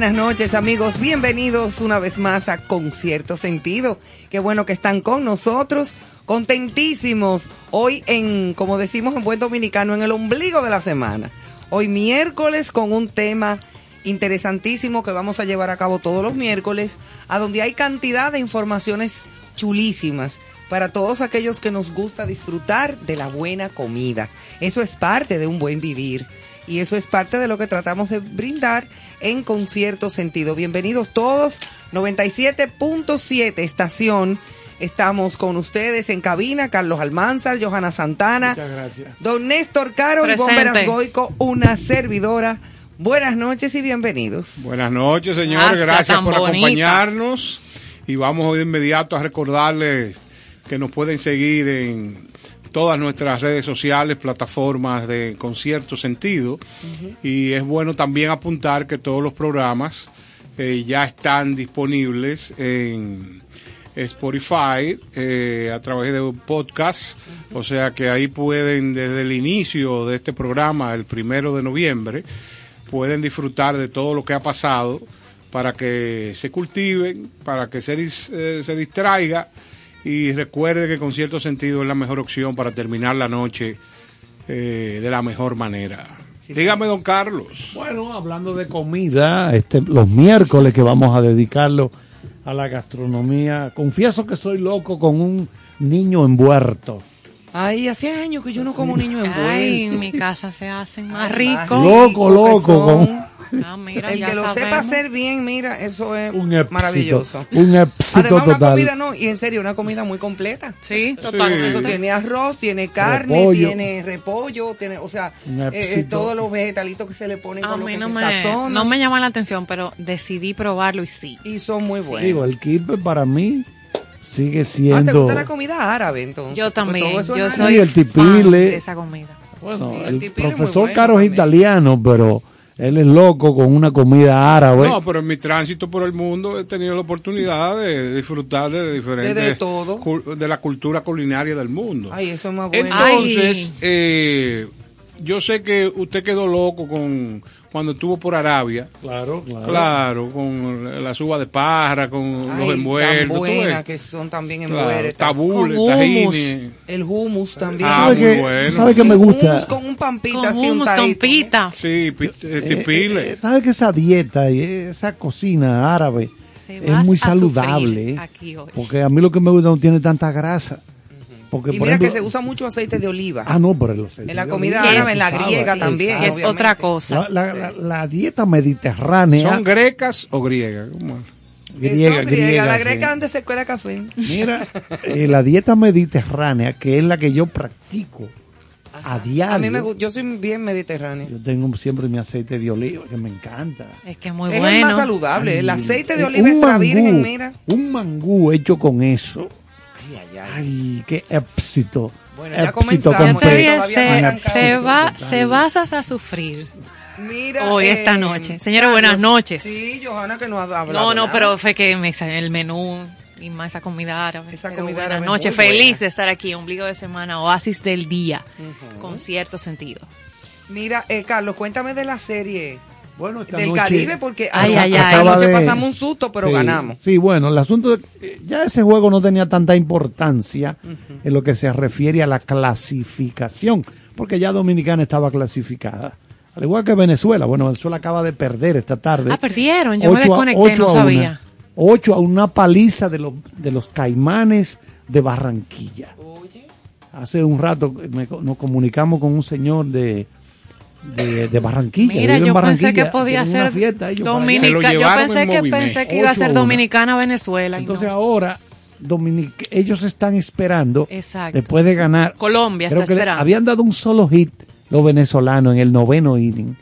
buenas noches amigos, bienvenidos una vez más a Concierto Sentido. Qué bueno que están con nosotros, contentísimos hoy en, como decimos en buen dominicano, en el ombligo de la semana. Hoy miércoles con un tema interesantísimo que vamos a llevar a cabo todos los miércoles, a donde hay cantidad de informaciones chulísimas para todos aquellos que nos gusta disfrutar de la buena comida. Eso es parte de un buen vivir y eso es parte de lo que tratamos de brindar en concierto sentido. Bienvenidos todos, 97.7 estación. Estamos con ustedes en cabina, Carlos Almanzar, Johanna Santana, Muchas gracias. don Néstor Caro y Bomberas Goico, una servidora. Buenas noches y bienvenidos. Buenas noches, señores. Gracias, por bonita. acompañarnos. Y vamos hoy de inmediato a recordarles que nos pueden seguir en todas nuestras redes sociales, plataformas de concierto sentido. Y es bueno también apuntar que todos los programas eh, ya están disponibles en Spotify eh, a través de un podcast. O sea que ahí pueden, desde el inicio de este programa, el primero de noviembre, pueden disfrutar de todo lo que ha pasado para que se cultiven, para que se, dis- eh, se distraiga y recuerde que con cierto sentido es la mejor opción para terminar la noche eh, de la mejor manera. Dígame, don Carlos. Bueno, hablando de comida, este, los miércoles que vamos a dedicarlo a la gastronomía, confieso que soy loco con un niño envuerto. Ay, hace años que yo no como niño envuelto. Ay, en mi casa se hacen más ricos. Loco, que loco, son. con- Ah, mira, El ya que lo sepa hacer bien, mira, eso es Un éxito, maravilloso. un éxito Además, una total. comida, no, y en serio, una comida muy completa. Sí, Sí. totalmente. Eso tiene arroz, tiene carne, Repollo. tiene repollo, tiene, o sea, eh, éxito. todos los vegetalitos que se le ponen A con lo mí que no se me, sazonan. no me llama la atención, pero decidí probarlo y sí. y son muy buenos. Digo, el kipe para mí sigue Ah, ¿te siendo... gusta la comida árabe entonces? Yo Porque también, yo soy Y el tipile. de esa comida. Bueno, Sí, el el profesor bueno Caro es también. italiano, pero él es loco con una comida árabe. No, pero en mi tránsito por el mundo he tenido la oportunidad de disfrutar de diferentes... De- de todo. De la cultura culinaria del mundo. Ay, eso es más bueno. Entonces, Ay. eh, yo sé que usted quedó loco con cuando estuvo por Arabia. claro, claro. Claro, con la suba de parra, con Ay, los tan envueltos. ¿tú buenas ves? que son también Claro, envueltas. tabules, tajines. El hummus también. Ah, ¿Sabe muy qué, bueno. ¿sabe qué me gusta? hummus con un pampita Con así, un hummus, con pita. Sí, pi- eh, tipile. Eh, ¿Sabe que esa dieta y esa cocina árabe es muy saludable? eh? aquí hoy. Porque a mí lo que me gusta no tiene tanta grasa. Porque, Y por mira que se usa mucho aceite de oliva. Ah, no, pero el aceite En la de comida árabe, en la griega también. es obviamente. otra cosa. La, la- la- la dieta mediterránea, ¿Son grecas o griegas? ¿Cómo es? griega, Son griegas. griega, La sí. greca antes se cuela café. Mira, eh, la dieta mediterránea, que es la que yo practico a diario. A mí me gusta, yo soy bien mediterránea. Yo tengo siempre mi aceite de oliva, que me encanta. Es que es muy es el bueno. más saludable. el aceite de un oliva extra mangú, virgen, mira. Un mangú hecho con eso. Ay, ay, ay. Ay, qué éxito. Bueno, ya éxito comenzamos. Todavía se, no se va, se vas a sufrir. Mira, Hoy, esta noche. Señores, buenas noches. Sí, Johanna, que no ha hablado. No, no, nada. pero fue que me salió el menú y más esa comida árabe. Esa comida buenas árabe es noches, muy feliz buena. de estar aquí, ombligo de semana, oasis del día, con cierto sentido. Mira, eh, Carlos, cuéntame de la serie Bueno, esta del noche- Caribe porque Ay, ay, ay. Anoche de- pasamos un susto, pero Sí, ganamos. Sí, bueno, el asunto de, eh, ya ese juego no tenía tanta importancia en lo que se refiere a la clasificación, porque ya Dominicana estaba clasificada. Al igual que Venezuela, bueno, Venezuela acaba de perder esta tarde. Ah, perdieron, yo me Ocho a- desconecté, ocho no a una. sabía. 8 a una paliza de los, de los caimanes de Barranquilla. Hace un rato me nos comunicamos con un señor de, de, de Barranquilla. Mira, yo pensé Barranquilla, que podía ser fiesta dominicana. Yo pensé en que pensé que iba a ser dominicana Venezuela. Entonces no. ahora Dominic- ellos están esperando Exacto. después de ganar. Colombia Creo está que esperando. habían dado un solo hit los venezolanos en el noveno inning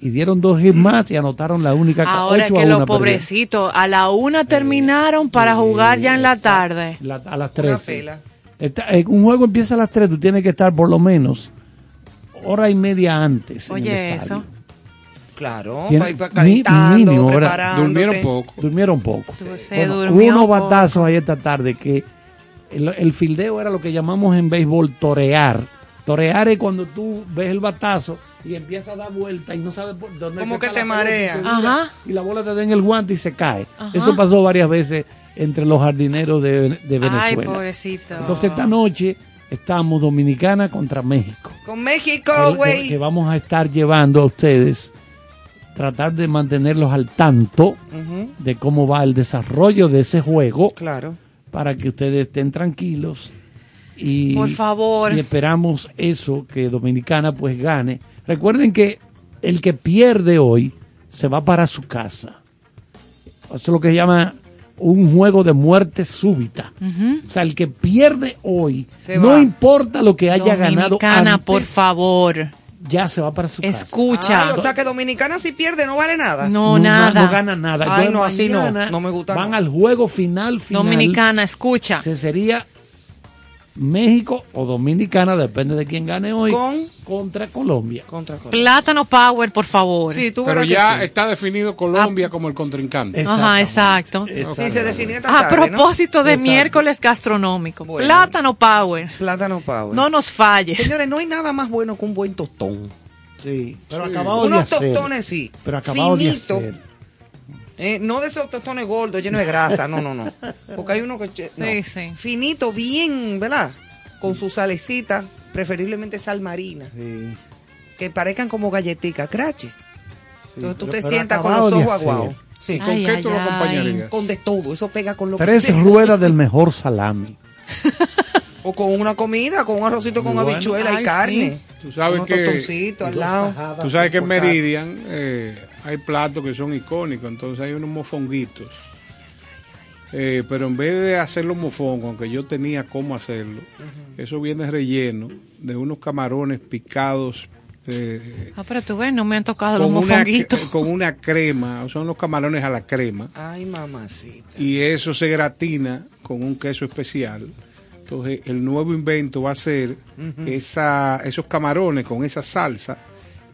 y dieron dos hits más y anotaron la única ca- Ahora ocho que a los pobrecitos a la una terminaron para jugar ya en la tarde. La- a las Una 13. pela. Está- eh, un juego empieza a las 3, tú tienes que estar por lo menos hora y media antes. en el Oye, eso. Claro, mínimo. Durmieron poco. Durmieron poco. Bueno, hubo unos poco. batazos ahí esta tarde que el, el fildeo era lo que llamamos en béisbol torear. Torear es cuando tú ves el batazo y empieza a dar vuelta y no sabes por dónde Como que te la pelota y marea. te Ajá. Y la bola te da en el guante y se cae. Ajá. Eso pasó varias veces entre los jardineros de, de Venezuela. Ay, pobrecito. Entonces esta noche estamos Dominicana contra México. Con México, que- que, güey. que vamos a estar llevando a ustedes, tratar de mantenerlos al tanto de cómo va el desarrollo de ese juego Claro. para que ustedes estén tranquilos y, Por favor. y esperamos eso, que Dominicana pues gane. Recuerden que el que pierde hoy se va para su casa. Eso es lo que se llama un juego de muerte súbita. O sea, el que pierde hoy, Se no va. importa lo que haya ganado Dominicana, por favor. ya se va para su casa. Escucha. O sea que Dominicana si pierde no vale nada. No, No, nada. No gana nada. Ay, Entonces, no, así no. No me gusta, Van no. al juego final, final. Dominicana, escucha. Se sería México o Dominicana, depende de quién gane hoy, Con- contra Colombia. Contra Colombia. Plátano Power, por favor. Sí, tú Pero verás que ya sí. está definido Colombia como el contrincante. Ajá, exacto. Sí, se definió esta A tarde, ¿no? propósito de Exacto. miércoles gastronómico. Bueno. Plátano Power. Plátano Power. No nos falles. Señores, no hay nada más bueno que un buen tostón. Sí, pero Sí. acabado de Unos hacer. tostones sí. Pero acabado de finito. hacer. Eh, no de esos tostones gordos, llenos de grasa, no, no, no. Porque hay uno que... no. Sí, sí. Finito, bien, ¿verdad? Con su salecita, preferiblemente sal marina, Sí, que parezcan como galletitas, crache. sí, Entonces tú pero- te pero sientas con los ojos aguados. Sí, ¿Con Ay, qué ay, tú lo acompañarías? con de todo, eso pega con lo que Tres ruedas del mejor salami. O con una comida, con un arrocito con bueno. habichuela y carne. Tú sabes que, al lado. tú sabes que en Meridian eh, hay platos que son icónicos, entonces hay unos mofonguitos. Eh, pero en vez de hacerlo mofongo, aunque yo tenía cómo hacerlo, eso viene relleno de unos camarones picados eh, Ah, pero tú ves, no me han tocado los una, mofonguitos. con una crema, son los camarones a la crema, Ay, mamacita. y eso se gratina con un queso especial. Entonces, el nuevo invento va a ser esa, esos camarones con esa salsa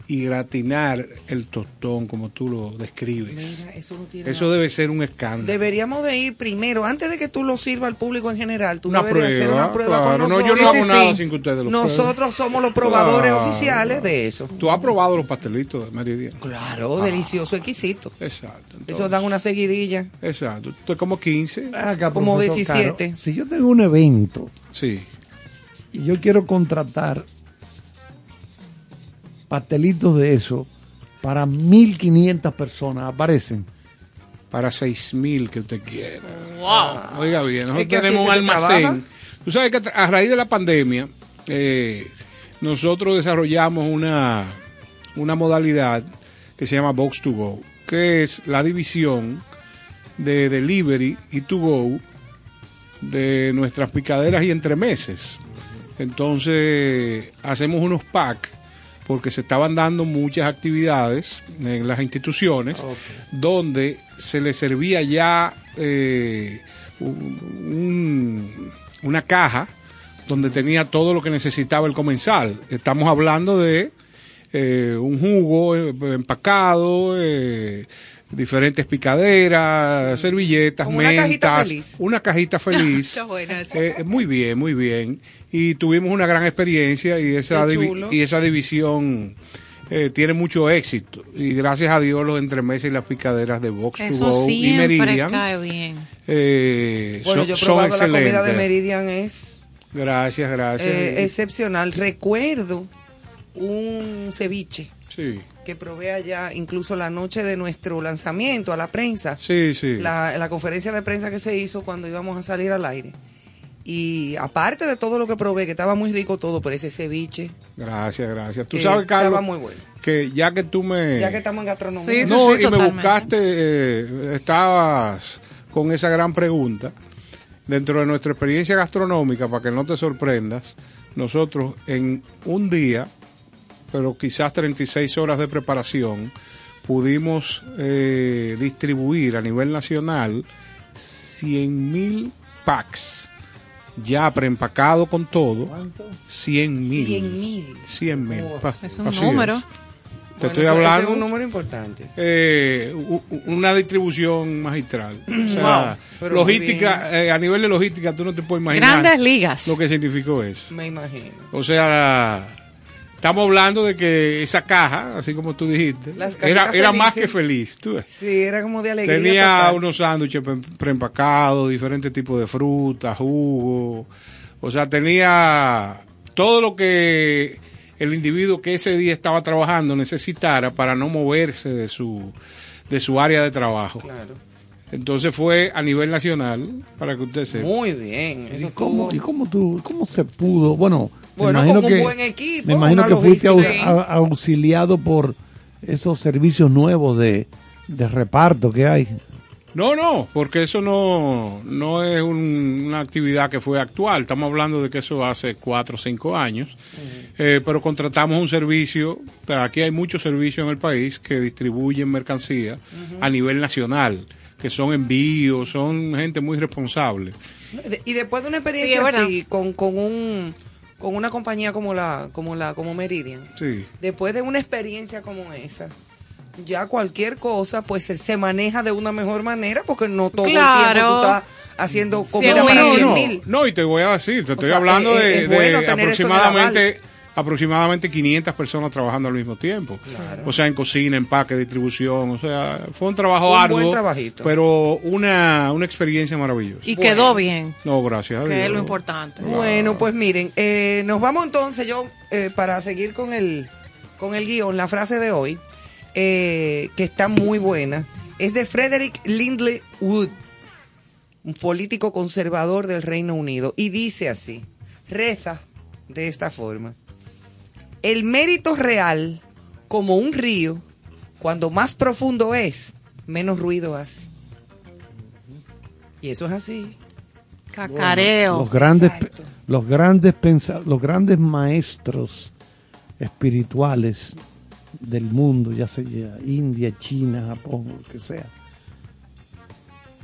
y gratinar el tostón como tú lo describes. Mira, eso no tiene Eso debe ser un escándalo. Deberíamos de ir primero, antes de que tú lo sirvas al público en general, tú una debes de prueba, hacer una prueba claro. con No, nosotros. yo no Sí, hago sí, nada sí. sin que ustedes lo prueben. Nosotros somos los probadores Claro. oficiales de eso. Tú has probado los pastelitos de Meridian. Claro, delicioso, exquisito. Exacto. entonces, Eso dan una seguidilla. Exacto. Esto es como 15. Acá, Como profesor 17. Caro, si yo tengo un evento Sí. y yo quiero contratar pastelitos de eso para 1500 personas, aparecen. Para 6 mil que usted quiera. Wow. Oiga bien, nosotros tenemos un almacén. Tú sabes que a raíz de la pandemia, eh, nosotros desarrollamos una, una modalidad que se llama Box to Go, que es la división de delivery y to go de nuestras picaderas y entremeses. Entonces, hacemos unos packs porque se estaban dando muchas actividades en las instituciones donde se le servía ya eh, un- una caja donde tenía todo lo que necesitaba el comensal. Estamos hablando de eh, un jugo eh, empacado, eh, diferentes picaderas, servilletas, Como una mentas, cajita feliz. una cajita feliz. Está buena esa. Eh, muy bien, muy bien. Y tuvimos una gran experiencia y esa, y esa división eh, tiene mucho éxito. Y gracias a Dios los entremeses y las picaderas de to Eso Go y Meridian cae bien. eh, Bueno, son, yo son probado la comida de excelentes. Meridian, es Gracias, gracias. eh, excepcional. Recuerdo un ceviche sí, que probé allá, incluso la noche de nuestro lanzamiento a la prensa, sí, sí. la, la conferencia de prensa que se hizo cuando íbamos a salir al aire. Y aparte de todo lo que probé, que estaba muy rico todo, pero ese ceviche Gracias, gracias. Tú sabes, Carlos, estaba muy bueno. que ya que tú me... Ya que estamos en gastronomía. Sí, no, y me buscaste, eh, estabas con esa gran pregunta. Dentro de nuestra experiencia gastronómica, para que no te sorprendas, nosotros en un día, pero quizás 36 horas de preparación, pudimos eh, distribuir a nivel nacional 100 mil packs ya preempacado con todo. 100 mil. 100 mil. 100 mil. Es un así número. es. Te Bueno, estoy hablando es un número importante. eh, una distribución magistral. O sea, Wow, pero muy logística, eh, a nivel de logística, tú no te puedes imaginar Grandes ligas. lo que significó eso. Me imagino. O sea, estamos hablando de que esa caja, así como tú dijiste, era, más que feliz. tú. Sí, era como de alegría. Tenía total. unos sándwiches pre- preempacados, diferentes tipos de frutas, jugo. O sea, tenía todo lo que el individuo que ese día estaba trabajando necesitara para no moverse de su, de su área de trabajo. Claro. Entonces fue a nivel nacional, para que usted sepa. Muy bien. ¿Y cómo, ¿Y cómo, tú, cómo se pudo? Bueno, Bueno, me imagino con un que, buen equipo, me imagino que fuiste aus- logística. a- auxiliado por esos servicios nuevos de, de reparto que hay. No, no, porque eso no, no es un- una actividad que fue actual. Estamos hablando de que eso hace cuatro o cinco años. Eh, pero contratamos un servicio. Aquí hay muchos servicios en el país que distribuyen mercancía a nivel nacional, que son envíos, son gente muy responsable. De- Y después de una Sí, experiencia verdad. así, con, con, un, con una compañía como la, como la como Meridian, Sí. después de una experiencia como esa, ya cualquier cosa pues se, se maneja de una mejor manera porque no todo el Claro. tiempo tú estás haciendo comida Sí, para no, 100 no, mil. no, y te voy a decir, te estoy sea, hablando es- de, es de bueno el aproximadamente aproximadamente 500 personas trabajando al mismo tiempo. O sea, en cocina, empaque, distribución, o sea, fue un trabajo Un arduo, buen trabajito. pero una, una experiencia maravillosa. Y Bueno. quedó bien, No, gracias a que Dios. es lo importante. Bueno, pues miren, eh, nos vamos entonces yo eh, para seguir con el con el guion, la frase de hoy, eh, que está muy buena, es de Frederick Lindley Wood, un político conservador del Reino Unido, y dice así, reza de esta forma, el mérito real, como un río, cuando más profundo es, menos ruido hace. Y eso es así. Cacareo. Los grandes, Exacto. los grandes pensa- los grandes maestros espirituales del mundo, ya sea India, China, Japón, lo que sea.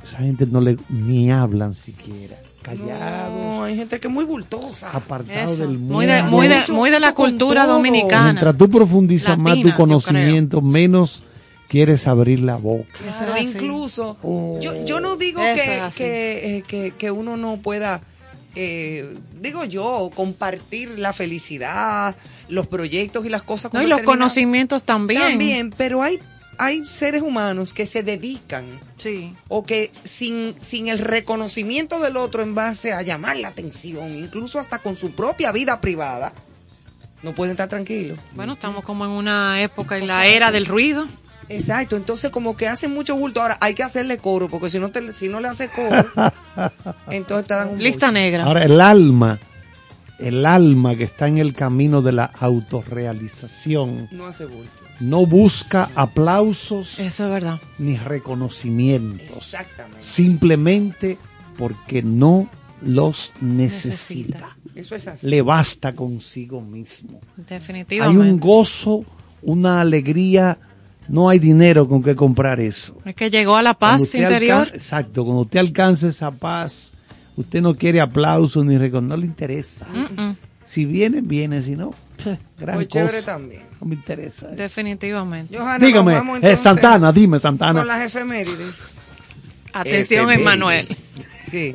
Esa gente no le ni hablan siquiera, callados, No, hay gente que es muy bultosa. apartados Eso, del mundo. muy de, muy de, muy de la cultura dominicana. Mientras tú profundizas más tu conocimiento, menos quieres abrir la boca. Eso incluso, Oh. yo, yo no digo que, es así. que, eh, que, que uno no pueda, eh, digo yo, compartir la felicidad, los proyectos y las cosas. No, con y los conocimientos también. También, pero hay, hay seres humanos que se dedican Sí. o que sin, sin el reconocimiento del otro en base a llamar la atención, incluso hasta con su propia vida privada, no pueden estar tranquilos. Bueno, estamos como en una época en la era del ruido. Exacto, entonces como que hacen mucho bulto. Ahora hay que hacerle coro, porque si no, te, si no le hace coro, entonces te dan un Lista bulto. negra. Ahora, el alma, el alma que está en el camino de la autorrealización, No hace bulto. No busca aplausos Eso es verdad. ni reconocimientos. Exactamente. Simplemente porque no los necesita. Necesita. Eso es así. Le basta consigo mismo. Hay Definitivamente. un gozo, una alegría. No hay dinero con que comprar eso. Es que llegó a la paz interior. exacto, cuando usted alcanza esa paz, usted no quiere aplausos ni reconocimiento, no le interesa. Si viene, viene, si no, gran Muy chévere cosa. también. No me interesa. eso. Definitivamente. Johanna, Dígame, eh, Santana, dime, Santana. Con las efemérides. Atención. Emanuel. Sí.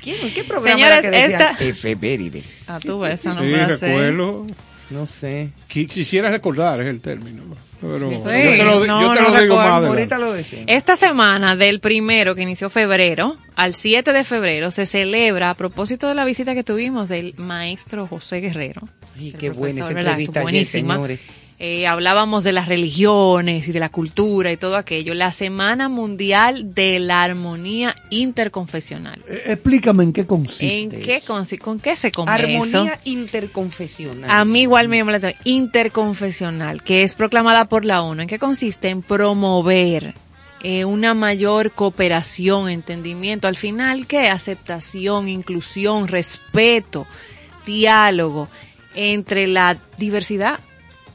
¿Quién, ¿Qué programa Señores, era que decía esta- efemérides? Ah, tú ves esa Sí, no me la sé. recuerdo. No sé. Qui- Quisiera recordar, es el término. Pero Sí. yo te lo, no, yo te no lo digo recuerdo. más adelante. Ahorita lo decimos. Esta semana, del primero que inició febrero al 7 de febrero, se celebra, a propósito de la visita que tuvimos del maestro José Guerrero. Ay, qué buena esa profesor, ¿verdad? entrevista Estuvo ayer, buenísima. señores. Eh, hablábamos de las religiones y de la cultura y todo aquello. La Semana Mundial de la Armonía Interconfesional. Eh, Explícame en qué consiste. ¿En qué eso. consi- ¿Con qué se come Armonía eso? interconfesional. A mí igual me llama la atención. Interconfesional, que es proclamada por la ONU. ¿En qué consiste? En promover eh, una mayor cooperación, entendimiento. Al final, ¿qué? Aceptación, inclusión, respeto, diálogo entre la diversidad.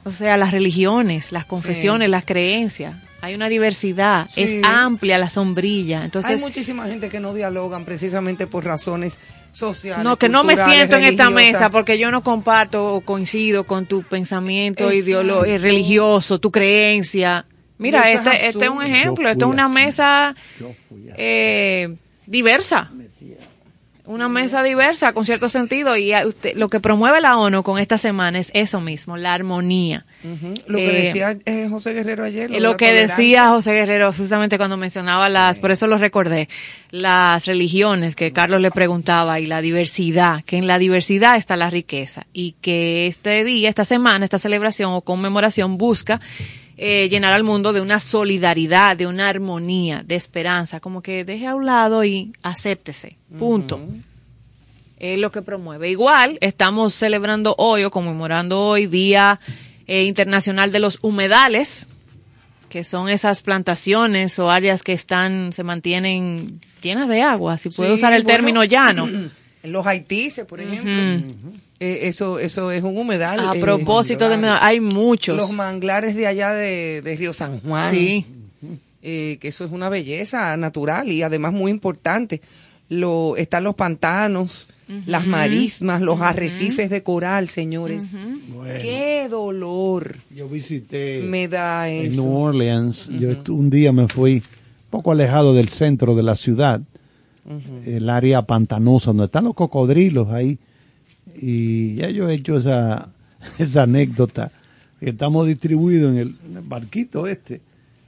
O sea, las religiones, las confesiones, las creencias. Hay una diversidad. Sí. Es amplia la sombrilla. Entonces, Hay muchísima gente que no dialogan precisamente por razones sociales. No, que no me siento en esta mesa porque yo no comparto o coincido con tu pensamiento eh, religioso, tu creencia. Mira, este, este es un ejemplo, esto es una así. mesa eh, diversa. Una mesa diversa con cierto sentido y a usted- lo que promueve la ONU con esta semana es eso mismo, la armonía. Lo que Eh, decía eh, José Guerrero ayer. Eh, Lo la que tolerancia. decía José Guerrero justamente cuando mencionaba las, por eso lo recordé, las religiones que Carlos le preguntaba y la diversidad, que en la diversidad está la riqueza y que este día, esta semana, esta celebración o conmemoración busca eh, llenar al mundo de una solidaridad, de una armonía, de esperanza, como que deje a un lado y acéptese, punto. Es lo que promueve. Igual estamos celebrando hoy o conmemorando hoy Día eh, Internacional de los Humedales, que son esas plantaciones o áreas que están, se mantienen llenas de agua, si puedo Sí, usar el bueno, término llano. En los Haitises, por ejemplo. Eh, eso, eso es un humedal. A eh, propósito de, hay muchos. Los manglares de allá de, de Río San Juan. Sí. eh, que eso es una belleza natural y además muy importante. Lo, están los pantanos, las marismas, los arrecifes de coral, señores. Bueno, Qué dolor yo visité me da en. New Orleans. Yo un día me fui poco alejado del centro de la ciudad, el área pantanosa, donde están los cocodrilos ahí. Y ya yo he hecho esa, esa anécdota. que Estamos distribuidos en el, barquito este.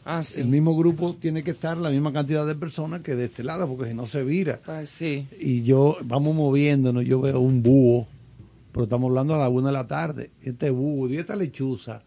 Ah, sí. El mismo grupo tiene que estar la misma cantidad de personas que de este lado, porque si no se vira. Ah, sí. Y yo, vamos moviéndonos, yo veo un búho, pero estamos hablando a la una de la tarde. Este búho y esta lechuza.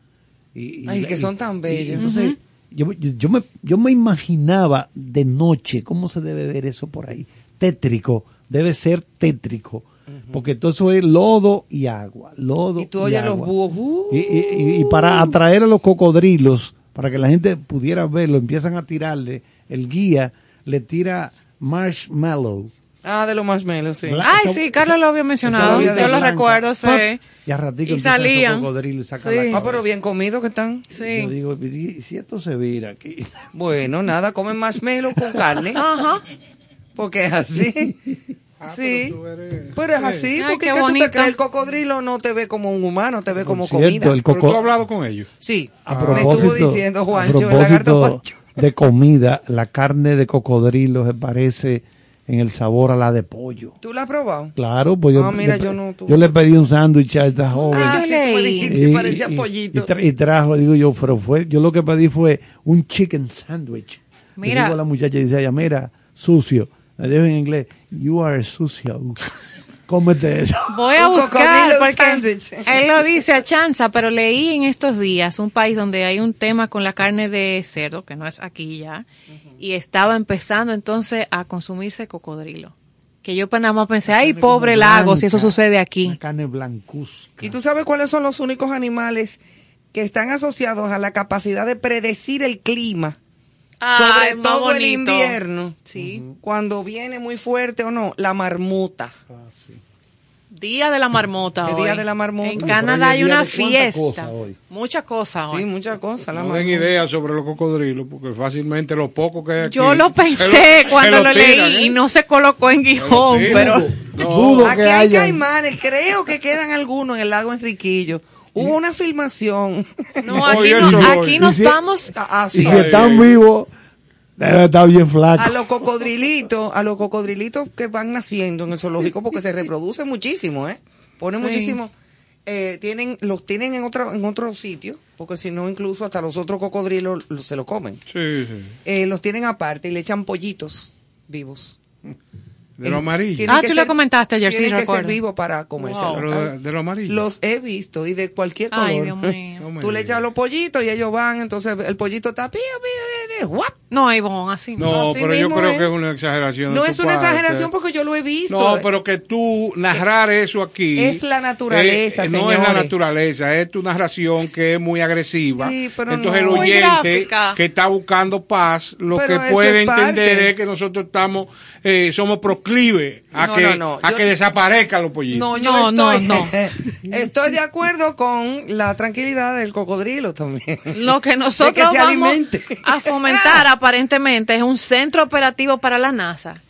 Y, y- Ay, que son tan y bellos. entonces, yo, yo, yo me, yo me imaginaba de noche cómo se debe ver eso por ahí. Tétrico, debe ser tétrico. Porque todo eso es lodo y agua. Lodo Y tú oyes los agua. búhos. uh, Y, y- y- y para atraer a los cocodrilos, para que la gente pudiera verlo, empiezan a tirarle, el guía le tira marshmallow. Ah, de los marshmallows, sí. Ay, esa- sí, Carlos lo había mencionado. Yo lo blanca. recuerdo, sí. Y a ratico Y salían. y Sí. la Ah, pero bien comidos que están. Sí. Yo digo, ¿y si esto se vira aquí? Bueno, nada, comen marshmallow con carne. Ajá. Porque es así. Ah, sí. pero eres- Pero es así, Ay, porque tú te crees, el cocodrilo no te ve como un humano, te ve como cierto, comida. el Pero coco- tú has hablado con ellos. Sí, A me propósito, estuvo diciendo a Juancho, el lagarto propósito Juancho. de comida, la carne de cocodrilo se parece en el sabor a la de pollo. ¿Tú la has probado? Claro, pues yo, Ah, mira, le, yo no, tú- yo le pedí un sándwich a esta joven. Ah, yo sí, me que parecía pollito. y tra- y trajo, digo yo, pero fue, yo lo que pedí fue un chicken sandwich. Le Mira. digo a la muchacha, dice ella, mira, sucio. Le digo en inglés, you are sucio. Cómete eso. Voy a buscar porque él lo dice a chanza, pero leí en estos días un país donde hay un tema con la carne de cerdo, que no es aquí ya, y estaba empezando entonces a consumirse cocodrilo. Que yo para nada más pensé, ay, pobre lago, si eso sucede aquí. carne blancuzca. ¿Y tú sabes cuáles son los únicos animales que están asociados a la capacidad de predecir el clima? Ay, sobre todo el bonito. invierno. Sí. Cuando viene muy fuerte o no, la marmota. Día de la marmota El hoy. Día de la Marmota. En Canadá hay una fiesta. cosa hoy. Mucha cosa hoy. Sí, muchas cosas. La No den ideas sobre los cocodrilos, porque fácilmente lo poco que hay aquí. Yo lo pensé se cuando lo, tiran, leí ¿eh? y no se colocó en guijón, tiran. pero... No. Dudo Aquí que hay haya. caimanes, creo que quedan algunos en el lago Enriquillo. Hubo una filmación. No, aquí, no aquí nos Y si- vamos... Ah, Y si están vivos, debe estar bien flaco. A los cocodrilitos, a los cocodrilitos que van naciendo en el zoológico porque se reproducen muchísimo, ¿eh? Ponen Sí. muchísimo. eh, tienen, los tienen en otro, en otro sitio, porque si no, incluso hasta los otros cocodrilos lo- se lo comen. Sí, sí. Eh, los tienen aparte y le echan pollitos vivos. De lo amarillo. Ah, tú lo comentaste ayer, sí, que ser vivo para comérselo. Pero de, de lo amarillo. Los he visto y de cualquier color. Ay, Dios mío. Tú le echas los pollitos y ellos van, entonces el pollito está pío, pío, pío, guap. No, Ivonne, así no. No, Así pero yo creo es. que es una exageración. No es una parte. exageración porque yo lo he visto. No, pero que tú narrar eso aquí. Es la naturaleza, eh, No es la naturaleza, es tu narración que es muy agresiva. Sí, pero Entonces no. el oyente que está buscando paz, lo Pero que puede es entender es que nosotros estamos, eh, somos proclives a No, que, no, no. a Yo- que desaparezcan los pollitos. No, yo No, no, estoy, no. estoy de acuerdo con la tranquilidad del cocodrilo también. Lo que nosotros que vamos a fomentar aparentemente es un centro operativo para la NASA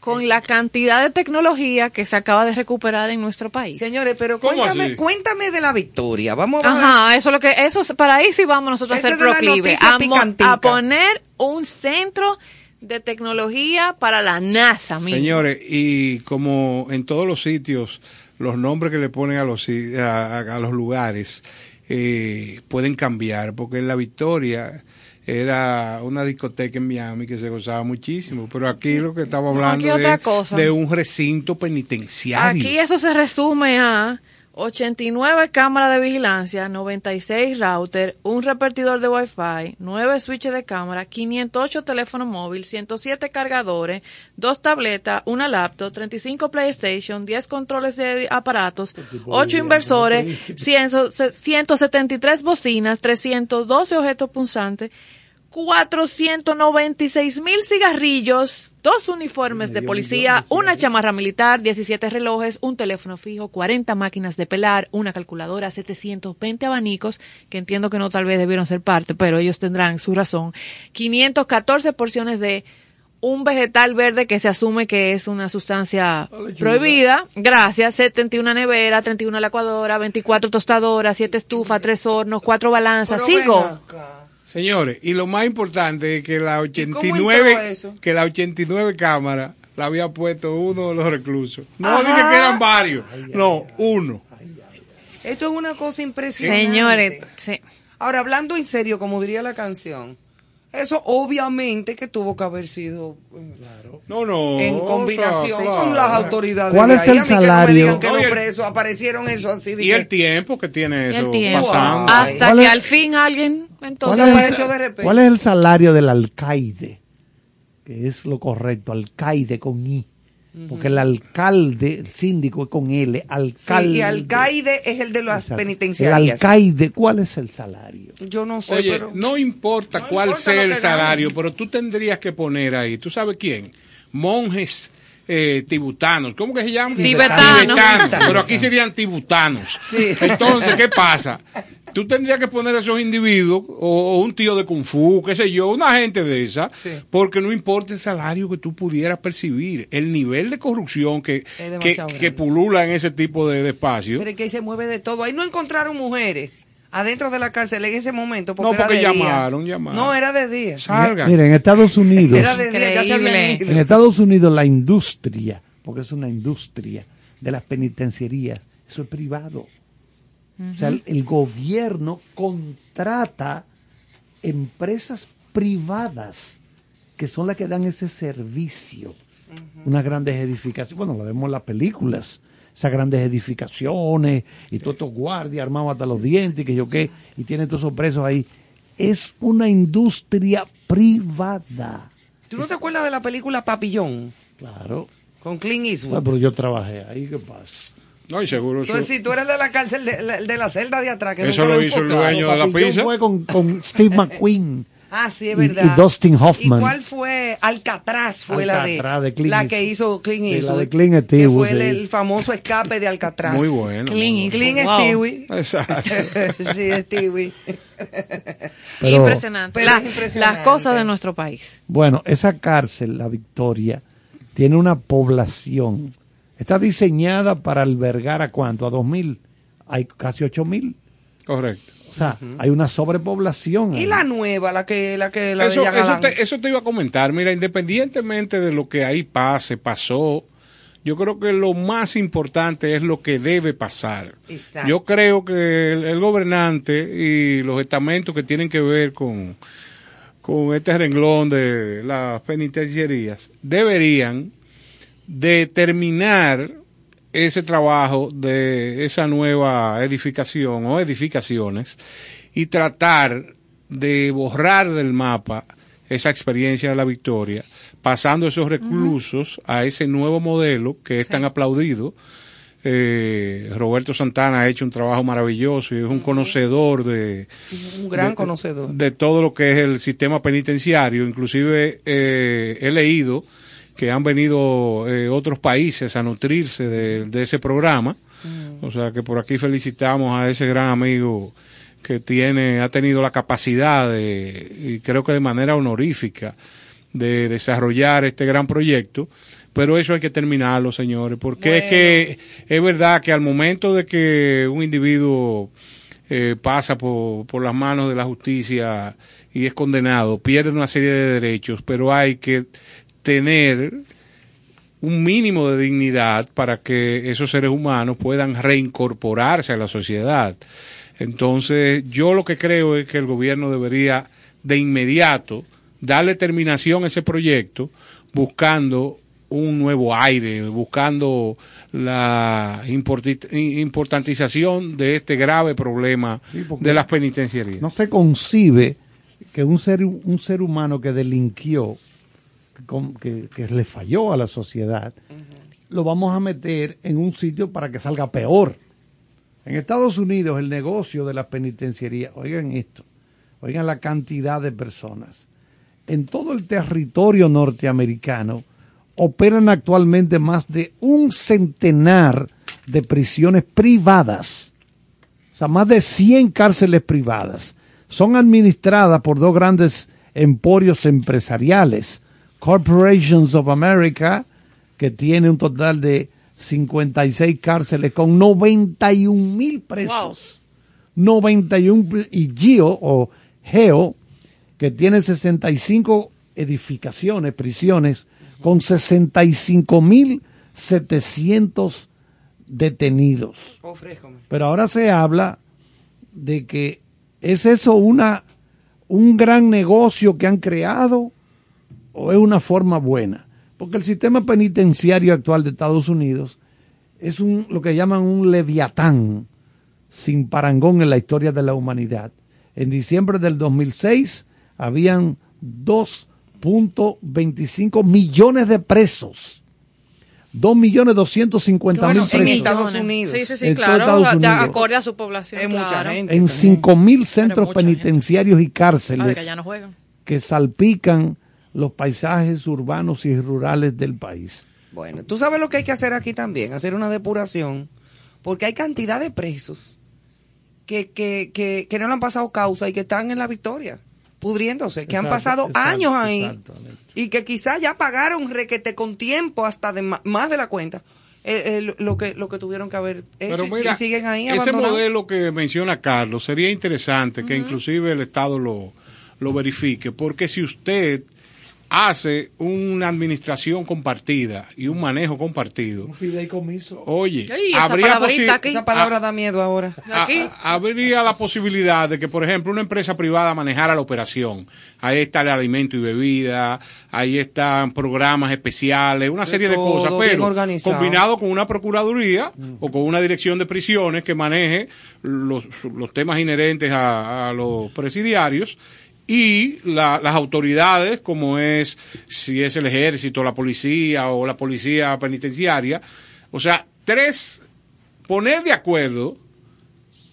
con la cantidad de tecnología que se acaba de recuperar en nuestro país. Señores, pero ¿Cómo cuéntame, cuéntame de la victoria. Vamos a Ajá, eso es lo que eso es- para ahí sí vamos nosotros a la proclive, a, poner un centro de tecnología para la NASA, mismo. Señores, y como en todos los sitios, los nombres que le ponen a los, a- a los lugares eh, pueden cambiar, porque en La Victoria era una discoteca en Miami que se gozaba muchísimo, pero aquí lo que estamos No, hablando aquí otra es cosa. de un recinto penitenciario. Aquí eso se resume a 89 cámaras de vigilancia, 96 router, un repartidor de Wi-Fi, 9 switches de cámara, 508 teléfonos móviles, 107 cargadores, 2 tabletas, una laptop, 35 PlayStation, 10 controles de aparatos, 8 inversores, 100 173 bocinas, 312 objetos punzantes, 496 mil cigarrillos, dos uniformes de policía, una chamarra militar, 17 relojes, un teléfono fijo, 40 máquinas de pelar, una calculadora, 720 abanicos, que entiendo que no tal vez debieron ser parte, pero ellos tendrán su razón, 514 porciones de un vegetal verde que se asume que es una sustancia prohibida. Gracias. 71 nevera, 31 licuadora, 24 tostadoras, 7 estufas, 3 hornos, 4 balanzas. Sigo. acá. Señores, y lo más importante es que la cómo 89, entró eso? que la 89 cámara la había puesto uno de los reclusos. No Ajá. dije que eran varios, no, uno. Esto es una cosa impresionante. Señores, sí. Ahora, hablando en serio, como diría la canción, eso obviamente que tuvo que haber sido eh, No, no. en o sea, combinación claro. con las autoridades. ¿Cuál de es ahí. el A mí que no me salario? digan que No, y los el- presos aparecieron eso así. Y dije, el tiempo que tiene eso el tiempo. pasando. Hasta ¿Cuál que es- al fin alguien, ¿Cuál entonces, es, apareció de el, repente. cuál es el salario del alcaide? Que es lo correcto, alcaide con I. Porque el alcalde, el síndico es con L, sí, alcalde. y alcaide es el de las Exacto. penitenciarias. El alcaide, ¿cuál es el salario? Yo no sé, Oye, pero... no importa No cuál importa sea el salario, pero tú tendrías que poner ahí, ¿tú sabes quién? Monjes eh, tibutanos, ¿cómo que se llaman? Tibetanos. Tibetanos, pero aquí serían tibutanos. Sí. Entonces, ¿qué pasa? Tú tendrías que poner a esos individuos, o, o un tío de Kung Fu, qué sé yo, una gente de esa, Sí. porque no importa el salario que tú pudieras percibir, el nivel de corrupción que, que, pulula en ese tipo de, de espacios. Pero es que ahí se mueve de todo. Ahí no encontraron mujeres adentro de la cárcel en ese momento. Porque No, porque era de día. llamaron, llamaron. No, era de día. Salgan. Mira, en Estados Unidos, Era de día, ya en Estados Unidos la industria, porque es una industria de las penitenciarías, eso es privado. O sea, el, gobierno contrata empresas privadas que son las que dan ese servicio. Unas grandes edificaciones, bueno, lo vemos en las películas, esas grandes edificaciones y todos estos guardias armados hasta los dientes y que yo qué, y tienen todos esos presos ahí. Es una industria privada. ¿Tú no te acuerdas de la película Papillón? Claro. Con Clint Eastwood. pero yo trabajé ahí, ¿qué pasa? No, y seguro eso, Entonces, si tú eres de la cárcel, de, la- de la celda de atrás, que Eso lo hizo el dueño de la pizza. fue con, con Steve McQueen. Ah, sí, es verdad. y Dustin Hoffman. ¿Y cuál fue? Alcatraz fue Alcatraz la de de, Clint la que hizo Clint Sí, la Eastwood. de Clint Eastwood, fue el, sí. el famoso escape de Alcatraz. Muy bueno. Clint muy Eastwood. Clint Wow. Exacto. sí, Stewie. Pero- impresionante. pero La- es impresionante. Las cosas de nuestro país. Bueno, esa cárcel, la Victoria, tiene una población. Está diseñada para albergar a cuánto? A dos mil. Hay casi ocho mil. Correcto. O sea, hay una sobrepoblación. Y ahí. la nueva, la que la que la Eso, de eso, te, eso te iba a comentar. Mira, independientemente de lo que ahí pase, pasó, Yo creo que lo más importante es lo que debe pasar. Exacto. Yo creo que el, el gobernante y los estamentos que tienen que ver con, con este renglón de las penitenciarías deberían determinar ese trabajo de esa nueva edificación o edificaciones y tratar de borrar del mapa esa experiencia de la victoria, pasando esos reclusos a ese nuevo modelo que es tan aplaudido. Eh, Roberto Santana ha hecho un trabajo maravilloso y es un conocedor de, Un gran de- conocedor. de todo lo que es el sistema penitenciario. Inclusive eh, he leído que han venido eh, otros países a nutrirse de, de ese programa. O sea que por aquí felicitamos a ese gran amigo que tiene, ha tenido la capacidad de, y creo que de manera honorífica, de desarrollar este gran proyecto. Pero eso hay que terminarlo, señores, porque es que es verdad que al momento de que un individuo eh, pasa por, por las manos de la justicia y es condenado, pierde una serie de derechos, pero hay que tener un mínimo de dignidad para que esos seres humanos puedan reincorporarse a la sociedad. Entonces, yo lo que creo es que el gobierno debería de inmediato darle terminación a ese proyecto buscando un nuevo aire, buscando la importantización de este grave problema Sí, de las penitenciarías. No se concibe que un ser, un ser humano que delinquió, que, que le falló a la sociedad, lo vamos a meter en un sitio para que salga peor. En Estados Unidos el negocio de las penitenciarías, oigan esto, oigan la cantidad de personas. En todo el territorio norteamericano operan actualmente más de un centenar de prisiones privadas. O sea, más de 100 cárceles privadas. Son administradas por dos grandes emporios empresariales. Corporations of America, que tiene un total de 56 cárceles con 91 mil presos. 91 pl- y Geo o Geo, que tiene 65 edificaciones, prisiones, con 65 mil 700 detenidos. Ofréjame. Pero ahora se habla de que es eso una un gran negocio que han creado o es una forma buena, porque el sistema penitenciario actual de Estados Unidos es un lo que llaman un leviatán sin parangón en la historia de la humanidad. En diciembre del 2006 habían 2.25 millones de presos. 2 millones 250 Bueno, mil en presos. Estados Unidos. Sí, sí, sí, En claro. Estados de- Unidos. acorde a su población. Es mucha claro. gente. en. 5 mil centros gente. penitenciarios y Claro, cárceles que ya no juegan. que salpican los paisajes urbanos y rurales del país. Bueno, tú sabes lo que hay que hacer aquí también, hacer una depuración, porque hay cantidad de presos que, que, que, que no le han pasado causa y que están en la victoria, pudriéndose, que han pasado exacto, años ahí y que quizás ya pagaron requete con tiempo hasta de más de la cuenta eh, eh, lo que lo que tuvieron que haber hecho Pero y- mira, y siguen ahí ese modelo que menciona Carlos sería interesante que inclusive el Estado lo, lo verifique, porque si usted hace una administración compartida y un manejo compartido, fideicomiso. oye, Ay, esa habría, aquí. Esa palabra da miedo ahora. a- Aquí. a- habría la posibilidad de que, por ejemplo, una empresa privada manejara la operación. Ahí está el alimento y bebida, ahí están programas especiales, una De serie de cosas, pero organizado. combinado con una procuraduría o con una dirección de prisiones que maneje los, los temas inherentes a, a los presidiarios y la- las autoridades, como es si es el ejército, la policía o la policía penitenciaria. O sea, tres, poner de acuerdo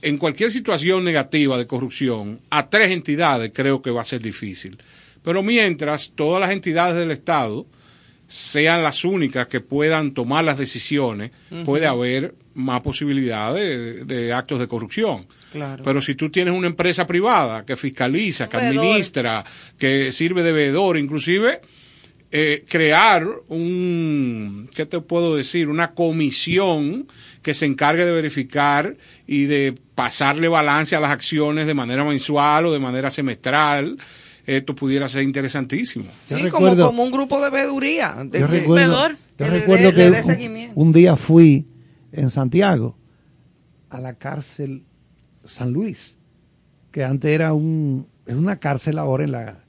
en cualquier situación negativa de corrupción a tres entidades creo que va a ser difícil. Pero mientras todas las entidades del Estado sean las únicas que puedan tomar las decisiones, puede haber más posibilidades de, de actos de corrupción. Claro. Pero si tú tienes una empresa privada que fiscaliza, que Veedor. administra, que sirve de veedor, inclusive eh, crear un, ¿qué te puedo decir? Una comisión que se encargue de verificar y de pasarle balance a las acciones de manera mensual o de manera semestral. esto pudiera ser interesantísimo. Yo Sí, recuerdo- como, como un grupo de veeduría. de- Yo recuerdo, yo Que recuerdo que un, día fui en Santiago a la cárcel San Luis, que antes era un, es una cárcel ahora en la,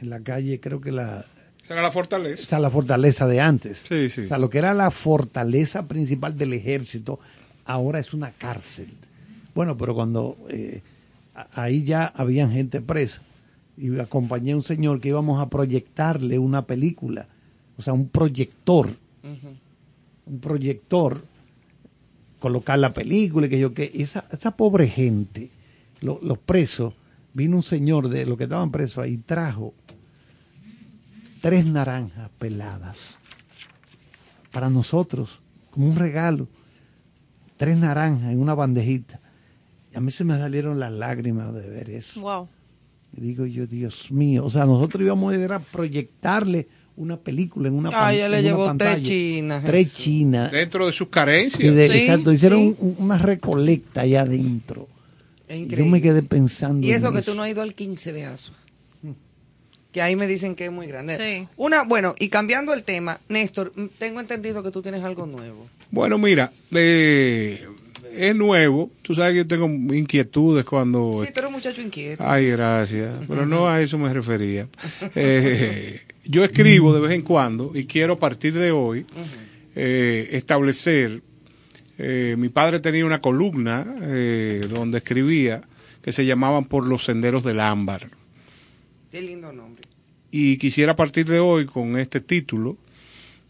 en la calle, creo que la, Será la fortaleza. esa es la fortaleza de antes. Sí, sí. O sea, lo que era la fortaleza principal del ejército, ahora es una cárcel. Bueno, pero cuando eh, ahí ya habían gente presa y acompañé a un señor que íbamos a proyectarle una película, o sea, un proyector, un proyector, colocar la película y que yo que y esa, esa pobre gente, lo- los presos, vino un señor de los que estaban presos ahí, trajo tres naranjas peladas para nosotros, como un regalo. Tres naranjas en una bandejita. Y a mí se me salieron las lágrimas de ver eso. Wow. Y digo yo, Dios mío, o sea, nosotros íbamos a ir a proyectarle una película en una Ah, ella le llevó pantalla. tres chinas, Tres chinas. Dentro de sus carencias. Sí, de- Sí, exacto, hicieron sí. un- una recolecta allá adentro. Yo me quedé pensando. Y en eso que tú no has ido al 15 de Asua. Que ahí me dicen que es muy grande. Sí. Una, bueno, y cambiando el tema, Néstor, tengo entendido que tú tienes algo nuevo. Bueno, mira, eh, es nuevo. Tú sabes que yo tengo inquietudes cuando... Sí, tú eres un muchacho inquieto. Ay, gracias. Pero no a eso me refería. Eh, yo escribo de vez en cuando y quiero a partir de hoy eh, establecer. eh, mi padre tenía una columna eh, donde escribía que se llamaban Por los senderos del ámbar. Qué lindo nombre. Y quisiera a partir de hoy, con este título,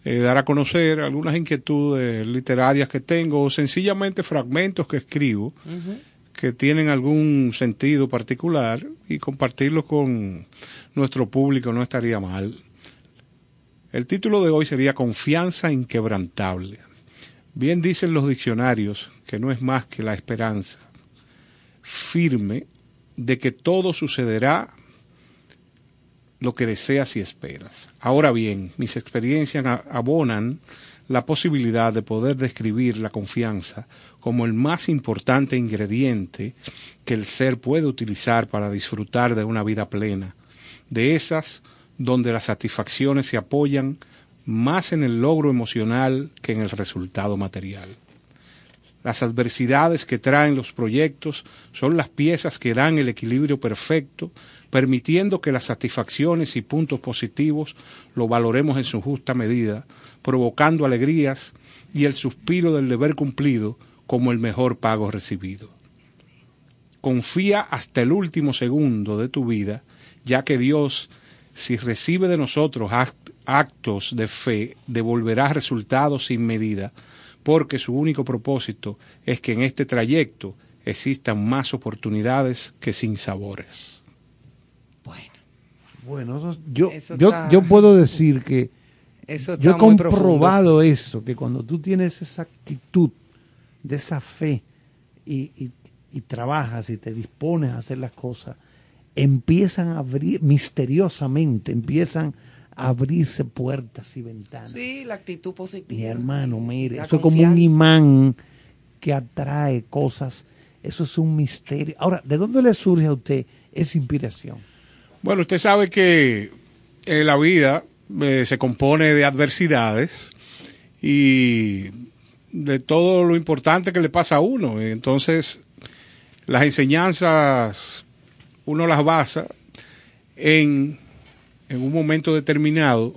eh, dar a conocer algunas inquietudes literarias que tengo o sencillamente fragmentos que escribo que tienen algún sentido particular y compartirlos con nuestro público no estaría mal. El título de hoy sería Confianza inquebrantable. Bien dicen los diccionarios que no es más que la esperanza firme de que todo sucederá lo que deseas y esperas. Ahora bien, mis experiencias abonan la posibilidad de poder describir la confianza como el más importante ingrediente que el ser puede utilizar para disfrutar de una vida plena, de esas donde las satisfacciones se apoyan más en el logro emocional que en el resultado material. Las adversidades que traen los proyectos son las piezas que dan el equilibrio perfecto, permitiendo que las satisfacciones y puntos positivos lo valoremos en su justa medida, provocando alegrías y el suspiro del deber cumplido como el mejor pago recibido. Confía hasta el último segundo de tu vida, ya que Dios, si recibe de nosotros act- actos de fe, devolverá resultados sin medida, porque su único propósito es que en este trayecto existan más oportunidades que sinsabores. Bueno, Bueno, eso- yo, Eso yo, está- yo puedo decir que eso está yo he comprobado eso, que cuando tú tienes esa actitud de esa fe y, y- y trabajas y te dispones a hacer las cosas, empiezan a abrir, misteriosamente, empiezan a abrirse puertas y ventanas. Sí, la actitud positiva. Mi hermano, mire, La eso es como un imán que atrae cosas. Eso es un misterio. Ahora, ¿de dónde le surge a usted esa inspiración? Bueno, usted sabe que eh, la vida eh, se compone de adversidades y de todo lo importante que le pasa a uno. Entonces, las enseñanzas uno las basa en, en un momento determinado,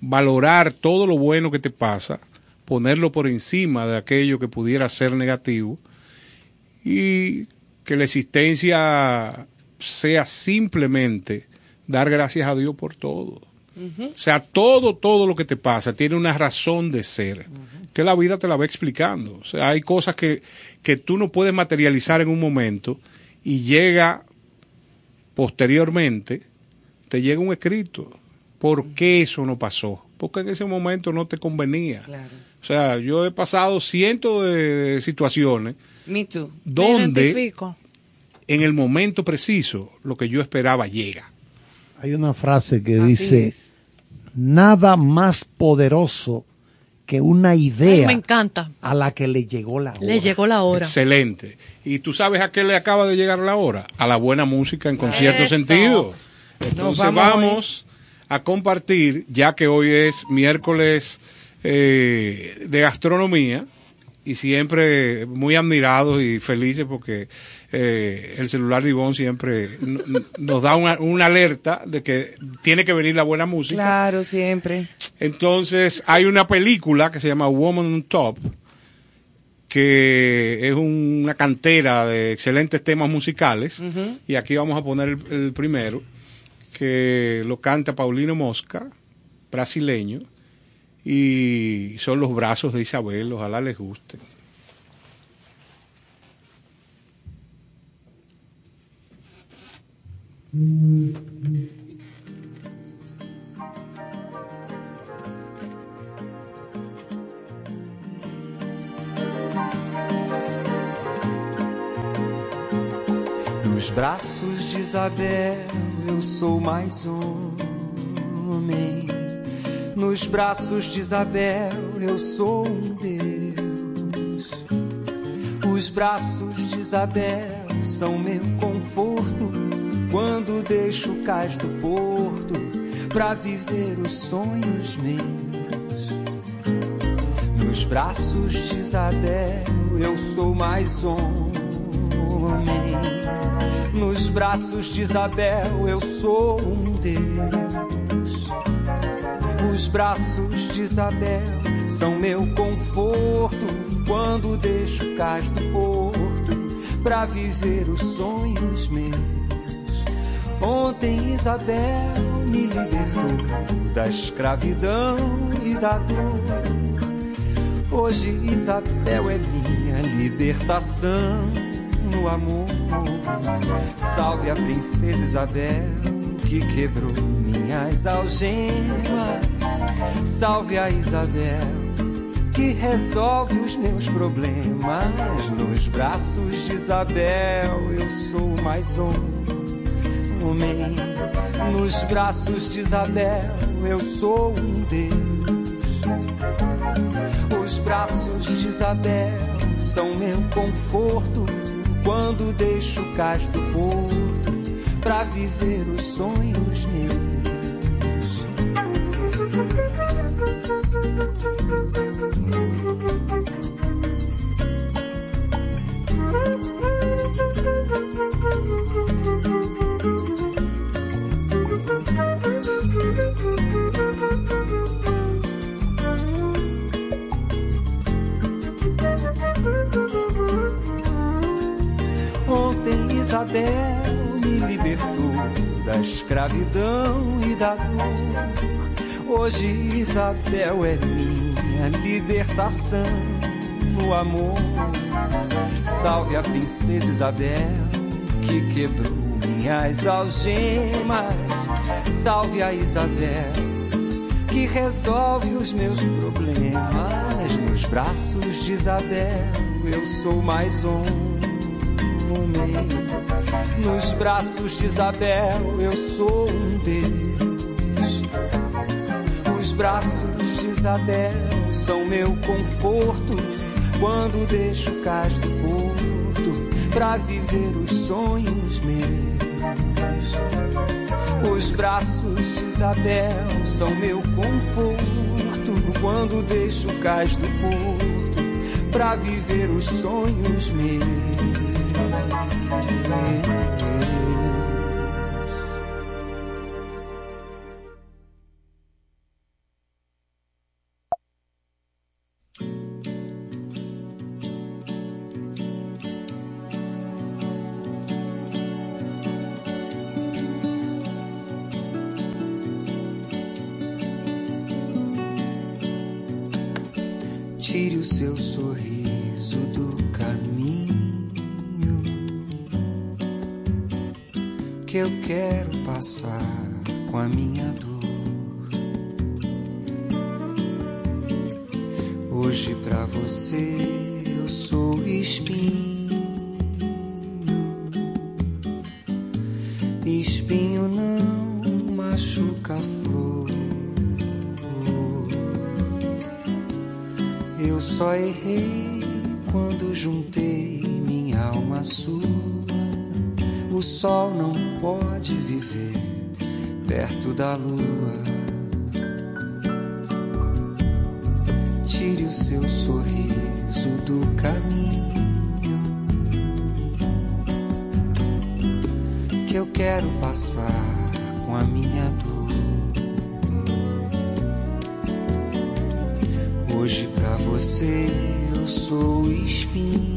valorar todo lo bueno que te pasa, ponerlo por encima de aquello que pudiera ser negativo y que la existencia sea simplemente dar gracias a Dios por todo. O sea, todo, todo lo que te pasa tiene una razón de ser, que la vida te la va explicando. O sea, hay cosas que, que tú no puedes materializar en un momento y llega posteriormente, te llega un escrito. ¿Por qué eso no pasó? Porque en ese momento no te convenía. Claro. O sea, yo he pasado cientos de, situaciones Me too. Me donde identifico. en el momento preciso lo que yo esperaba llega. Hay una frase que Así dice, es. nada más poderoso que una Ay, idea me encanta. a la que le llegó la hora. Le llegó la hora. Excelente. ¿Y tú sabes a qué le acaba de llegar la hora? A la buena música en concierto Eso. sentido. Entonces vamos vamos, a compartir, ya que hoy es miércoles eh, de gastronomía, y siempre muy admirados y felices porque eh, el celular de Ivonne siempre nos da una, una alerta de que tiene que venir la buena música. Claro, siempre. Entonces, hay una película que se llama Woman on Top, que es un- una cantera de excelentes temas musicales. Y aquí vamos a poner el, el primero, que lo canta Paulino Mosca, brasileño. Y son los brazos de Isabel, ojalá les guste. Nos braços de Isabel eu sou mais homem. Nos braços de Isabel eu sou um Deus. Os braços de Isabel são meu conforto quando deixo o cais do porto pra viver os sonhos meus. Nos braços de Isabel eu sou mais homem. Nos braços de Isabel eu sou um Deus. Os braços de Isabel são meu conforto quando deixo o cais do porto pra viver os sonhos meus. Ontem Isabel me libertou da escravidão e da dor. Hoje Isabel é minha libertação no amor. Salve a princesa Isabel que quebrou minhas algemas. Salve a Isabel que resolve os meus problemas. Nos braços de Isabel eu sou mais um Nos braços de Isabel eu sou um Deus. Os braços de Isabel são meu conforto quando deixo o cais do porto pra viver os sonhos meus. Libertação no amor. Salve a princesa Isabel que quebrou minhas algemas. Salve a Isabel que resolve os meus problemas. Nos braços de Isabel eu sou mais um. Nos braços de Isabel eu sou um Deus. Os braços de Isabel são meu conforto quando deixo o cais do porto pra viver os sonhos meus. Os braços de Isabel são meu conforto quando deixo o cais do porto pra viver os sonhos meus. Eu quero passar com a minha dor. Hoje pra você eu sou espinho. Espinho não machuca a flor. Eu só errei quando juntei minha alma sua. O sol não pode viver perto da lua. Tire o seu sorriso do caminho que eu quero passar com a minha dor. Hoje pra você eu sou. Espinho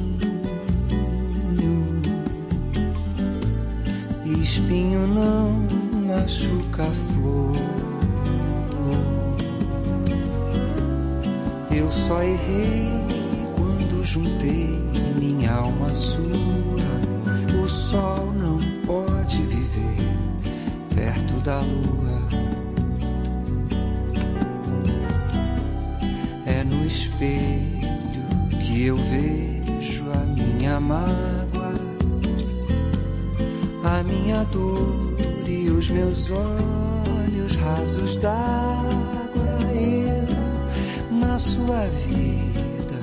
olhos rasos d'água. Eu, na sua vida,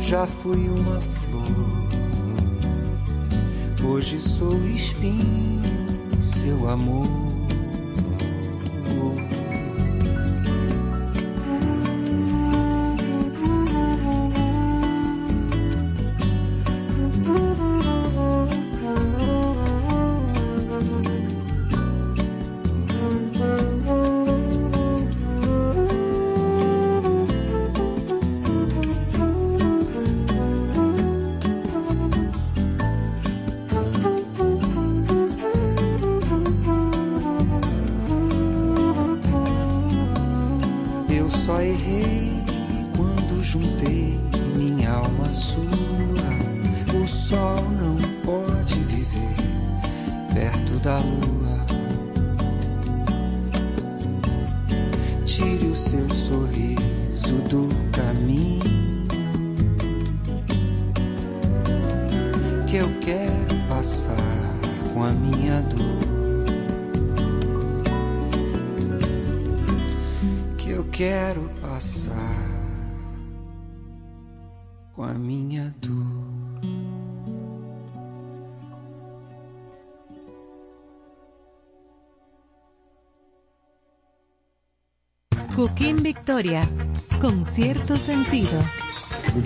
já fui uma flor. Hoje sou espinho, seu amor.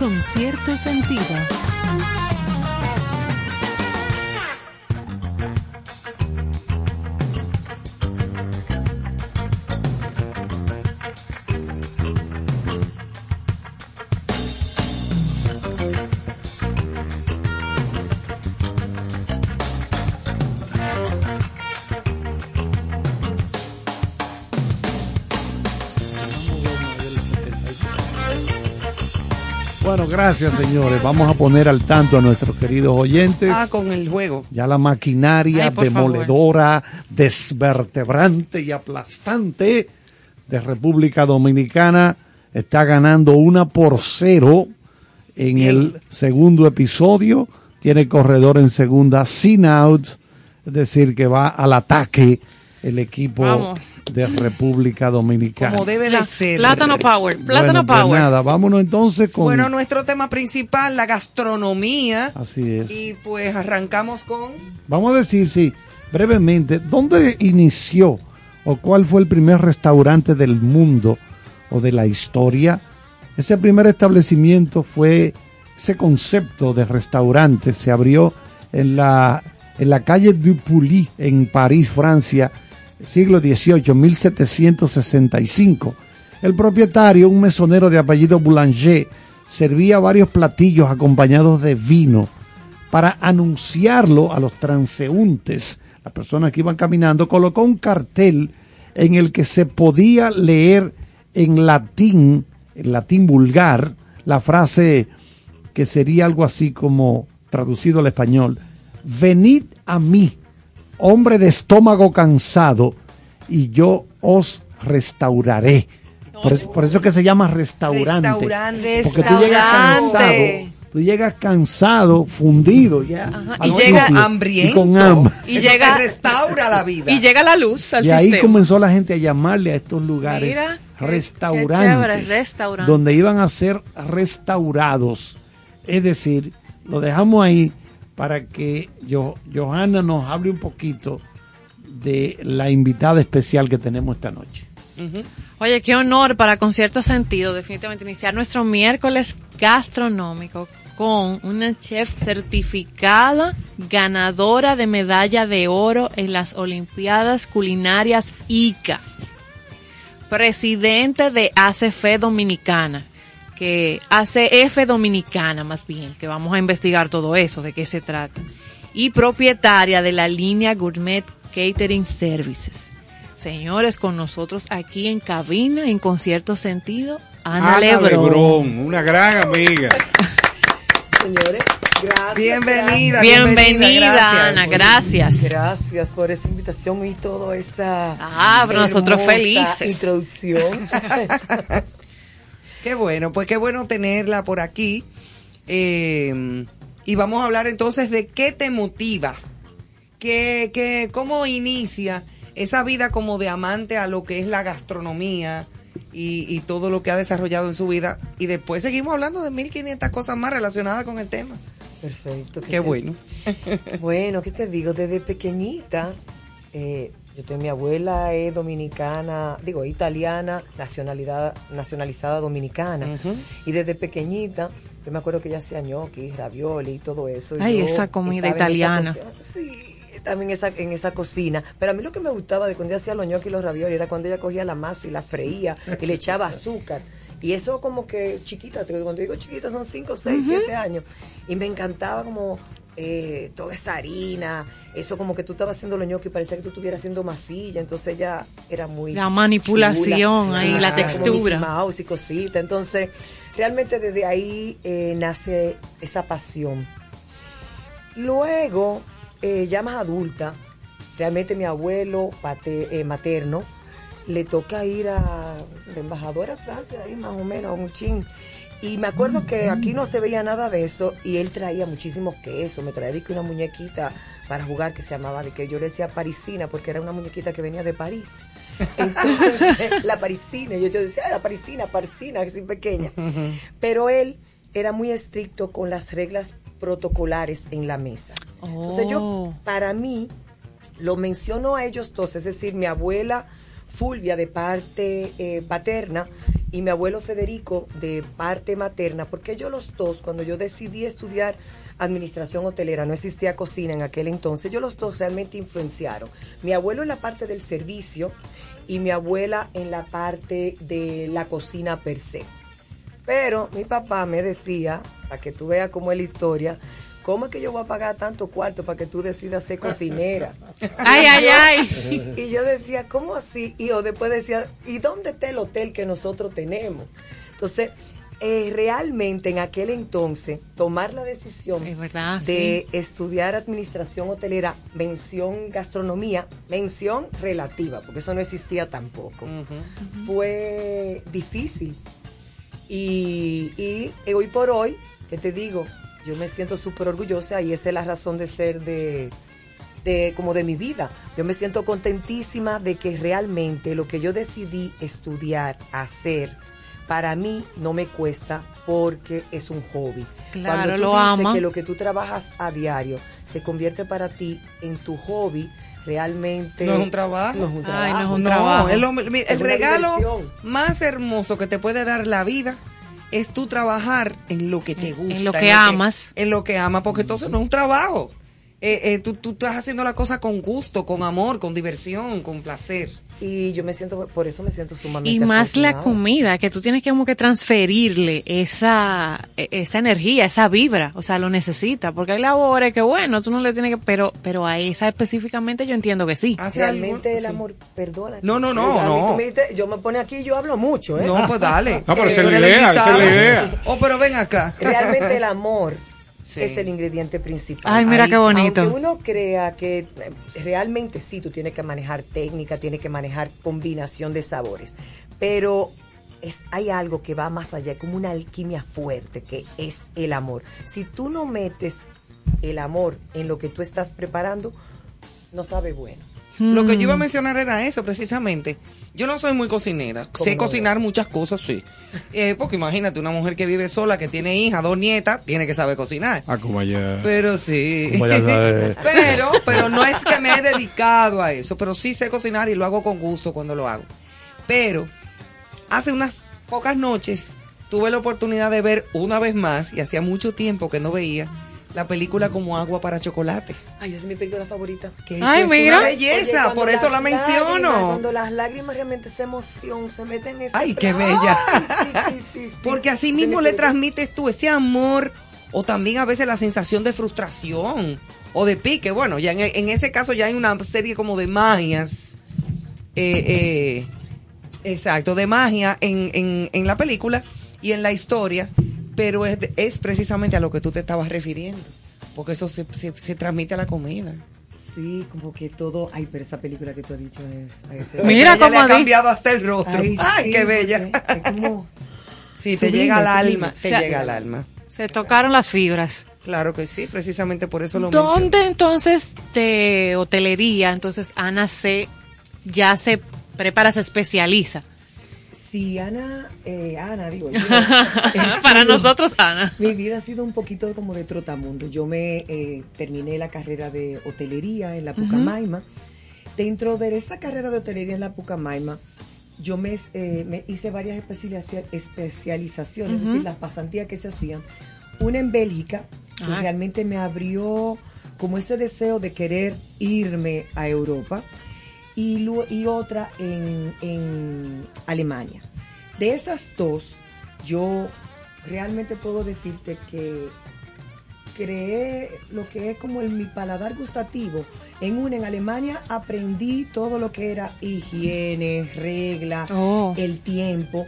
Con cierto sentido. Gracias señores. Vamos a poner al tanto a nuestros queridos oyentes. Ah, con el juego. Ya la maquinaria Ay, demoledora, desvertebrante y aplastante de República Dominicana está ganando una por cero en el segundo episodio. Tiene corredor en segunda sin out, es decir, que va al ataque el equipo Vamos. De República Dominicana. Como debe de ser. Plátano Power, Plátano Bueno, pues Power. nada, vámonos entonces con. Bueno, nuestro tema principal, la gastronomía. Así es. Y pues arrancamos con... Vamos a decir, sí, brevemente, ¿dónde inició o cuál fue el primer restaurante del mundo o de la historia? Ese primer establecimiento fue, ese concepto de restaurante se abrió en la, en la calle Dupouilly, en París, Francia, siglo XVIII, 1765. El propietario, un mesonero de apellido Boulanger, servía varios platillos acompañados de vino para anunciarlo a los transeúntes, las personas que iban caminando, colocó un cartel en el que se podía leer en latín, en latín vulgar, la frase que sería algo así como traducido al español, venid a mí, hombre de estómago cansado y yo os restauraré. Por, eso- por eso que se llama restaurante. Restaurante. Porque tú llegas cansado, Restaurante. tú llegas cansado, fundido ya. Ajá, y llega- hambriento. y con hambre. Y Eso llega- se restaura la vida. Y llega la luz al Y ahí sistema. comenzó la gente a llamarle a estos lugares Mira, restaurantes, qué chévere, restaurantes. donde iban a ser restaurados. Es decir, lo dejamos ahí para que Jo- Johanna nos hable un poquito de la invitada especial que tenemos esta noche. Oye, qué honor para Concierto Sentido, definitivamente iniciar nuestro miércoles gastronómico con una chef certificada ganadora de medalla de oro en las Olimpiadas Culinarias ICA, presidente de ACF Dominicana, que ACF Dominicana más bien, que vamos a investigar todo eso, de qué se trata, y propietaria de la línea Gourmet Catering Services. Señores, con nosotros aquí en cabina, en concierto sentido, Ana, Ana Lebrón. Lebrón, una gran amiga. Señores, gracias. Bienvenida, Bienvenida, Ana, gracias. Gracias por esa invitación y toda esa. Ah, pero nosotros felices. Introducción. Qué bueno, pues qué bueno tenerla por aquí. Eh, y vamos a hablar entonces de qué te motiva, qué, qué, cómo inicia esa vida como de amante a lo que es la gastronomía y, y todo lo que ha desarrollado en su vida. Y después seguimos hablando de 1500 cosas más relacionadas con el tema. Perfecto. ¿qué Qué te- bueno. Bueno, ¿qué te digo? Desde pequeñita, eh, yo tengo mi abuela es dominicana, digo, italiana, nacionalidad, nacionalizada dominicana. Y desde pequeñita, yo me acuerdo que ella hacía gnocchi, ravioli y todo eso. Ay, yo esa comida esa italiana. Sí, también esa, en esa cocina. Pero a mí lo que me gustaba de cuando ella hacía los gnocchi y los ravioli era cuando ella cogía la masa y la freía y le echaba azúcar. Y eso como que chiquita, cuando digo chiquita son 5, 6, 7 años. Y me encantaba como eh, toda esa harina, eso como que tú estabas haciendo los y parecía que tú estuvieras haciendo masilla, entonces ella era muy... La manipulación ahí, la textura. Mouse y cosita. Entonces, realmente desde ahí eh, nace esa pasión. Luego, eh, ya más adulta, realmente mi abuelo pate- materno le toca ir a la embajadora a Francia, ahí más o menos, a un chin. Y me acuerdo que aquí no se veía nada de eso y él traía muchísimos quesos, me traía que una muñequita para jugar que se llamaba, de que yo le decía parisina porque era una muñequita que venía de París. Entonces, la parisina, y yo, yo decía, "Ah, la parisina, parisina, que es pequeña. Pero él era muy estricto con las reglas protocolares en la mesa. Entonces yo, Oh. para mí, lo menciono a ellos dos, es decir, mi abuela Fulvia de parte eh, paterna y mi abuelo Federico de parte materna, porque yo los dos, cuando yo decidí estudiar administración hotelera, no existía cocina en aquel entonces, yo los dos realmente influenciaron. Mi abuelo en la parte del servicio y mi abuela en la parte de la cocina per se. Pero mi papá me decía, para que tú veas cómo es la historia, ¿cómo es que yo voy a pagar tanto cuarto para que tú decidas ser cocinera? Ay, ay, ay. Y yo decía, ¿cómo así? Y yo después decía, ¿y dónde está el hotel que nosotros tenemos? Entonces, eh, realmente en aquel entonces, tomar la decisión Es verdad, de estudiar administración hotelera, mención gastronomía, mención relativa, porque eso no existía tampoco, fue difícil. Y, y hoy por hoy, ¿qué te digo? Yo me siento súper orgullosa y esa es la razón de ser de, de como de mi vida. Yo me siento contentísima de que realmente lo que yo decidí estudiar, hacer, para mí no me cuesta porque es un hobby. Claro, Cuando tú lo dices ama. que lo que tú trabajas a diario se convierte para ti en tu hobby, realmente No es un trabajo. No es un Ay, trabajo. no es un No, trabajo. Es el regalo diversión. más hermoso que te puede dar la vida es tú trabajar en lo que te gusta. en lo que amas. En lo que amas, porque entonces no es un trabajo. Eh, eh, tú, tú estás haciendo la cosa con gusto, con amor, con diversión, con placer. Y yo me siento, por eso me siento sumamente Y más la comida, que tú tienes que como que transferirle esa, e- esa energía, esa vibra, o sea, lo necesita, porque hay labores que bueno, tú no le tienes que, pero, pero a esa específicamente yo entiendo que sí. Realmente el Sí. amor, perdona. No, no, no, no. tú me dices, yo me pone aquí y yo hablo mucho, ¿eh? No, pues dale. No, pero Eh, esa es la idea, esa es la idea. Oh, pero ven acá. Realmente el amor Sí. es el ingrediente principal. Ay, mira Ahí, qué bonito. Aunque uno crea que eh, realmente sí, tú tienes que manejar técnica, tienes que manejar combinación de sabores, pero es, hay algo que va más allá, como una alquimia fuerte, que es el amor. Si tú no metes el amor en lo que tú estás preparando, no sabe bueno. Lo que yo Mm. iba a mencionar era eso, precisamente. Yo no soy muy cocinera. Sé no? cocinar muchas cosas, sí. Eh, porque imagínate, una mujer que vive sola, que tiene hija, dos nietas, tiene que saber cocinar. Ah, como allá. Pero sí. Como pero, pero no es que me he dedicado a eso, pero sí sé cocinar y lo hago con gusto cuando lo hago. Pero hace unas pocas noches tuve la oportunidad de ver una vez más, y hacía mucho tiempo que no veía, la película como agua para chocolate. Ay, esa es mi película favorita. Que eso Ay, es mira. una belleza, Oye, por eso las la menciono. lágrimas, cuando las lágrimas realmente esa emoción se meten en ese Ay, qué bella. Ay, sí, sí, sí, sí. Porque así mismo mi le transmites tú ese amor o también a veces la sensación de frustración o de pique. Bueno, ya en, en ese caso ya hay una serie como de magias. eh, eh, exacto, de magia en, en, en la película y en la historia, pero es, es precisamente a lo que tú te estabas refiriendo. Porque eso se, se, se transmite a la comida. Sí, como que todo. Ay, pero esa película que tú has dicho es. Mira cómo ha cambiado hasta el rostro. Ay, sí, qué bella. Es como. Sí, te llega al alma, te O sea, llega al alma. Se tocaron las fibras. Claro que sí, precisamente por eso lo menciono. ¿Dónde entonces de hotelería, entonces Ana se ya se prepara, se especializa? Sí, Ana, eh, Ana, digo yo. Para sido- nosotros, Ana. Mi vida ha sido un poquito como de trotamundo. Yo me eh, terminé la carrera de hotelería en la Pucamaima. Dentro de esa carrera de hotelería en la Pucamaima, yo me, eh, me hice varias especializa- especializaciones, es decir, las pasantías que se hacían. Una en Bélgica, que Ah. realmente me abrió como ese deseo de querer irme a Europa y, y otra en, en Alemania. De esas dos, yo realmente puedo decirte que creé lo que es como el, mi paladar gustativo. En una, en Alemania, aprendí todo lo que era higiene, reglas, Oh. el tiempo.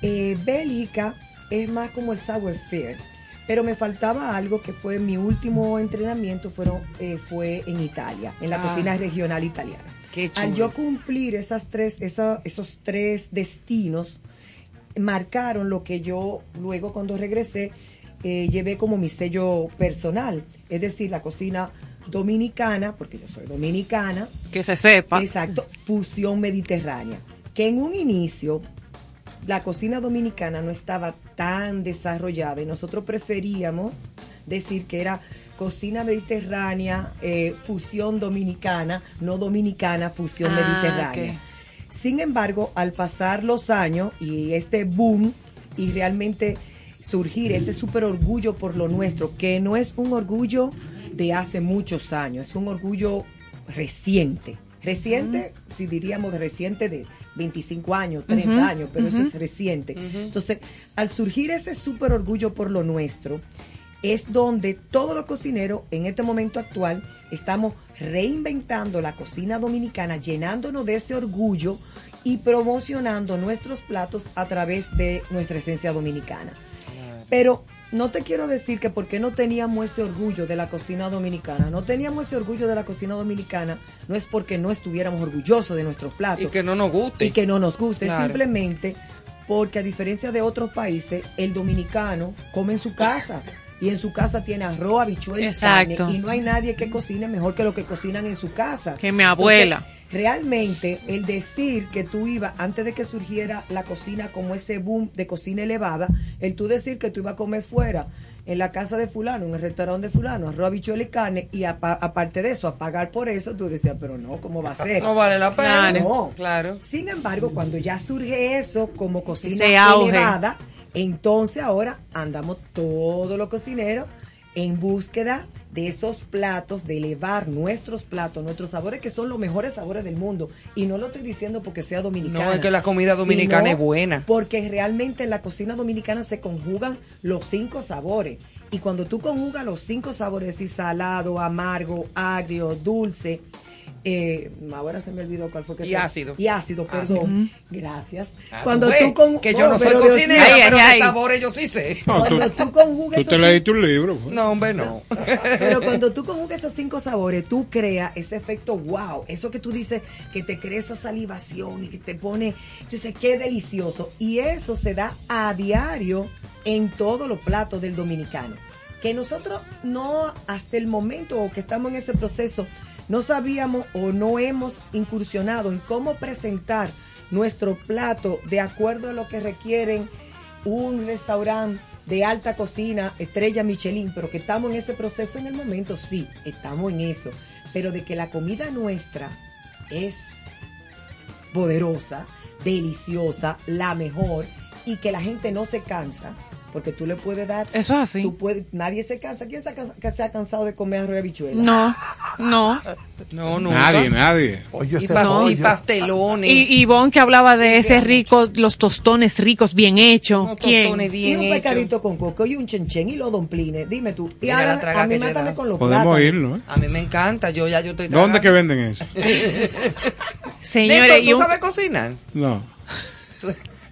Eh, Bélgica es más como el sour fair. Pero me faltaba algo que fue mi último entrenamiento, fueron, eh, fue en Italia, en la Ah. cocina regional italiana. Qué chulo. Al yo cumplir esas tres, esa- esos tres destinos, marcaron lo que yo luego cuando regresé eh, llevé como mi sello personal, es decir, la cocina dominicana, porque yo soy dominicana, Que se sepa. exacto, fusión mediterránea, que en un inicio la cocina dominicana no estaba tan desarrollada y nosotros preferíamos decir que era cocina mediterránea, eh, fusión dominicana, no dominicana, fusión Ah, mediterránea. Sin embargo, al pasar los años y este boom y realmente surgir ese súper orgullo por lo nuestro, que no es un orgullo de hace muchos años, es un orgullo reciente. Reciente, si diríamos reciente de 25 años, 30 años, pero eso es reciente. Entonces, al surgir ese súper orgullo por lo nuestro, es donde todos los cocineros en este momento actual estamos reinventando la cocina dominicana, llenándonos de ese orgullo y promocionando nuestros platos a través de nuestra esencia dominicana. Pero no te quiero decir que porque no teníamos ese orgullo de la cocina dominicana, no teníamos ese orgullo de la cocina dominicana, no es porque no estuviéramos orgullosos de nuestros platos Y que no nos guste. y que no nos guste, Claro. simplemente porque a diferencia de otros países, el dominicano come en su casa y en su casa tiene arroz, habichuelas, y Exacto. carne, y no hay nadie que cocine mejor que lo que cocinan en su casa. Que mi abuela. Entonces, realmente el decir que tú ibas antes de que surgiera la cocina como ese boom de cocina elevada, el tú decir que tú ibas a comer fuera en la casa de fulano, en el restaurante de fulano, arroz, habichuela y carne, y apa- aparte de eso, a pagar por eso, tú decías, pero no, ¿cómo va a ser? No vale la pena. Claro. No. Claro. Sin embargo, cuando ya surge eso como cocina Ese auge. Entonces ahora andamos todos los cocineros en búsqueda de esos platos, de elevar nuestros platos, nuestros sabores, que son los mejores sabores del mundo. Y no lo estoy diciendo porque sea dominicana. No, es que la comida dominicana es buena. Porque realmente en la cocina dominicana se conjugan los cinco sabores. Y cuando tú conjugas los cinco sabores, y salado, amargo, agrio, dulce, eh, ahora se me olvidó cuál fue que Y ácido. Y ácido, perdón. Gracias. Ah, Cuando tú con que yo no soy cocinera, pero ay, de sabores yo sí sé. No, tú, Cuando tú conjugas tú te leíste un libro. pues. No, hombre, no. Pero cuando tú conjugas esos cinco sabores, tú creas ese efecto wow. Eso que tú dices que te crea esa salivación y que te pone, tú dices, qué delicioso. Y eso se da a diario en todos los platos del dominicano. Que nosotros no, hasta el momento que estamos en ese proceso, no sabíamos o no hemos incursionado en cómo presentar nuestro plato de acuerdo a lo que requieren un restaurante de alta cocina, estrella Michelin, pero que estamos en ese proceso en el momento, sí, estamos en eso. Pero de que la comida nuestra es poderosa, deliciosa, la mejor y que la gente no se cansa, porque tú le puedes dar. Eso es así. Tú puedes, nadie se cansa. ¿Quién se ha, cansa- que se ha cansado de comer arroz y habichuela? No, no. No, nunca. Nadie, nadie. Oye, Y, pollo. y pastelones. Y Ivonne que hablaba de ese rico, los tostones ricos, bien hechos. ¿Quién? tostones Y bien un pescadito con coco y un chenchen y los domplines. Dime tú. Y ahora traga a mí mátame da. con los Podemos plátanos. ir, ¿no? A mí me encanta, yo ya yo estoy ¿Dónde que tragando. venden eso? Señores, Néstor, y ¿tú un- sabes cocinar? No.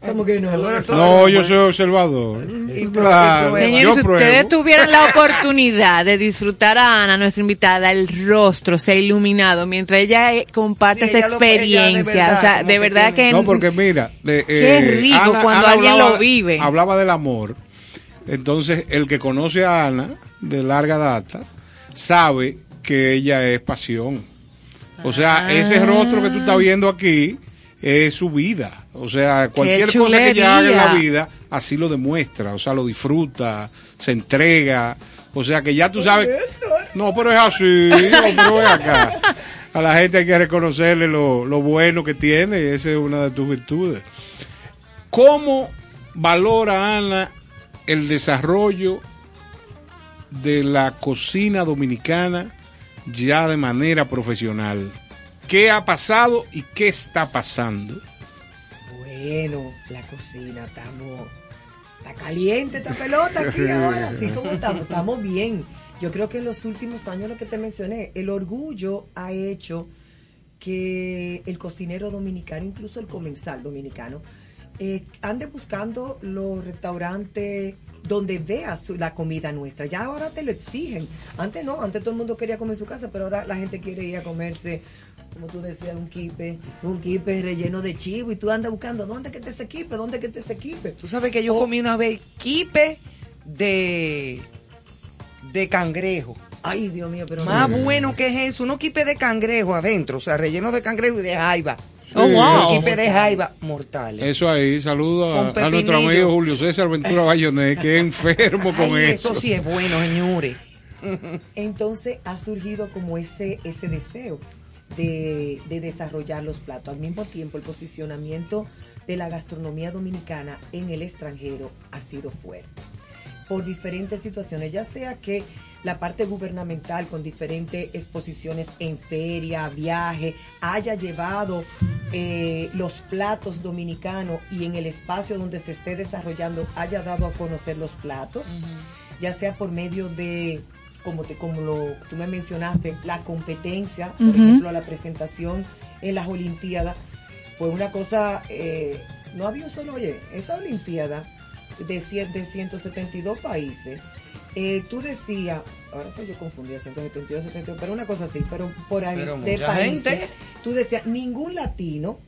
¿Cómo que no? Yo soy observador. Claro, Señores, si ustedes tuvieran la oportunidad de disfrutar a Ana, nuestra invitada, el rostro se ha iluminado mientras ella eh, comparte Sí, esa ella lo- ella de experiencia. verdad, o sea, de verdad que... No, porque mira, de- Qué eh, rico cuando alguien lo vive. Hablaba del amor. Entonces, el que conoce a Ana de larga data sabe que ella es pasión. O sea, Ah. ese rostro que tú estás viendo aquí es su vida. O sea, cualquier cosa que ella haga en la vida, así lo demuestra. O sea, lo disfruta, se entrega. O sea, que ya tú sabes. No, pero es así. No, pero acá. A la gente hay que reconocerle lo, lo bueno que tiene esa es una de tus virtudes. ¿Cómo valora Ana el desarrollo de la cocina dominicana ya de manera profesional? ¿Qué ha pasado y qué está pasando? Bueno, la cocina, estamos. Está caliente esta pelota aquí ahora, así como estamos, estamos bien. Yo creo que en los últimos años, lo que te mencioné, el orgullo ha hecho que el cocinero dominicano, incluso el comensal dominicano, eh, ande buscando los restaurantes donde veas su- la comida nuestra. Ya ahora te lo exigen. Antes no, antes todo el mundo quería comer en su casa, pero ahora la gente quiere ir a comerse, como tú decías, un kipe, un kipe relleno de chivo y tú andas buscando, ¿dónde que te ese kipe? ¿Dónde que te ese kipe? Tú sabes que yo comí una vez quipe de de cangrejo. Ay, Dios mío, pero Más no. bueno que es eso, unos quipe de cangrejo adentro, o sea, relleno de cangrejo y de jaiba. Oh, Sí, wow. Quipe de jaiba mortales. Eso ahí, saludo a, nuestro amigo Julio César Ventura Bayonet, que es enfermo con Ay, eso. eso sí es bueno, señores. Entonces ha surgido como ese, ese deseo de, de desarrollar los platos. Al mismo tiempo, el posicionamiento de la gastronomía dominicana en el extranjero ha sido fuerte. Por diferentes situaciones, ya sea que la parte gubernamental con diferentes exposiciones en feria, viaje, haya llevado eh, los platos dominicanos y en el espacio donde se esté desarrollando haya dado a conocer los platos, ya sea por medio de, como, te, como lo, tú me mencionaste, la competencia, por Ujú. ejemplo, la presentación en las Olimpiadas, fue una cosa, eh, no había un solo, oye, esa Olimpiada de, cien- de 172 países, eh, tú decías, ahora que yo confundía 172, 72, pero una cosa así, pero por ahí, Pero de países, gente. tú decías, ningún latino,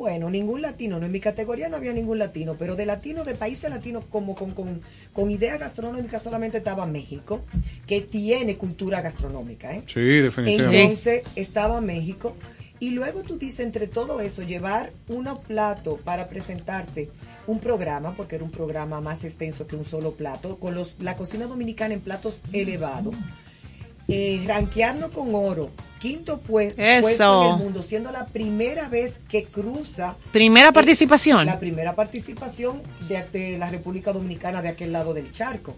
bueno, ningún latino, no en mi categoría no había ningún latino, pero de latino, de países latinos como con, con, con idea gastronómica solamente estaba México, que tiene cultura gastronómica, ¿eh? Sí, definitivamente. Entonces estaba México. Y luego tú dices, entre todo eso, llevar unos platos para presentarse un programa, porque era un programa más extenso que un solo plato, con los, la cocina dominicana en platos elevados. Eh, ranquearnos con oro, quinto pue- Eso. puesto en el mundo, siendo la primera vez que cruza Primera participación. la primera participación de, de la República Dominicana de aquel lado del charco.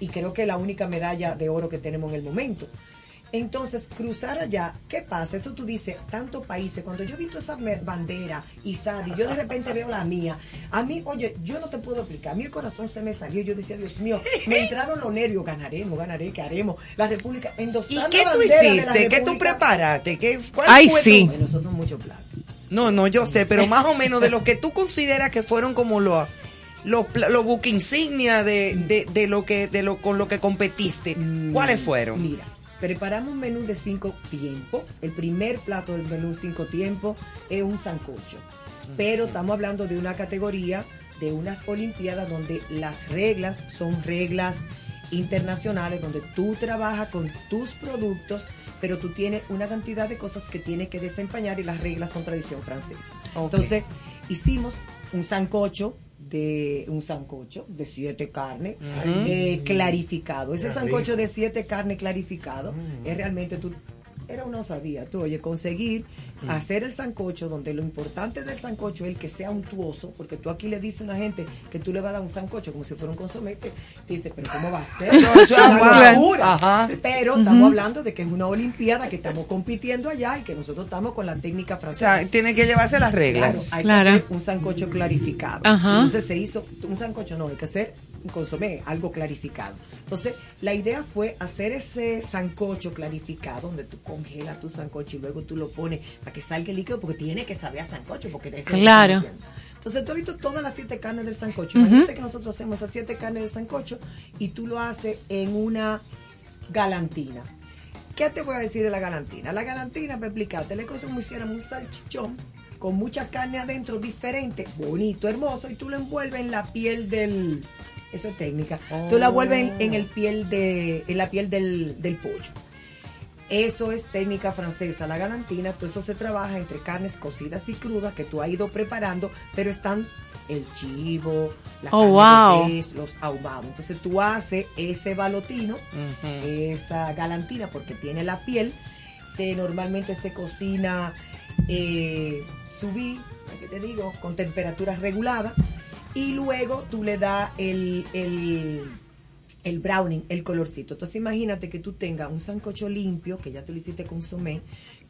Y creo que la única medalla de oro que tenemos en el momento. Entonces, cruzar allá, ¿qué pasa? Eso tú dices, tantos países, cuando yo he visto esa bandera y Sadi, yo de repente veo la mía. A mí, oye, yo no te puedo explicar, a mí el corazón se me salió, yo decía, Dios mío, me entraron los nervios, ganaremos, ganaré, ¿qué haremos? La República, ¿Y endosando qué tú hiciste? ¿Qué tú preparaste? ¿Qué, cuál Ay, fue sí. Bueno, eso son muchos platos. No, no, yo sé, pero más o menos de lo que tú consideras que fueron como los los buques insignia de, de, de lo que de lo con lo que competiste. ¿Cuáles fueron? Mira, preparamos un menú de cinco tiempos. El primer plato del menú cinco tiempos es un sancocho. Pero estamos hablando de una categoría de unas Olimpiadas donde las reglas son reglas internacionales, donde tú trabajas con tus productos, pero tú tienes una cantidad de cosas que tienes que desempeñar y las reglas son tradición francesa. Entonces, hicimos un sancocho de un sancocho de siete carnes eh, clarificado. Ese sancocho de siete carnes clarificado es realmente tú era una osadía, tú oye, conseguir hacer el sancocho donde lo importante del sancocho es el que sea untuoso, porque tú aquí le dices a una gente que tú le vas a dar un sancocho como si fuera un consomé, te dice, pero ¿cómo va a ser? No, eso es una locura. Ajá. Pero estamos hablando de que es una olimpiada, que estamos compitiendo allá y que nosotros estamos con la técnica O francesa. sea, tiene que llevarse las reglas. Claro, hay Claro. que hacer un sancocho clarificado. Entonces se hizo un sancocho, no, hay que hacer consomé, algo clarificado. Entonces, la idea fue hacer ese sancocho clarificado, donde tú congelas tu sancocho y luego tú lo pones para que salga el líquido, porque tiene que saber a sancocho, porque de eso lo Claro. Entonces, tú has visto todas las siete carnes del sancocho. Imagínate que nosotros hacemos esas siete carnes del sancocho y tú lo haces en una galantina. ¿Qué te voy a decir de la galantina? La galantina, para explicarte, le como si hiciéramos un salchichón con mucha carne adentro diferente, bonito, hermoso, y tú lo envuelves en la piel del... Eso es técnica. Tú la envuelves en, en el piel de, en la piel del, del pollo. Eso es técnica francesa, la galantina, todo eso se trabaja entre carnes cocidas y crudas que tú has ido preparando, pero están el chivo, la Oh, carne wow. de res, los ahumados. Entonces tú haces ese balotino, esa galantina, porque tiene la piel, se normalmente se cocina eh, subí, ¿qué te digo? Con temperaturas reguladas, y luego tú le das el, el, el browning, el colorcito. Entonces imagínate que tú tengas un sancocho limpio, que ya tú lo hiciste consomé,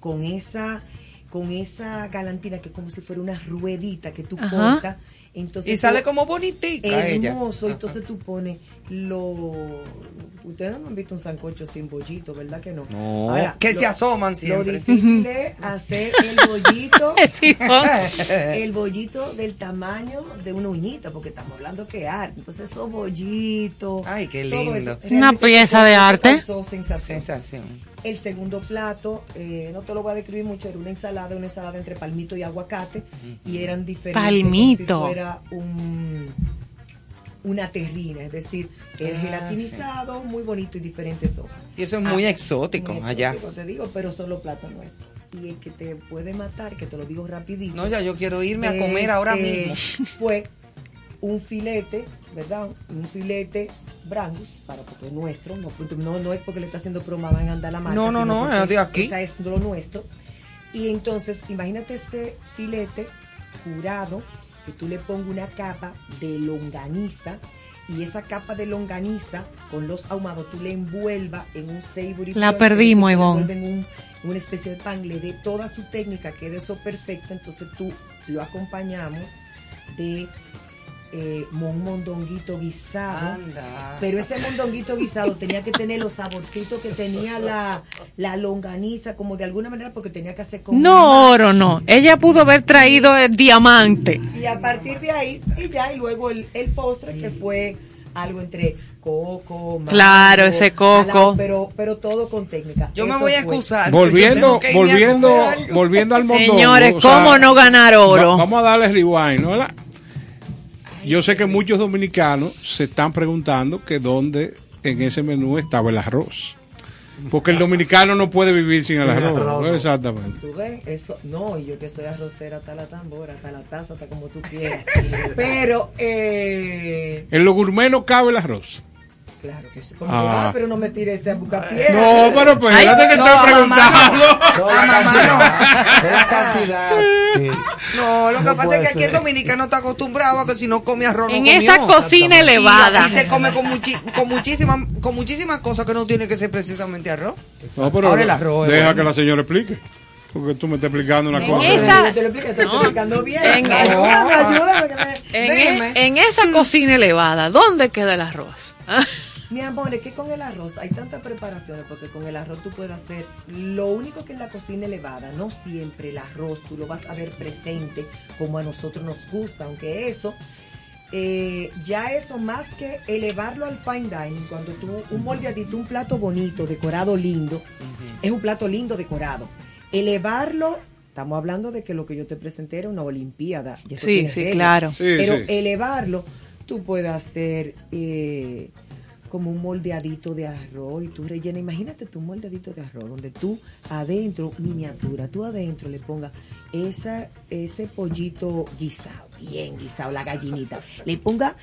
con esa, con esa galantina que es como si fuera una ruedita que tú cortas. Entonces Y tú- sale como bonitica ella. hermoso. Entonces tú pones lo. Ustedes no han visto un sancocho sin bollito, ¿verdad que no? No, que se asoman siempre. Lo difícil es hacer el bollito. El bollito del tamaño de una uñita, porque estamos hablando que arte. Entonces, esos bollitos. Ay, qué lindo. eso, Una pieza de arte. sensación. Sensación. El segundo plato, eh, no te lo voy a describir mucho, era una ensalada, una ensalada entre palmito y aguacate, y eran diferentes. Palmito. Como si fuera un, una terrina, es decir, el Ah, gelatinizado, muy bonito y diferentes hojas. Y eso es muy Ah, exótico muy allá. exótico, te digo, pero son los platos nuestros. Y el que te puede matar, que te lo digo rapidito. No, ya yo quiero irme a comer ahora mismo. Fue un filete, ¿verdad? Un filete Brangus, para porque es nuestro, no, no, no es porque le está haciendo promo van a andar la marca. No, no, no, porque es de aquí. Esa es lo nuestro. Y entonces, imagínate ese filete curado, que tú le pongas una capa de longaniza y esa capa de longaniza con los ahumados tú le envuelvas en un savory La punch, perdimos, Ivonne. envuelven un- una especie de pan, le dé toda su técnica, quede eso perfecto, entonces tú lo acompañamos de eh, un mondonguito guisado. Anda. Pero ese mondonguito guisado tenía que tener los saborcitos que tenía la, la longaniza, como de alguna manera, porque tenía que hacer como No, oro no. Ella pudo haber traído el diamante. y a partir de ahí, y ya, y luego el, el postre que fue algo entre coco, mango, Claro, ese coco. pero, pero todo con técnica. Yo me voy a excusar. Volviendo, volviendo, volviendo al mondongo. Señores, o sea, ¿cómo no ganar oro? va- vamos a darle rewind, ¿no? Yo sé que muchos dominicanos se están preguntando que dónde en ese menú estaba el arroz. Porque el dominicano no puede vivir sin el Sin arroz. no. Exactamente. Tú ves, eso, no, yo que soy arrocera hasta la tambora, hasta la taza, hasta como tú quieras. pero, eh, En lo gourmet no cabe el arroz. Claro que sí. Como Ah. ah, pero no me tires a buscar piedra. No, pero pues, Ay, espérate que no, estoy a mamá preguntando. No, la cantidad, es la cantidad que, No, lo que No pasa es que aquí el dominicano está acostumbrado a que si no come arroz no En comió. esa cocina elevada. Y, se come con, muchi- con muchísimas con muchísimas cosas que no tiene que ser precisamente arroz. No, pero Ahora el arroz deja bueno. que la señora explique. Porque tú me estás explicando una En cosa. esa- Yo te lo explico, estoy No. explicando bien. En- ayúdame, ayúdame. que me- en esa cocina elevada, ¿dónde queda el arroz? Mi amor, es que con el arroz hay tantas preparaciones, porque con el arroz tú puedes hacer lo único que en la cocina elevada, no siempre el arroz tú lo vas a ver presente como a nosotros nos gusta, aunque eso, eh, ya eso más que elevarlo al fine dining, cuando tú un moldeadito, un plato bonito, decorado lindo, es un plato lindo decorado. Elevarlo, estamos hablando de que lo que yo te presenté era una olimpiada. y eso Sí, sí, reglas. claro. Sí, Pero sí. elevarlo, tú puedes hacer eh, como un moldeadito de arroz y tú rellenas. Imagínate tu moldeadito de arroz, donde tú adentro, miniatura, tú adentro le pongas esa, ese pollito guisado, bien guisado, la gallinita. Le ponga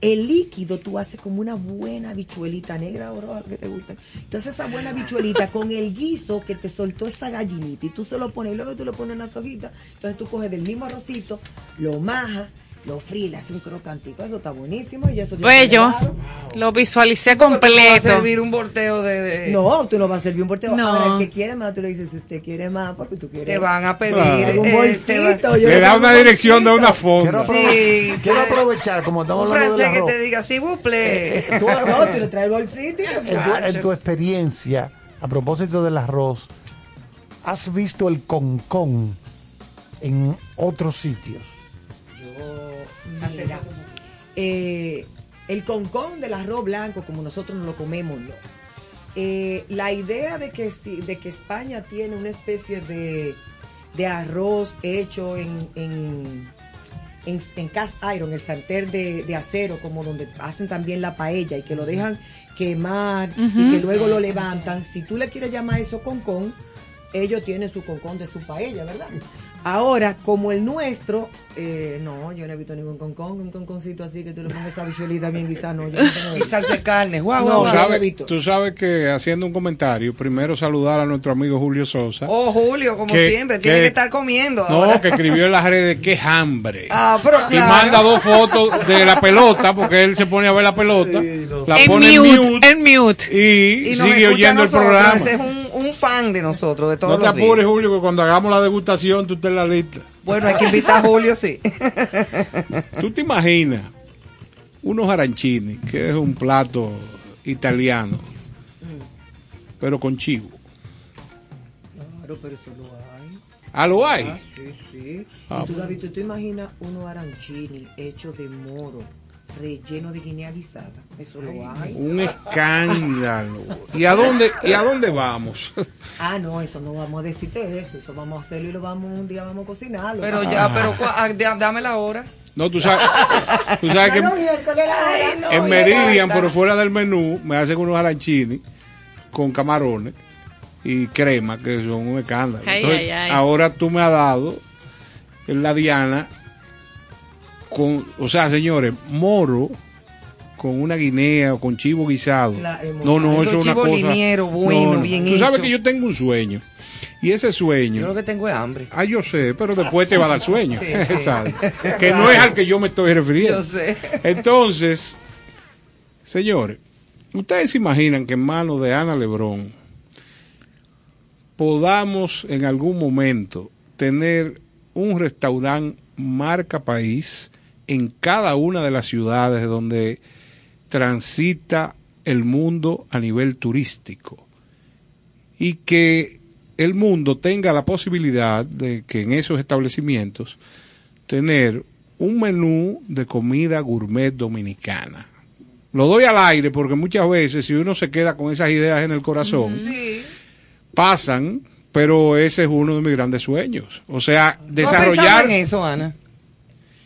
el líquido, tú haces como una buena bichuelita negra o roja que te guste. Entonces esa buena bichuelita con el guiso que te soltó esa gallinita y tú se lo pones, y luego tú lo pones en las hojitas. Entonces tú coges del mismo arrocito, lo majas, lo haces un crocantico. Eso está buenísimo y eso Bello. elevado. Lo visualicé Va a completo. servir un volteo de, de- No, tú no vas a servir un volteo. No. Ahora, el que quiere más, tú le dices, si usted quiere más, porque tú quieres. te van a pedir Claro. un eh, bolsito. yo Le da una un dirección de bolsito. una fonda. Sí, Quiero aprovechar, como un estamos hablando francés del que te diga, sí, buple. Tú- No, tú le traes el bolsito y le en, tu, en tu experiencia, a propósito del arroz, ¿has visto el concón en otros sitios? Mira, eh, el concón del arroz blanco, como nosotros no lo comemos, no. Eh, la idea de que, de que España tiene una especie de, de arroz hecho en, en, en, en cast iron, el sartén de, de acero, como donde hacen también la paella y que lo dejan quemar y que luego lo levantan. Si tú le quieres llamar eso concón, ellos tienen su concón de su paella, ¿verdad? Ahora, como el nuestro, eh, no, yo no he visto ningún concón, un conconcito así que tú le pongas esa bichuelita bien guisada, no, yo no tengo Y salsa de carne, guau, No, guau, Tú guau. no, sabes, Víctor. tú sabes que haciendo un comentario, primero saludar a nuestro amigo Julio Sosa. Oh, Julio, como Que- siempre, tiene que- estar comiendo. no, ahora. que escribió en las redes que hambre. Ah, pero Y claro. manda dos fotos de la pelota, porque él se pone a ver la pelota, la En pone en mute, en mute. y, Y sigue oyendo el programa. Ese es un fan de nosotros, de todos No te los días. apures, Julio, que cuando hagamos la degustación tú estés en la lista. Bueno, hay que invitar a Julio, sí. ¿Tú te imaginas unos arancini, que es un plato italiano, pero con chivo? Claro, pero eso lo hay. Ah, lo hay. Ah, sí, sí. Ah, y tú, David, ¿tú te imaginas unos arancini hechos de moro, relleno de guinea guisada? Eso lo hay. Un escándalo. ¿Y a dónde, y a dónde vamos? Ah, no, eso no vamos a decirte eso. Eso vamos a hacerlo y lo vamos un día vamos a cocinarlo. Pero ya, pero cua- ah, da- dame la hora. No, tú sabes, tú sabes que no, la hora. en Meridian, por fuera del menú, me hacen unos arancini con camarones y crema, que son un escándalo. Ay, Entonces, ay, ay. ahora tú me has dado en la Diana con, o sea, señores, moro con una guinea o con chivo guisado. La hemos- no, no, Esos eso es una cosa. linieros, bueno, bien Tú sabes hecho. que yo tengo un sueño. Y ese Yo sueño lo que tengo es hambre. Ah, yo sé, pero después te va a dar sueño. Sí, sí. ¿sabes? Que no es al que yo me estoy refiriendo. Yo sé. Entonces, señores, ustedes se imaginan que en manos de Ana Lebrón podamos en algún momento tener un restaurante marca país en cada una de las ciudades donde transita el mundo a nivel turístico y que el mundo tenga la posibilidad de que en esos establecimientos tener un menú de comida gourmet dominicana. Lo doy al aire porque muchas veces si uno se queda con esas ideas en el corazón, Sí. pasan, pero ese es uno de mis grandes sueños. O sea, ¿Tú has desarrollar... en eso, Ana?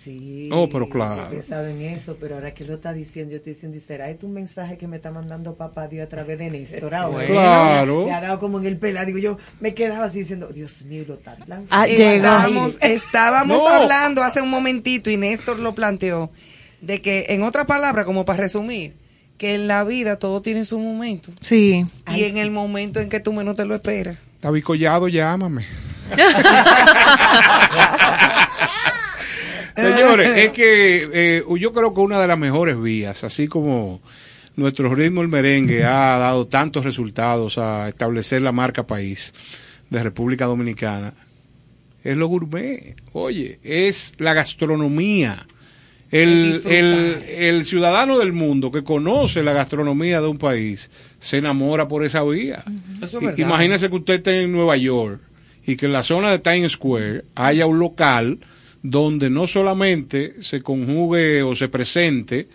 Sí. Oh, pero claro. He pensado en eso, pero ahora que lo está diciendo, yo estoy diciendo, ¿y será esto un mensaje que me está mandando papá Dios a través de Néstor? ahora? Claro. Me ha dado como en el pela. Digo, yo me quedaba así diciendo, Dios mío, lo está lanzando. Ah, Estábamos, llegamos. estábamos No. hablando hace un momentito y Néstor lo planteó de que, en otras palabras, como para resumir, que en la vida todo tiene su momento. Sí. y en el momento en que tú menos te lo esperas. David Collado, llámame. Señores, es que eh, yo creo que una de las mejores vías, así como nuestro ritmo el merengue ha dado tantos resultados a establecer la marca país de República Dominicana, es lo gourmet. Oye, es la gastronomía. El, el, el, ciudadano del mundo que conoce la gastronomía de un país se enamora por esa vía. Imagínese que usted esté en Nueva York y que en la zona de Times Square haya un local donde no solamente se conjugue o se presente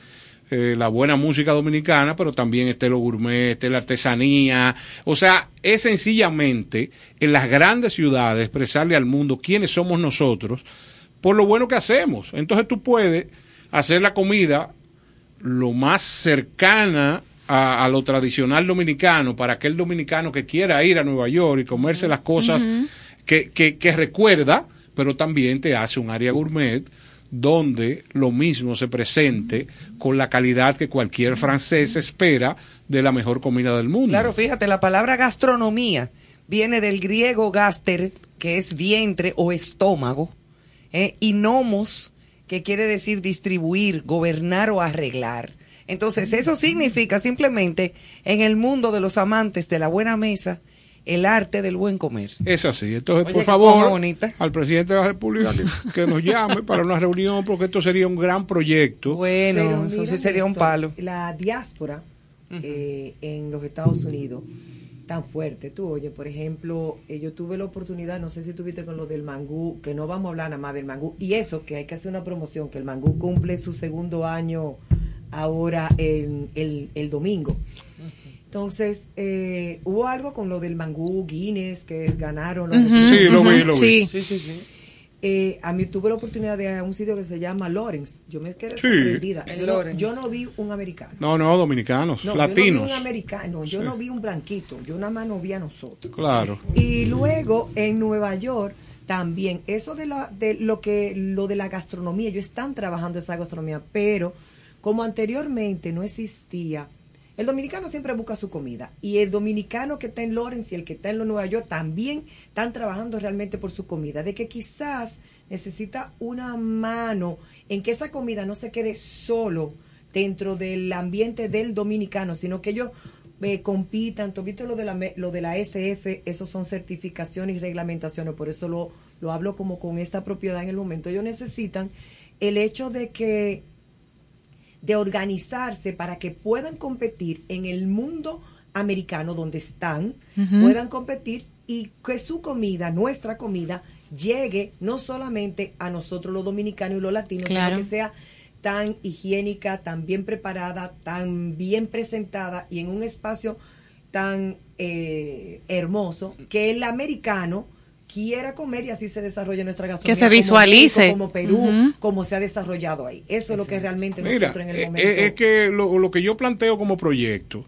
eh, la buena música dominicana, pero también esté lo gourmet, esté la artesanía. O sea, es sencillamente en las grandes ciudades expresarle al mundo quiénes somos nosotros por lo bueno que hacemos. Entonces tú puedes hacer la comida lo más cercana a, lo tradicional dominicano para aquel dominicano que quiera ir a Nueva York y comerse las cosas que, que, que recuerda, pero también te hace un área gourmet donde lo mismo se presente con la calidad que cualquier francés espera de la mejor comida del mundo. Claro, fíjate, la palabra gastronomía viene del griego gaster, que es vientre o estómago, ¿eh? y nomos, que quiere decir distribuir, gobernar o arreglar. Entonces, eso significa simplemente en el mundo de los amantes de la buena mesa, el arte del buen comer. Es así. Entonces, por favor, al presidente de la República que, nos llame para una reunión, porque esto sería un gran proyecto. Bueno, eso sí sería un palo. La diáspora eh, en los Estados Unidos, tan fuerte. Tú, oye, por ejemplo, eh, yo tuve la oportunidad, no sé si tuviste con lo del mangú, que no vamos a hablar nada más del mangú, y eso, que hay que hacer una promoción, que el mangú cumple su segundo año ahora el, el domingo. Entonces, eh, hubo algo con lo del mangú Guinness que ganaron. Los Sí, lo vi, lo vi. Sí, sí, sí. Eh, a mí tuve la oportunidad de ir a un sitio que se llama Lawrence. Yo me quedé sorprendida. Yo no, vi un americano. No, no, dominicanos, latinos. Yo no vi un americano, yo no vi un blanquito. Yo nada más no vi a nosotros. Claro. Y luego en Nueva York también eso de, la, de lo que lo de la gastronomía. Ellos están trabajando esa gastronomía, pero como anteriormente no existía el dominicano siempre busca su comida y el dominicano que está en Lawrence y el que está en Nueva York también están trabajando realmente por su comida, de que quizás necesita una mano en que esa comida no se quede solo dentro del ambiente del dominicano, sino que ellos eh, compitan, tú viste lo de, la, lo de la SF, esos son certificaciones y reglamentaciones, por eso lo, lo hablo como con esta propiedad en el momento. Ellos necesitan el hecho de que de organizarse para que puedan competir en el mundo americano donde están, puedan competir y que su comida, nuestra comida, llegue no solamente a nosotros los dominicanos y los latinos, sino que sea tan higiénica, tan bien preparada, tan bien presentada y en un espacio tan eh, hermoso que el americano quiera comer y así se desarrolla nuestra gastronomía. Que se visualice. Como, Perú, como se ha desarrollado ahí. Eso es lo que realmente nosotros en el eh, momento... Es que lo, que yo planteo como proyecto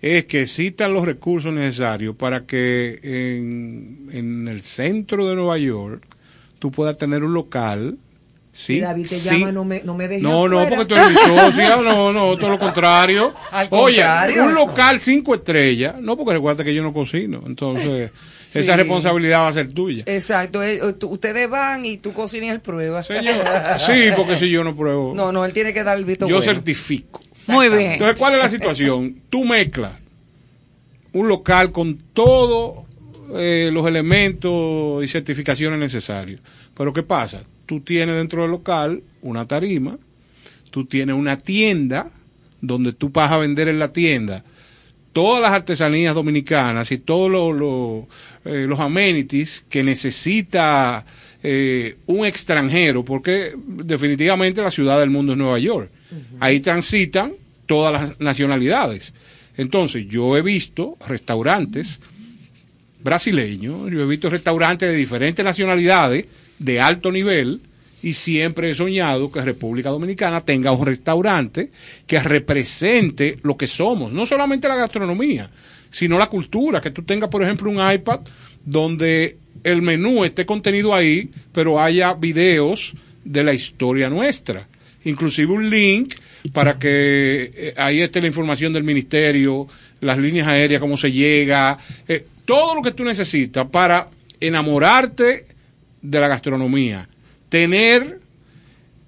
es que existan los recursos necesarios para que en, en el centro de Nueva York tú puedas tener un local Sí, David te llama, no me, no me dejes No, no, porque tú eres no, no, todo lo contrario. Oye, un local cinco estrellas, no, porque recuerda que yo no cocino, entonces esa responsabilidad va a ser tuya. Exacto, eh, ustedes van y tú cocinas el prueba. Señor, sí, porque si yo no pruebo. No, no, él tiene que dar el visto Yo certifico. Muy bien. Entonces, ¿cuál es la situación? Tú mezclas un local con todos eh, los elementos y certificaciones necesarios. Pero ¿qué pasa? tú tienes dentro del local una tarima, tú tienes una tienda donde tú vas a vender en la tienda todas las artesanías dominicanas y todos los, eh, los amenities que necesita eh, un extranjero, porque definitivamente la ciudad del mundo es Nueva York. Ahí transitan todas las nacionalidades. Entonces, yo he visto restaurantes brasileños, yo he visto restaurantes de diferentes nacionalidades de alto nivel y siempre he soñado que República Dominicana tenga un restaurante que represente lo que somos, no solamente la gastronomía, sino la cultura, que tú tengas, por ejemplo, un iPad donde el menú esté contenido ahí, pero haya videos de la historia nuestra, inclusive un link para que eh, ahí esté la información del ministerio, las líneas aéreas, cómo se llega, eh, todo lo que tú necesitas para enamorarte de la gastronomía, tener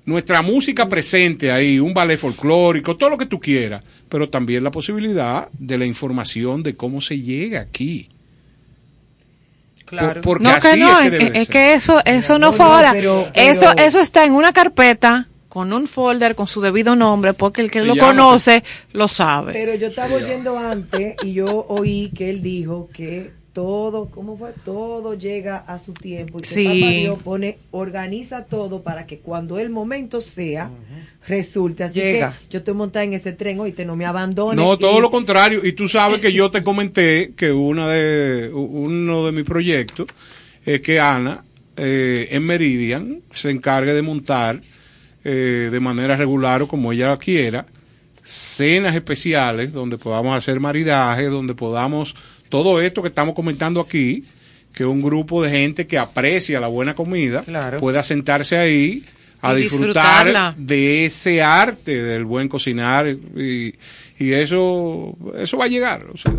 nuestra música presente ahí, un ballet folclórico, todo lo que tú quieras, pero también la posibilidad de la información de cómo se llega aquí. Claro. Por- porque No, así que no, es que debe es ser. que eso, eso no, No, fue no, ahora. pero- Eso, pero- eso está en una carpeta con un folder con su debido nombre, porque el que lo llama- conoce lo sabe. Pero yo estaba oyendo antes y yo oí que él dijo que todo, ¿cómo fue? Todo llega a su tiempo. Y que Sí. Papá Dios pone, organiza todo para que cuando el momento sea, resulte. Así Llega. que yo estoy montada en ese tren, oíste, no me abandones. No, todo Y- lo contrario. Y tú sabes que yo te comenté que una de, uno de mis proyectos es que Ana eh, en Meridian se encargue de montar eh, de manera regular o como ella quiera cenas especiales donde podamos hacer maridaje, donde podamos todo esto que estamos comentando aquí, que un grupo de gente que aprecia la buena comida Claro. pueda sentarse ahí a Y disfrutar disfrutarla. de ese arte del buen cocinar y, y eso eso va a llegar o sea,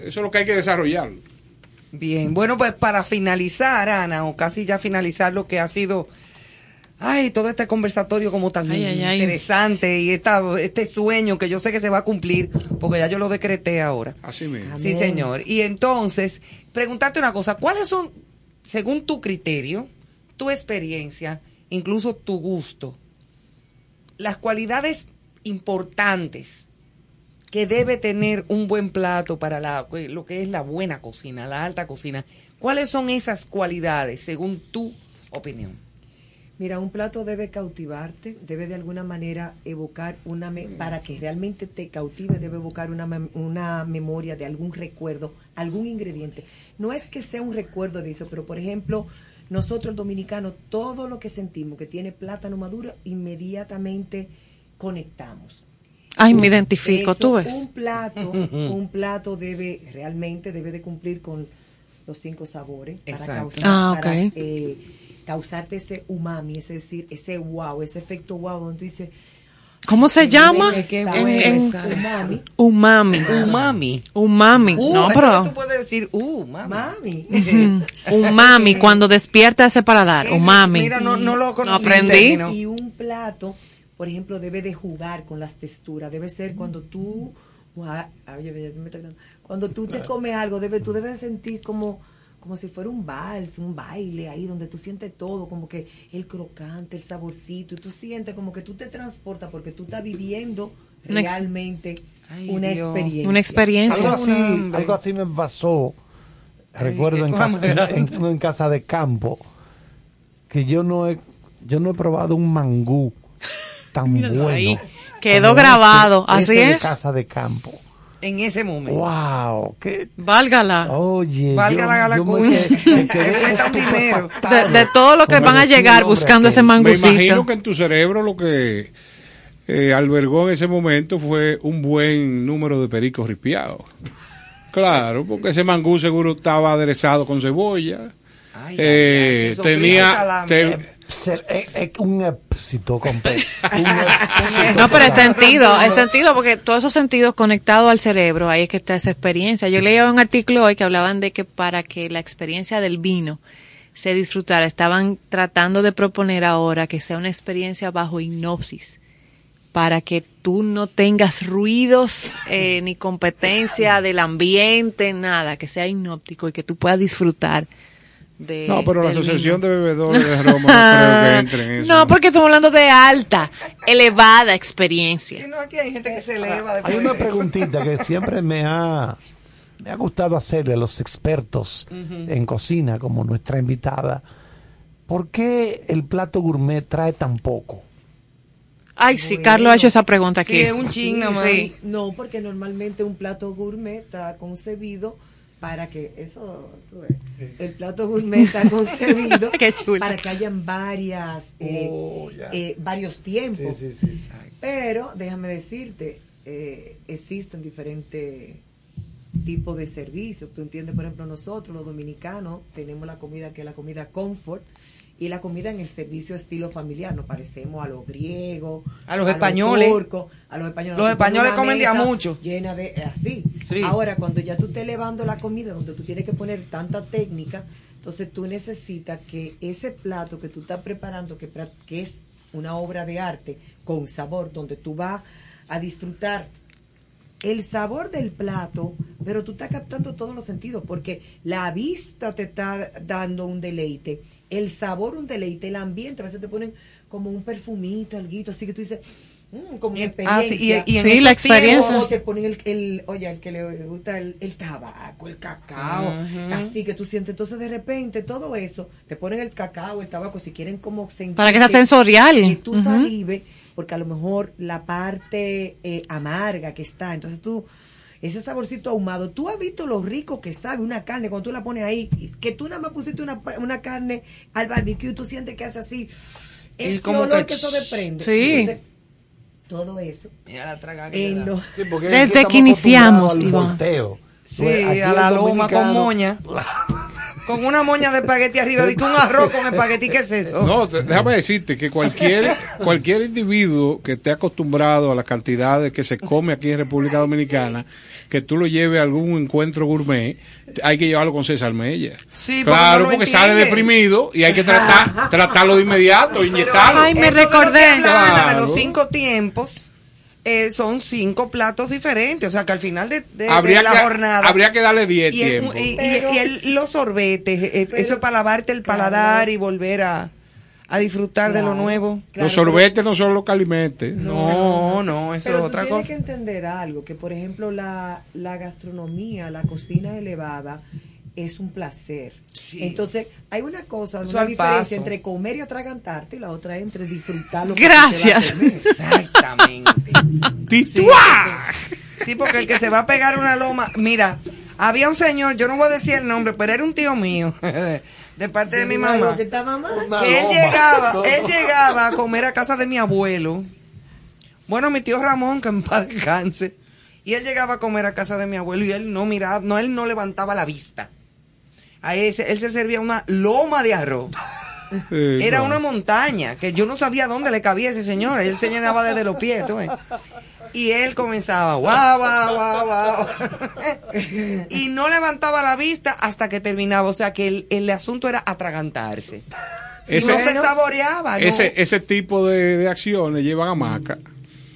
eso es lo que hay que desarrollar Bien, bueno, pues para finalizar, Ana, o casi ya finalizar lo que ha sido, ay, todo este conversatorio como tan Ay, ay, ay. interesante y esta, este sueño que yo sé que se va a cumplir, porque ya yo lo decreté ahora. así mismo Sí, señor. Y entonces, preguntarte una cosa, ¿cuáles son, según tu criterio, tu experiencia, incluso tu gusto, las cualidades importantes que debe tener un buen plato para la, lo que es la buena cocina, la alta cocina? ¿Cuáles son esas cualidades, según tu opinión? Mira, un plato debe cautivarte, debe de alguna manera evocar una, me- para que realmente te cautive, debe evocar una, mem- una memoria de algún recuerdo, algún ingrediente. No es que sea un recuerdo de eso, pero por ejemplo, nosotros dominicanos, todo lo que sentimos que tiene plátano maduro, inmediatamente conectamos. Ay, me identifico, Eso, tú ves. Un plato, un plato debe, realmente debe de cumplir con los cinco sabores para, causar, Ah, para, ok. eh, causarte ese umami, es decir, ese wow, ese efecto wow, donde tú dices, ¿Cómo se llama? "Qué Qué bueno bueno en- esa. umami, Umami. Umami. Uh, no, pero. tú puedes decir, uh, mami. mami. Umami, cuando despierta ese paladar. Umami. mira, no- no lo conocí, aprendí. término. Y un plato, por ejemplo, debe de jugar con las texturas. Debe ser cuando tú, cuando tú te comes algo, debe, tú debes sentir como, como si fuera un vals, un baile ahí donde tú sientes todo, como que el crocante, el saborcito, y tú sientes como que tú te transportas porque tú estás viviendo Una ex- realmente Ay, una Dios. experiencia. Una experiencia. Algo así, algo así me pasó, recuerdo en casa, en- en casa de campo, que yo no he, yo no he probado un mangú tan bueno. ahí. Quedó grabado, así ese de es. casa de campo. En ese momento. Wow, qué Válgala. Oye, Valga yo- yo me quedé dinero. De, de todo lo que con van a llegar hombre buscando ese aquel. me mangucito. imagino que en tu cerebro lo que eh, albergó en ese momento fue un buen número de pericos ripiados claro porque ese mangú seguro estaba aderezado con cebolla Ay, eh, ay, tenía te- Es, es un éxito completo. No, pero el total. sentido, el sentido, porque todos esos sentidos conectados al cerebro, ahí es que está esa experiencia. Yo leía un artículo hoy que hablaban de que para que la experiencia del vino se disfrutara, estaban tratando de proponer ahora que sea una experiencia bajo hipnosis, para que tú no tengas ruidos eh, ni competencia del ambiente, nada, que sea hipnóptico y que tú puedas disfrutar de no pero la asociación de bebedores de Roma no creo que entre en eso No, porque estamos hablando de alta, elevada experiencia. Sí, no, aquí hay gente que se eleva Hay una preguntita que siempre me ha, me ha gustado hacerle a los expertos en cocina, como nuestra invitada. ¿Por qué el plato gourmet trae tan poco? Ay, sí, Bueno. Carlos ha hecho esa pregunta aquí. Sí, es un ching. Sí. No, porque normalmente un plato gourmet está concebido para que eso tú ves, el plato gourmet está concebido Qué chulo. para que hayan varias eh, Oh, eh, varios tiempos sí, sí. pero déjame decirte eh, existen diferentes tipos de servicios tú entiendes por ejemplo nosotros los dominicanos tenemos la comida que es la comida comfort y la comida en el servicio estilo familiar nos parecemos a los griegos A los españoles. turcos, a los españoles Los españoles comen de a mesa mucho. llena de eh, así Sí. ahora cuando ya tú estés elevando la comida donde tú tienes que poner tanta técnica entonces tú necesitas que ese plato que tú estás preparando que, que es una obra de arte con sabor, donde tú vas a disfrutar el sabor del plato, pero tú estás captando todos los sentidos, porque la vista te está dando un deleite, el sabor un deleite, el ambiente, a veces te ponen como un perfumito, algo así que tú dices, mm, como una Ah, sí, y- experiencia. y en Sí, la experiencia. O te ponen el, el- oye, el que le gusta el, el tabaco, el cacao, así que tú sientes, entonces de repente todo eso, te ponen el cacao, el tabaco, si quieren como sentir Para que sea sensorial. que tú salive, porque a lo mejor la parte eh, amarga que está, entonces tú, ese saborcito ahumado, tú has visto lo rico que sabe una carne cuando tú la pones ahí, que tú nada más pusiste una, pa- una carne al barbecue, tú sientes que hace así, Y ese como olor que- que eso desprende. Sí. Entonces, todo eso Mira la traga que en le da. los Sí, porque Desde que iniciamos, Iván. volteo. Sí, aquí a el la loma con moña. Con una moña de espagueti arriba, de un arroz con espagueti, ¿qué es eso? No, déjame decirte que cualquier, cualquier individuo que esté acostumbrado a las cantidades que se come aquí en República Dominicana, que tú lo lleves a algún encuentro gourmet, hay que llevarlo con César Mella. Sí, porque claro, no lo porque sale deprimido y hay que tratar, tratarlo de inmediato, inyectarlo. Ay, me Eso de lo que recordé. habla Ana, de Claro. los cinco tiempos. Eh, son cinco platos diferentes, o sea que al final de, de- de habría, la que, jornada habría que darle 10 y, el- y- y- Pero- y el- los sorbetes, eh, Pero- eso es para lavarte el Claro. paladar y volver a, a disfrutar de lo nuevo. Claro, los sorbetes no son los que alimenten. No, no, eso Pero es tú otra tienes cosa. que entender algo, que por ejemplo la, la gastronomía, la cocina elevada es un placer. Entonces, hay una cosa, Eso una diferencia paso. entre comer y atragantarte y la otra entre disfrutar lo que Gracias. te a comer. Exactamente. Sí, porque- sí, porque el que se va a pegar una loma, mira, había un señor, yo no voy a decir el nombre, pero era un tío mío, de parte de mi mamá. que está mamá. Una que él loma. llegaba, Todo. él llegaba a comer a casa de mi abuelo. Bueno, mi tío Ramón, que en paz descanse. Y él llegaba a comer a casa de mi abuelo y él no miraba, no, él no levantaba la vista. A ese, él se servía una loma de arroz. Sí, Era una montaña que yo no sabía dónde le cabía ese señor. Él se llenaba desde los pies, tú ves. Y él comenzaba, guau, guau, guau, guau. y no levantaba la vista hasta que terminaba. O sea que el, el asunto era atragantarse. Y Ese- no se saboreaba. ¿no? Ese, ese tipo de, de acciones llevan a maca.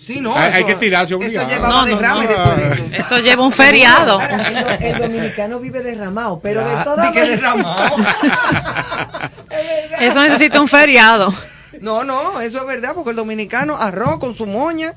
Sí, no, hay- hay eso- que tirarse Eso obligado. llevaba No, no, derrame no. después de eso. Eso lleva un feriado. El, do- el dominicano vive derramado, pero de todas maneras- derramado. Eso necesita un feriado. No, no, eso es verdad, porque el dominicano arroz con su moña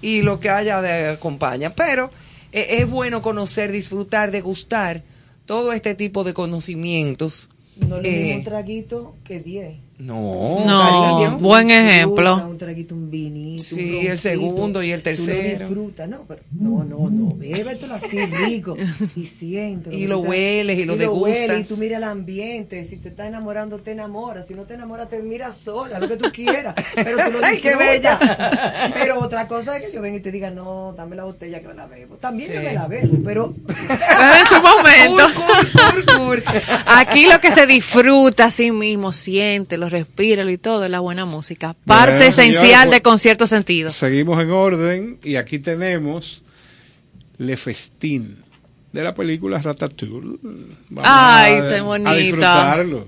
y lo que haya de acompaña. Pero eh, es bueno conocer, disfrutar, degustar todo este tipo de conocimientos. No le Eh, un traguito que 10. No, No, buen ejemplo. Un traguito, un vinito. Sí, un el segundo y el tercero. no, pero no, no, no, bébetelo así rico y siéntelo. Y lo hueles y lo hueles, degustas. y tú miras el ambiente, si te está enamorando te enamoras, si no te enamoras te miras sola, lo que tú quieras, pero tú lo Ay, qué bella. Pero otra cosa es que yo venga y te diga, no, dame la botella que me la bebo. También yo Sí. me la bebo, pero en su momento. Cur, cur, cur. Aquí lo que se disfruta a sí mismo, siente, lo respira y todo es la buena música. Parte Bueno, esencial señores, de pues, concierto sentido. Seguimos en orden y aquí tenemos Le Festín de la película Ratatouille. Vamos Ay, a, a disfrutarlo.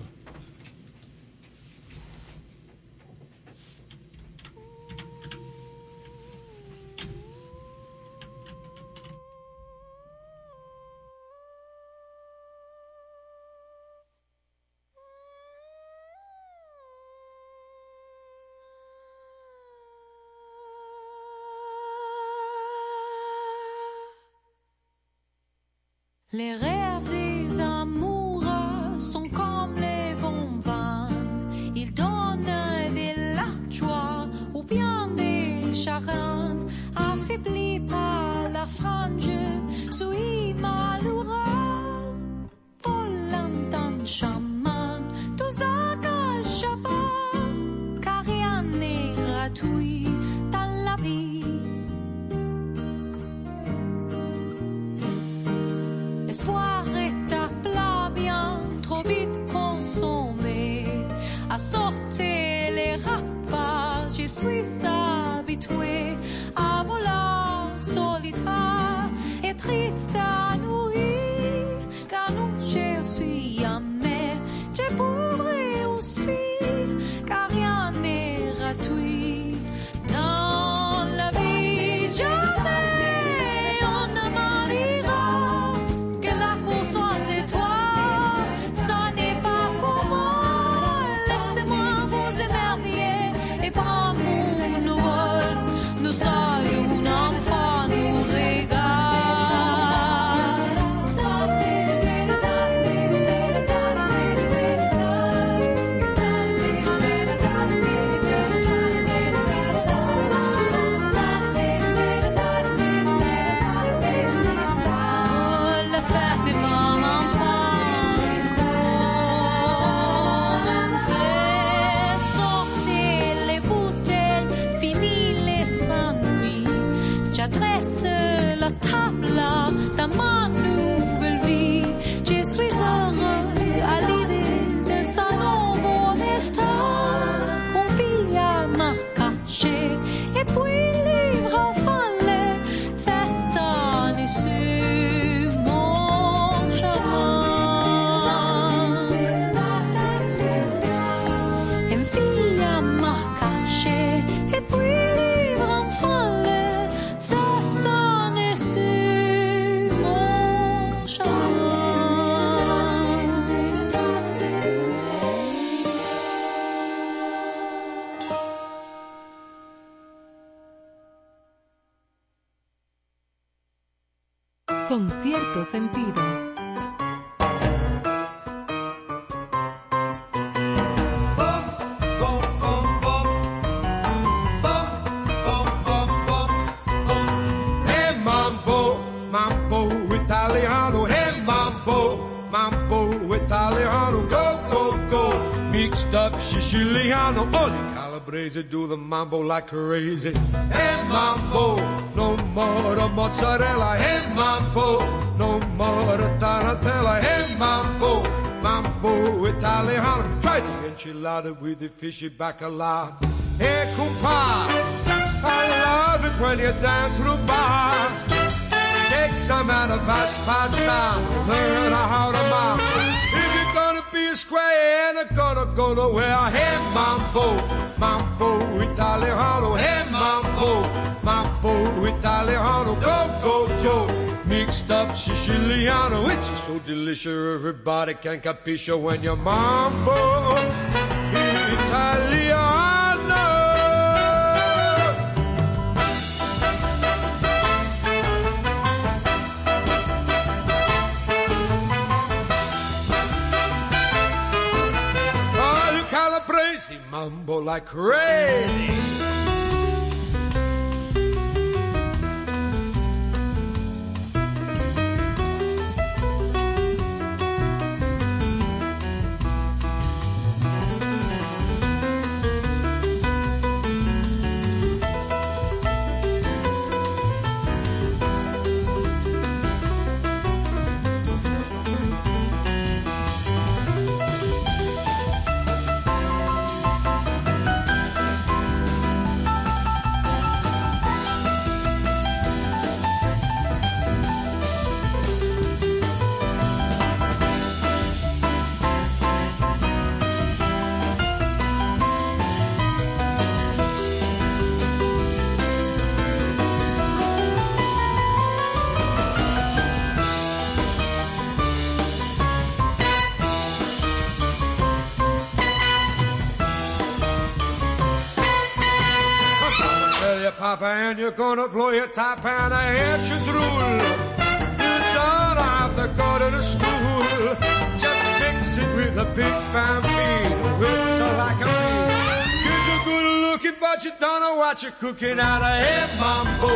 Les rêves puisse habituer à mon lent solitaire et triste. Sentido. Hey mambo, mambo italiano. Mambo, mambo italiano. Go, go, go. Mixed up Siciliano. Calabrese do the mambo like crazy. Hey mambo, no more mozzarella. Hey mambo, no more tagliatella. Hey mambo, mambo italiano. Try the enchilada with the fishy bacala. Hey compa. I love it when you dance to the bar. Take some out of Paspasano, learn how to mambo. Gonna be a square, and you're gonna go nowhere. Hey, mambo, mambo italiano. Hey, mambo, mambo italiano. Go, go, Joe. Mixed up Siciliano, is so delicious. Everybody can capisce when you're mambo italiano. Mambo like crazy. Papa and you're gonna blow your top and I hate you drool. You don't have to go to the school. Just mix it with a big bambino. Whips are like a bee. Cause you're good looking, but you don't know what you're cooking out of. Hey, mambo,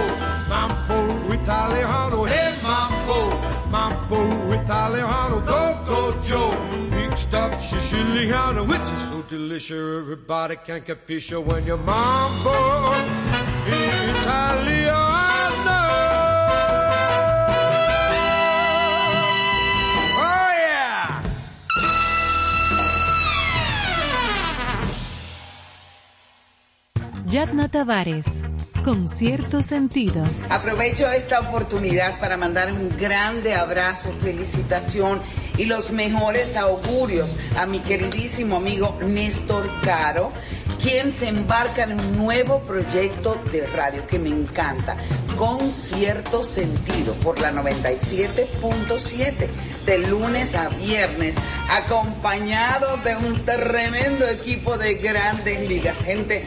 mambo italiano. Hey, mambo, mambo italiano. Go, go, Joe. Mixed up Siciliano, which is so delicious. Everybody can capisce when you're mambo italiano. Oh, yeah. Yadna Tavares, con cierto sentido. Aprovecho esta oportunidad para mandar un grande abrazo, felicitación y los mejores augurios a mi queridísimo amigo Néstor Caro, quien se embarca en un nuevo proyecto de radio que me encanta, con cierto sentido, por la 97.7, de lunes a viernes, acompañado de un tremendo equipo de grandes ligas, gente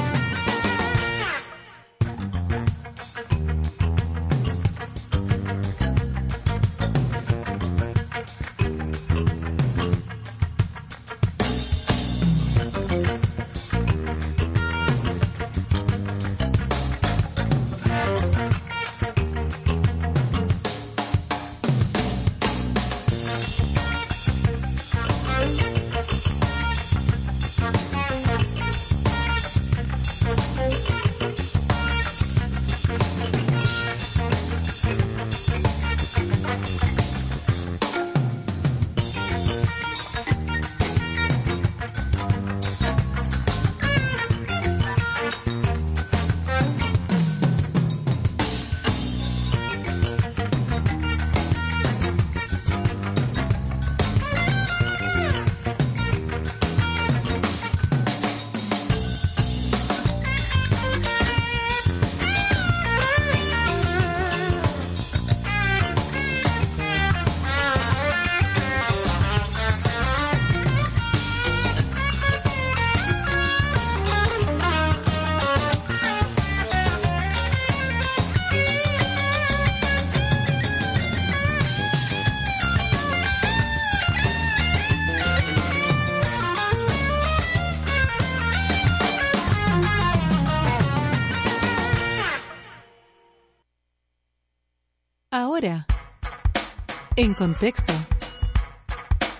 En contexto,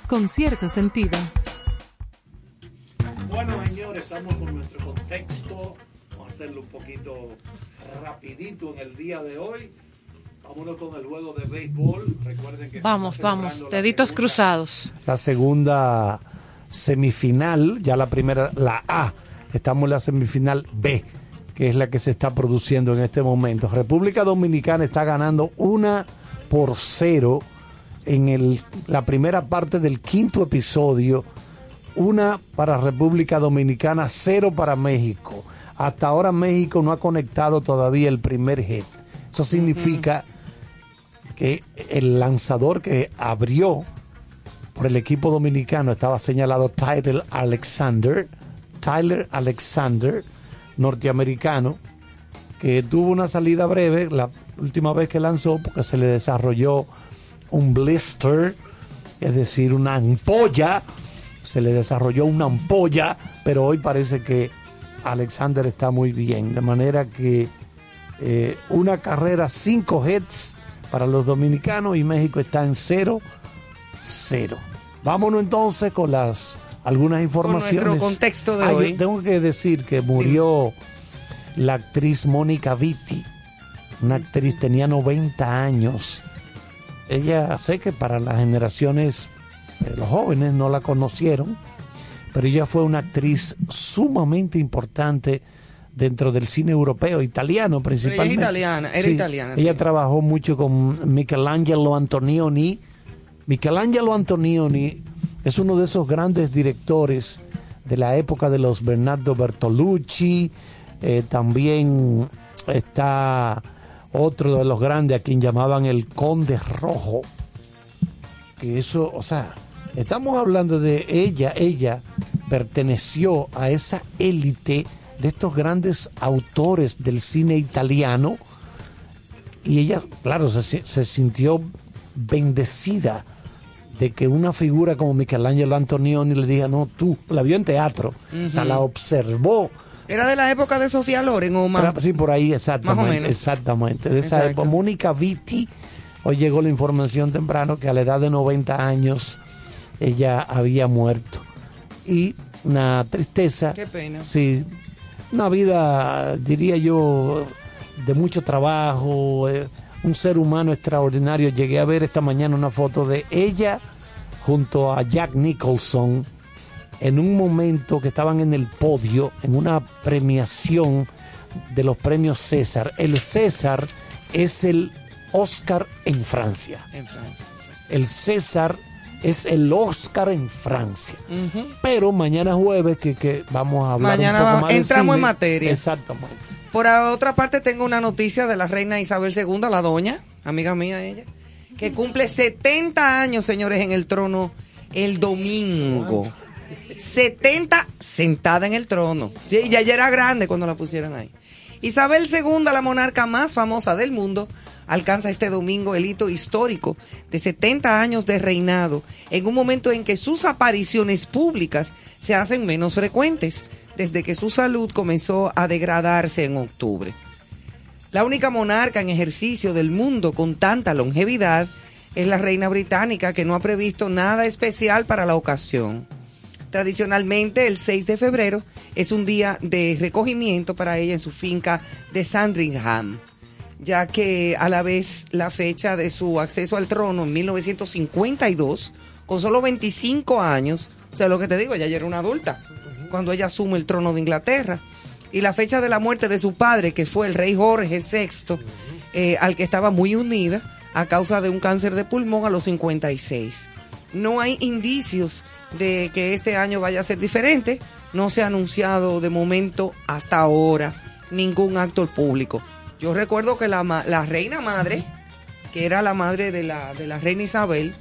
con cierto sentido. Bueno, señores, estamos con nuestro contexto. Vamos a hacerlo un poquito rapidito en el día de hoy. Vámonos con el juego de béisbol. Recuerden que Vamos, vamos, deditos segunda- cruzados. La segunda semifinal, ya la primera, la A. Estamos en la semifinal B, que es la que se está produciendo en este momento. República Dominicana está ganando una por cero en el, la primera parte del quinto episodio. Una para República Dominicana, cero para México. Hasta ahora México no ha conectado todavía el primer hit. Eso significa que el lanzador que abrió por el equipo dominicano estaba señalado Tyler Alexander, Tyler Alexander, norteamericano, que tuvo una salida breve la última vez que lanzó porque se le desarrolló un blister, es decir, una ampolla, se le desarrolló una ampolla, pero hoy parece que Alexander está muy bien, de manera que eh, una carrera, cinco hits para los dominicanos y México está en cero, cero. Vámonos entonces con las algunas informaciones. nuestro contexto de Ah, yo tengo que decir que murió la actriz Mónica Vitti, una actriz tenía 90 años. Ella, sé que para las generaciones, eh, los jóvenes no la conocieron, pero ella fue una actriz sumamente importante dentro del cine europeo, italiano principalmente. italiana, era italiana, Ella sí. trabajó mucho con Michelangelo Antonioni. Michelangelo Antonioni es uno de esos grandes directores de la época de los Bernardo Bertolucci. eh, también está otro de los grandes a quien llamaban el Conde Rojo. Que eso, o sea, estamos hablando de ella, ella perteneció a esa élite de estos grandes autores del cine italiano y ella, claro, se, si- se sintió bendecida de que una figura como Michelangelo Antonioni le diga, no, tú, la vio en teatro, o sea, la observó. Era de la época de Sofía Loren o más. Sí, por ahí, exactamente. Más o menos. Exactamente. De esa Exacto. época. Mónica Vitti, hoy llegó la información temprano que a la edad de 90 años ella había muerto. Y una tristeza. Qué pena. Sí, una vida, diría yo, de mucho trabajo, eh, un ser humano extraordinario. Llegué a ver esta mañana una foto de ella junto a Jack Nicholson en un momento que estaban en el podio, en una premiación de los premios César. El César es el Oscar en Francia. En Francia. El César es el Oscar en Francia. Pero mañana jueves, que, que vamos a hablar Mañana un poco de entramos en materia. Exactamente. Por a- otra parte, tengo una noticia de la reina Isabel II, la doña, amiga mía ella, que cumple 70 años, señores, en el trono el domingo. 70 sentada en el trono. Sí, ya era grande cuando la pusieron ahí. Isabel II, la monarca más famosa del mundo, alcanza este domingo el hito histórico de 70 años de reinado, en un momento en que sus apariciones públicas se hacen menos frecuentes, desde que su salud comenzó a degradarse en octubre. La única monarca en ejercicio del mundo con tanta longevidad es la reina británica, que no ha previsto nada especial para la ocasión. Tradicionalmente, el 6 de febrero es un día de recogimiento para ella en su finca de Sandringham, ya que a la vez la fecha de su acceso al trono en 1952, con solo 25 años, o sea, lo que te digo, ella ya era una adulta cuando ella asume el trono de Inglaterra, y la fecha de la muerte de su padre, que fue el rey Jorge VI, eh, al que estaba muy unida a causa de un cáncer de pulmón a los 56. No hay indicios de que este año vaya a ser diferente. No se ha anunciado de momento hasta ahora ningún acto público. Yo recuerdo que la, la reina madre, que era la madre de la, de la reina Isabel,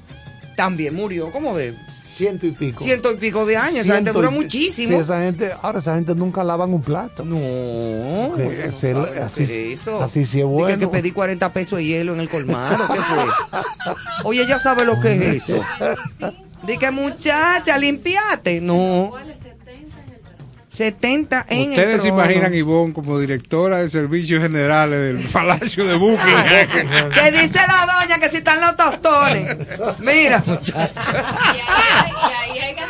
también murió como de Ciento y pico. ciento y pico de años. Esa gente dura muchísimo. Sí, esa gente, ahora esa gente nunca lavan un plato. No, Que saben así, hacer eso. así sí es Dije bueno. que pedí 40 pesos de hielo en el colmado. ¿Qué fue? Oye, ella sabe lo que es eso. Dije, muchacha, limpiate. No. 70 en el Ustedes se imaginan a Ivonne como directora de servicios generales del Palacio de Buckingham. Que dice la doña que si están los tostones. Mira, muchachos.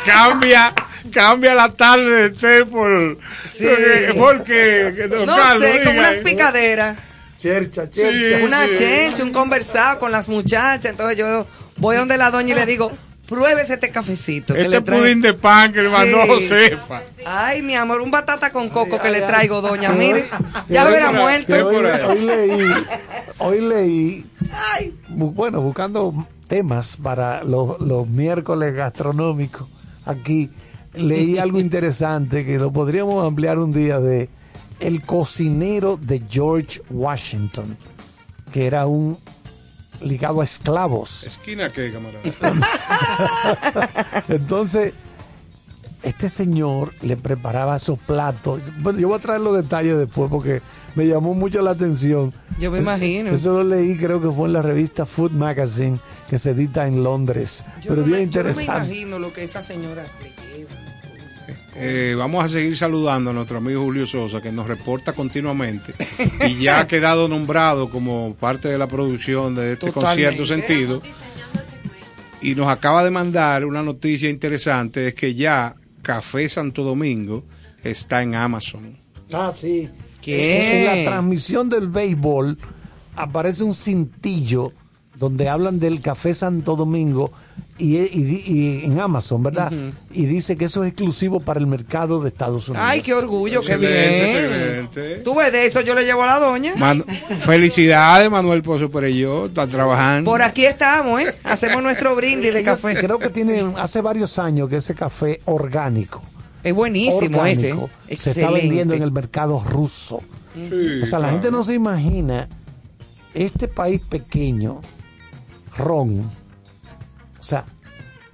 cambia, cambia la tarde de té por Sí. porque, porque No Carlos sé, como unas picaderas. Chercha, Sí, una sí. chencha, un conversado con las muchachas. Entonces yo voy donde la doña y le digo, pruébese este cafecito. que Este le trae". pudín de pan que le mandó Sí. Josefa. Ay, mi amor, un batata con coco que le traigo, doña. Mire, ya hubiera muerto. Hoy, hoy leí, hoy leí, bu- bueno, buscando temas para los, los miércoles gastronómicos aquí, leí algo interesante que lo podríamos ampliar un día de el cocinero de George Washington, que era un ligado a esclavos. Esquina que, camarada. Entonces, este señor le preparaba esos platos. Bueno, yo voy a traer los detalles después porque me llamó mucho la atención. Yo me Es- imagino. Eso lo leí, creo que fue en la revista Food Magazine, que se edita en Londres. Yo Pero no bien me- yo no me interesante. imagino lo que esa señora le lleva. Eh, vamos a seguir saludando a nuestro amigo Julio Sosa, que nos reporta continuamente y ya ha quedado nombrado como parte de la producción de este Totalmente. concierto sentido. Y nos acaba de mandar una noticia interesante, es que ya Café Santo Domingo está en Amazon. Ah, sí. ¿Qué? En, en la transmisión del béisbol aparece un cintillo donde hablan del café Santo Domingo y, y- y en Amazon, ¿verdad? Y dice que eso es exclusivo para el mercado de Estados Unidos. Ay, qué orgullo, qué Excelente, bien. excelente. Tú ves de eso, yo le llevo a la doña. Felicidades, Manuel Pozo Pereyó, está trabajando. Por aquí estamos, ¿eh? Hacemos nuestro brindis de café. Creo que tienen hace varios años que ese café orgánico. Es buenísimo ese. se está vendiendo en el mercado ruso. Sí, O sea, la gente no se imagina este país pequeño, ron, o sea,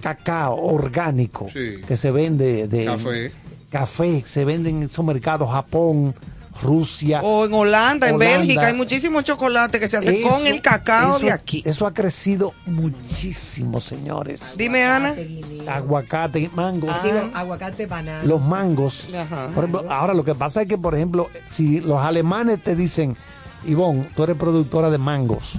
cacao orgánico Sí. que se vende de Café. café, se vende en esos mercados Japón, Rusia. O en Holanda, en. Bélgica, hay muchísimo chocolate que se hace con el cacao eso- de aquí. Eso ha crecido muchísimo, señores. Dime, Ana. Aguacate, mangos. Digo, aguacate, banana. los mangos. Ajá. Por ejemplo, ahora lo que pasa es que, por ejemplo, si los alemanes te dicen, Ivonne, tú eres productora de mangos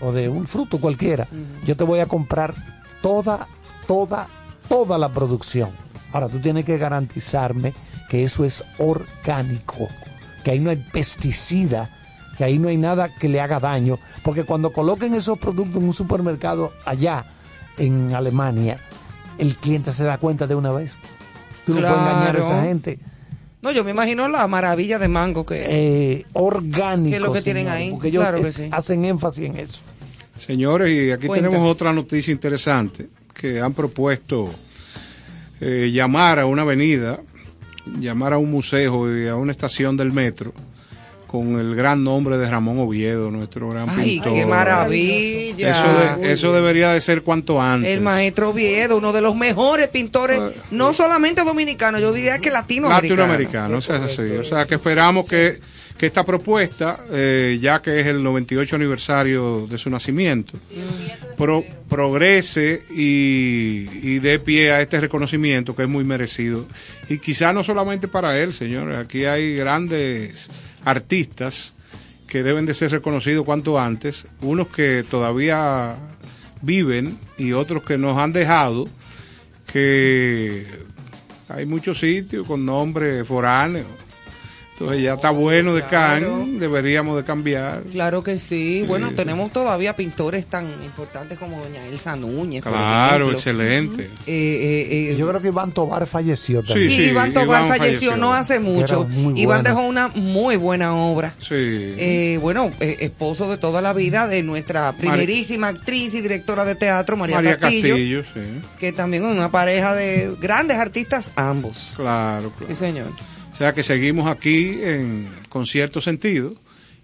o de un fruto cualquiera, yo te voy a comprar toda, toda, toda la producción. Ahora tú tienes que garantizarme que eso es orgánico, que ahí no hay pesticida, que ahí no hay nada que le haga daño, porque cuando coloquen esos productos en un supermercado allá en Alemania, el cliente se da cuenta de una vez. Tú no puedes engañar a esa gente. No, yo me imagino la maravilla de mango que Eh, orgánico. ¿Qué es lo que tienen ahí? Porque ellos Claro que es- sí. hacen énfasis en eso. Señores, y aquí tenemos otra noticia interesante, que han propuesto eh, llamar a una avenida, llamar a un museo y a una estación del metro con el gran nombre de Ramón Oviedo, nuestro gran Ay, pintor. qué maravilla. Eso, de- eso debería de ser cuanto antes. El maestro Oviedo, uno de los mejores pintores, no solamente dominicanos, yo diría que latinoamericanos. latinoamericano, o sea, es así. O sea, que esperamos que, que esta propuesta, eh, ya que es el 98 aniversario de su nacimiento, pro- progrese y, y dé pie a este reconocimiento que es muy merecido. Y quizá no solamente para él, señores, aquí hay grandes artistas que deben de ser reconocidos cuanto antes, unos que todavía viven y otros que nos han dejado, que hay muchos sitios con nombres foráneos. Entonces ya está bueno de can, deberíamos de cambiar. Claro que sí. Bueno, tenemos todavía pintores tan importantes como doña Elsa Núñez. por Claro, ejemplo. excelente. Eh, eh, eh, Yo creo que Iván Tobar falleció Sí, también. Iván Tobar Iván falleció, falleció. no hace mucho. Iván dejó una muy buena obra. Sí. Eh, bueno, eh, esposo de toda la vida de nuestra primerísima actriz y directora de teatro, María, María Castillo, Castillo, sí. que también es una pareja de grandes artistas ambos. Claro, claro. Sí, señor. O sea que seguimos aquí en, con cierto sentido.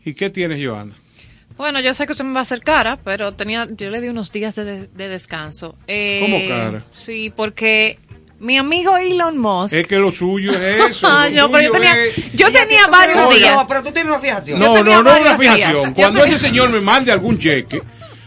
¿Y qué tienes, Joana? Bueno, yo sé que usted me va a hacer cara, pero tenía, yo le di unos días de, de- de descanso. Eh, ¿Cómo cara? Sí, porque mi amigo Elon Musk. Es que lo suyo es eso. No, pero yo tenía, es- yo tenía varios No, días. no, pero tú tienes una fijación. No, no, no una días. fijación. Cuando ese señor me mande algún cheque,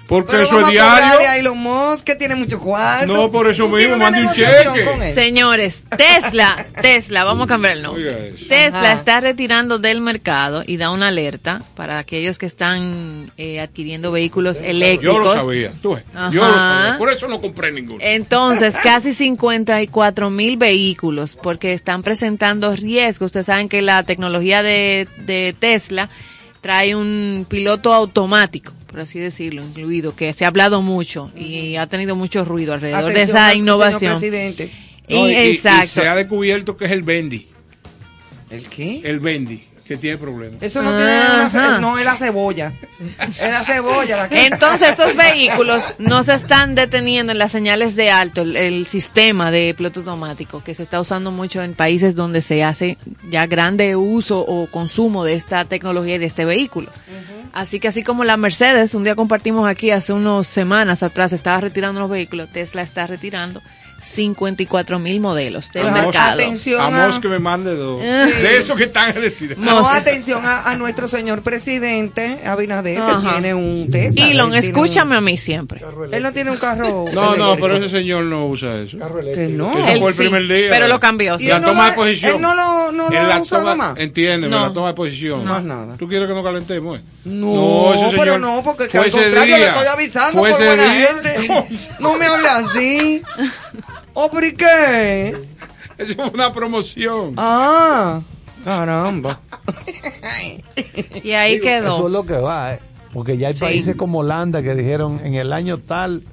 Porque Pero eso es diario. a Elon Musk, que tiene mucho cuarto. No, por eso mismo, mande un cheque. Señores, Tesla, Tesla, vamos a cambiar el nombre. Tesla Ajá. está retirando del mercado y da una alerta para aquellos que están eh, adquiriendo vehículos eléctricos. Yo lo sabía, tú ves, Yo lo sabía. Por eso no compré ninguno. Entonces, casi 54 mil vehículos, porque están presentando riesgos. Ustedes saben que la tecnología de, de Tesla trae un piloto automático, por así decirlo, incluido, que se ha hablado mucho y ha tenido mucho ruido alrededor de esa señor innovación. presidente. No, Y- y- y exacto. se ha descubierto que es el Bendy. ¿El qué? El Bendy, que tiene problemas. Eso no tiene una no es la cebolla. Es la cebolla la que Entonces estos vehículos no se están deteniendo en las señales de alto, el, el sistema de piloto automático que se está usando mucho en países donde se hace ya grande uso o consumo de esta tecnología y de este vehículo. Así que así como la Mercedes, un día compartimos aquí hace unas semanas atrás, estaba retirando los vehículos, Tesla está retirando 54 mil modelos del mercado. Atención a- Vamos que me mande dos. Sí. De esos que están retirados. No, atención a, a nuestro señor presidente Abinader, que tiene un Tesla. Elon, escúchame a mí siempre. él no tiene un carro. No, no, pero ese señor no usa eso. Que no. Eso Él fue el sí, primer día. pero lo cambió, sí. La él no toma lo- de posición. él no lo- no lo ha usado toma- más. Entiéndeme, No. la toma de posición. Más nada. ¿Tú quieres que nos calentemos? eh? No, ese pero señor no, porque al contrario le día. estoy avisando por buena día. gente. No me hable así. ¿O por qué? Eso fue una promoción. Ah, caramba. Y ahí Digo, Eso quedó. es lo que va, ¿eh? porque ya hay Sí. países como Holanda que dijeron en el año tal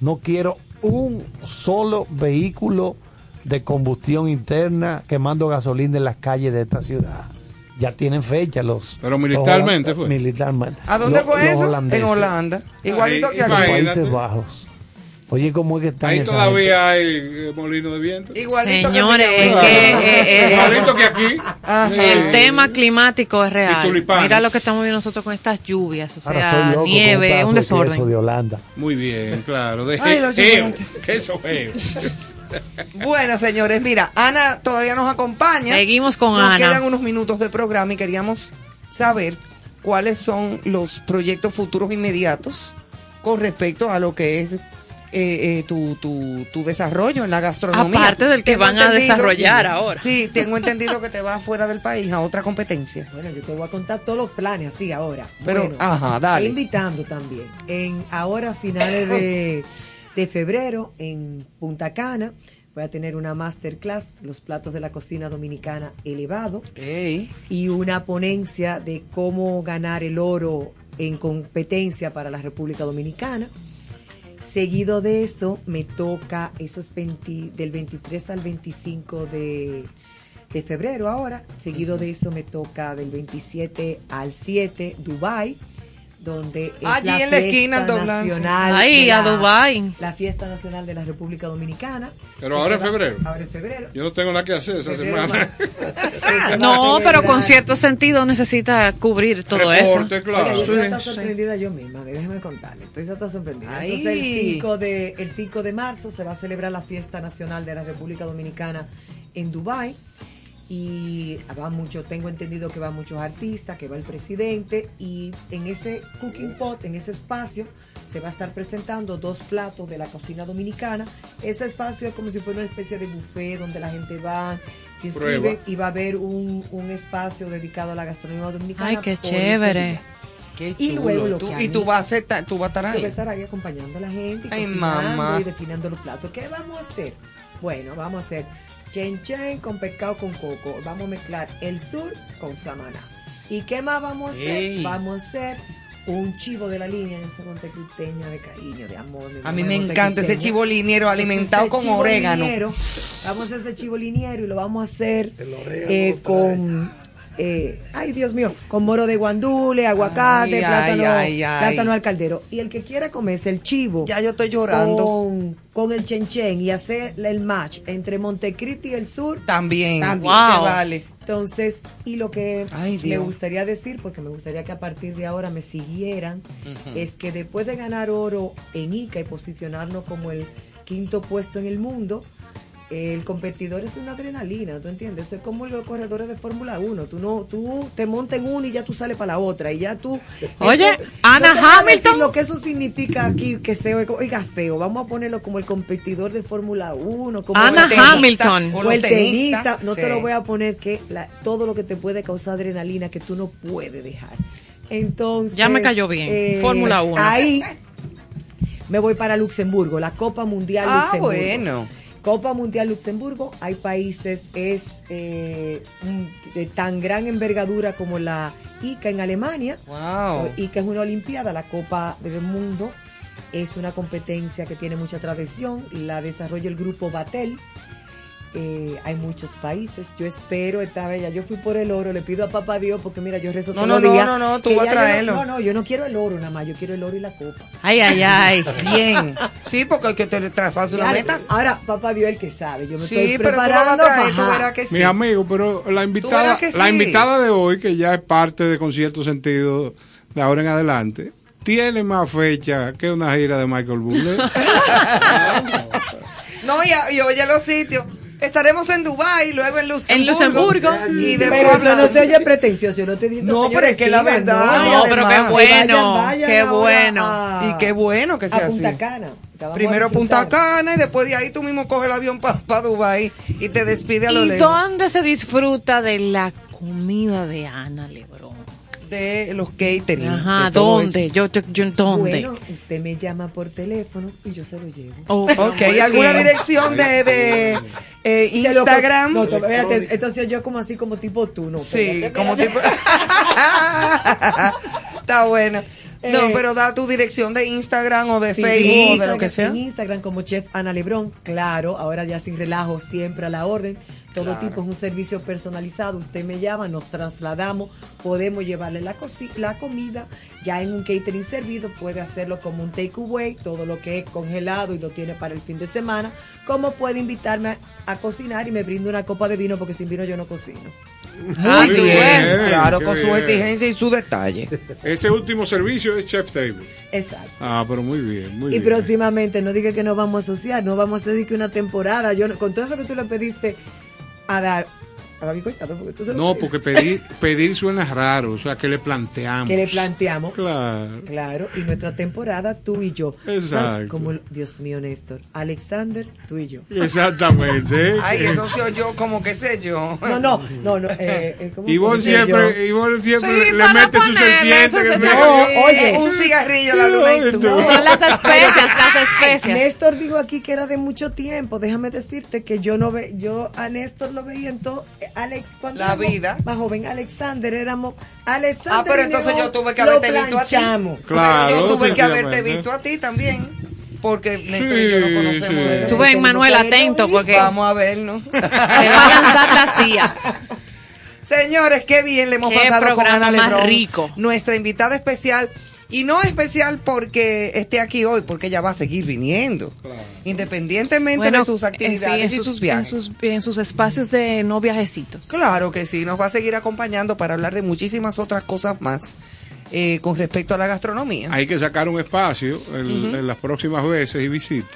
no quiero un solo vehículo de combustión interna quemando gasolina en las calles de esta ciudad. Ya tienen fecha los. Pero militarmente los fue. Militarmente. ¿A dónde Los- fue los eso? holandeses. En Holanda. Igualito Ahí, que aquí. imagínate. Países Bajos. Oye, ¿cómo es que están Ahí todavía hay eh, molino de viento. Igualito Señores, que que eh, eh, Igualito que aquí. Ajá. Eh, el tema climático es y real. Mira lo que estamos viendo nosotros con estas lluvias, o sea, loco nieve, un desorden. de Holanda. Muy bien, claro. De Ay, los geo. chocolates. Queso geo. Bueno, señores, mira, Ana todavía nos acompaña. Seguimos con nos Ana. quedan unos minutos de programa y queríamos saber cuáles son los proyectos futuros inmediatos con respecto a lo que es eh, eh, tu, tu, tu desarrollo en la gastronomía. Aparte del que van a desarrollar ahora. Sí, tengo entendido que te vas fuera del país a otra competencia. Bueno, yo te voy a contar todos los planes así ahora. Pero, Bueno, ajá, dale. Invitando también. En ahora a finales de, de febrero en Punta Cana voy a tener una masterclass, los platos de la cocina dominicana elevado y una ponencia de cómo ganar el oro en competencia para la República Dominicana. Seguido de eso, me toca, eso es 20 del 23 al 25 de, de febrero ahora. Seguido de eso, me toca del 27 al 7, Dubai donde es Allí la en la esquina, nacional Ay, de a la- Dubái. La fiesta nacional de la República Dominicana. Pero ahora en febrero. Ahora en febrero. Yo no tengo nada que hacer esa Febrero semana. más. No, pero con cierto sentido necesita cubrir todo eso. Reporte, claro. Oiga, yo estoy Sí, hasta sí. sorprendida yo misma, déjeme contarle, estoy hasta sorprendida. Entonces el 5, de, el 5 de marzo se va a celebrar la fiesta nacional de la República Dominicana en Dubái y va mucho, tengo entendido que van muchos artistas, que va el presidente y en ese cooking pot, en ese espacio, se va a estar presentando dos platos de la cocina dominicana. Ese espacio es como si fuera una especie de buffet donde la gente va, se inscribe Prueba. y va a haber un, un espacio dedicado a la gastronomía dominicana. Ay, qué chévere. Qué Y luego lo Tú- que y a tú vas a, estar, tú vas a estar Yo voy a ahí. estar ahí acompañando a la gente, y Ay, cocinando mamá. y definiendo los platos. ¿Qué vamos a hacer? Bueno, vamos a hacer chen chen con pescado con coco. Vamos a mezclar el sur con samaná. ¿Y qué más vamos a hacer? Ey. Vamos a hacer un chivo de la línea, esa montecristeña de cariño, de amor. de A mí me encanta ese chivo liniero alimentado Ese con chivo orégano. liniero, vamos a hacer ese chivo liniero y lo vamos a hacer eh, con, eh, ay Dios mío, con moro de guandule, aguacate, Ay, plátano, ay, ay, plátano al caldero. Y el que quiera comerse el chivo Ya yo estoy llorando. con, con el chenchen y hacer el match entre Montecristi y el sur, También. También. Se Wow. vale. entonces, y lo que me gustaría decir, porque me gustaría que a partir de ahora me siguieran, es que después de ganar oro en ICA y posicionarnos como el quinto puesto en el mundo, el competidor es una adrenalina, ¿tú entiendes? Eso es como los corredores de Fórmula 1. Tú no, tú te montas en uno y ya tú sales para la otra. Y ya tú. Oye, eso- Ana no te voy a decir Hamilton. Lo que eso significa aquí, que se oiga feo. Vamos a ponerlo como el competidor de Fórmula 1. Como Ana el tenista, Hamilton. O el tenista. No te lo voy a poner que la- todo lo que te puede causar adrenalina que tú no puedes dejar. Entonces. Ya me cayó bien. eh, Fórmula 1. Ahí me voy para Luxemburgo, la Copa Mundial Ah, Luxemburgo. bueno. Copa Mundial Luxemburgo, hay países, es eh, de tan gran envergadura como la ICA en Alemania. Wow. So, ICA es una olimpiada, la Copa del Mundo es una competencia que tiene mucha tradición, la desarrolla el grupo Batel. Eh, hay muchos países, yo espero esta bella, yo fui por el oro, le pido a papá Dios porque mira, yo rezo No, todos no, los no, días no, no, tú que vas a ya yo no- traerlo. No, no, yo no quiero el oro nada más, yo quiero el oro y la copa. Ay, ay, ay. Bien. Sí, porque el que te traspase una Ahora, meta. ahora, papá Dios el que sabe, yo me Sí, estoy pero tú lo vas a preparando traer, tú fajá. verás que sí. Mis amigos, pero la invitada, que la sí. invitada de hoy, que ya es parte de Concierto Sentido de ahora en adelante, tiene más fecha que una gira de Michael Bublé. No, y, y oye los sitios. Estaremos en Dubai, luego en Luxemburgo. En Luxemburgo. Y Pero después eso no se oye pretencioso, yo no te digo No, pero es que la verdad, No, pero qué bueno. vayan, vayan Qué bueno. a- Y qué bueno que sea a Punta así. Cana. Primero a. Punta Cana y después de ahí tú mismo coges el avión para Dubai y te despide a lo ¿Y lejos dónde se disfruta de la comida de Ana Lebrón? De los catering. Ajá, de todo ¿dónde? eso. Yo, te- yo, ¿dónde? Bueno, usted me llama por teléfono y yo se lo llevo. Oh, Ok, ¿alguna dirección de, de eh, Instagram? No, to- espérate, entonces yo como así como tipo tú, no. Sí, espérate, como tipo. Está bueno. No, Eh, pero da tu dirección de Instagram o de Sí, Facebook sí, o de lo Instagram, que sea. En Instagram como Chef Ana Lebrón, claro, ahora ya sin relajo, siempre a la orden. Todo tipo es un servicio personalizado. Usted me llama, nos trasladamos, podemos llevarle la, la comida ya en un catering servido. Puede hacerlo como un takeaway, todo lo que es congelado y lo tiene para el fin de semana. Como puede invitarme a, a cocinar y me brinda una copa de vino porque sin vino yo no cocino. Muy Muy bien, bien, claro, qué con su bien. exigencia y su detalle. Ese último servicio es Chef Table. Exacto. Ah, pero muy bien, muy Y bien. próximamente, no diga que nos vamos a asociar, no vamos a decir que una temporada. Yo no- con todo eso que tú le pediste a, Porque se No, porque pedir, pedir suena raro, o sea, que le planteamos. que le planteamos. Claro. Claro, y nuestra temporada, tú y yo. Exacto. ¿Sabes? Como, Dios mío, Néstor. Alexander, tú y yo. Exactamente. Ay, eso se oyó como que sé yo. No, no, no, no. Eh, eh, ¿cómo Y vos yo? siempre, y vos siempre Sí, le metes su serpiente. se-. No, oye. un cigarrillo, la luna y tú. No. Son las especias, las especias. Néstor dijo aquí que era de mucho tiempo. Déjame decirte que yo no ve, yo a Néstor lo veía en todo. Alex, cuando La éramos vida. Más joven, Alexander éramos. Alexander. Ah, pero entonces yo tuve que haberte visto a ti. Claro, yo tuve que haberte visto a ti también. Porque Néstor y yo no conocemos sí. de Tú ves, Manuel, atento, porque Vamos a vernos. te va a lanzar la CIA. Señores, qué bien le hemos Qué pasado con Ana más Lebrón, rico. nuestra invitada especial. Y no especial porque esté aquí hoy, porque ella va a seguir viniendo. Independientemente de sus eh, actividades sí, y sus viajes. En sus, en sus espacios de no viajecitos. Claro que sí, nos va a seguir acompañando para hablar de muchísimas otras cosas más eh, con respecto a la gastronomía. Hay que sacar un espacio en, en las próximas veces y visitas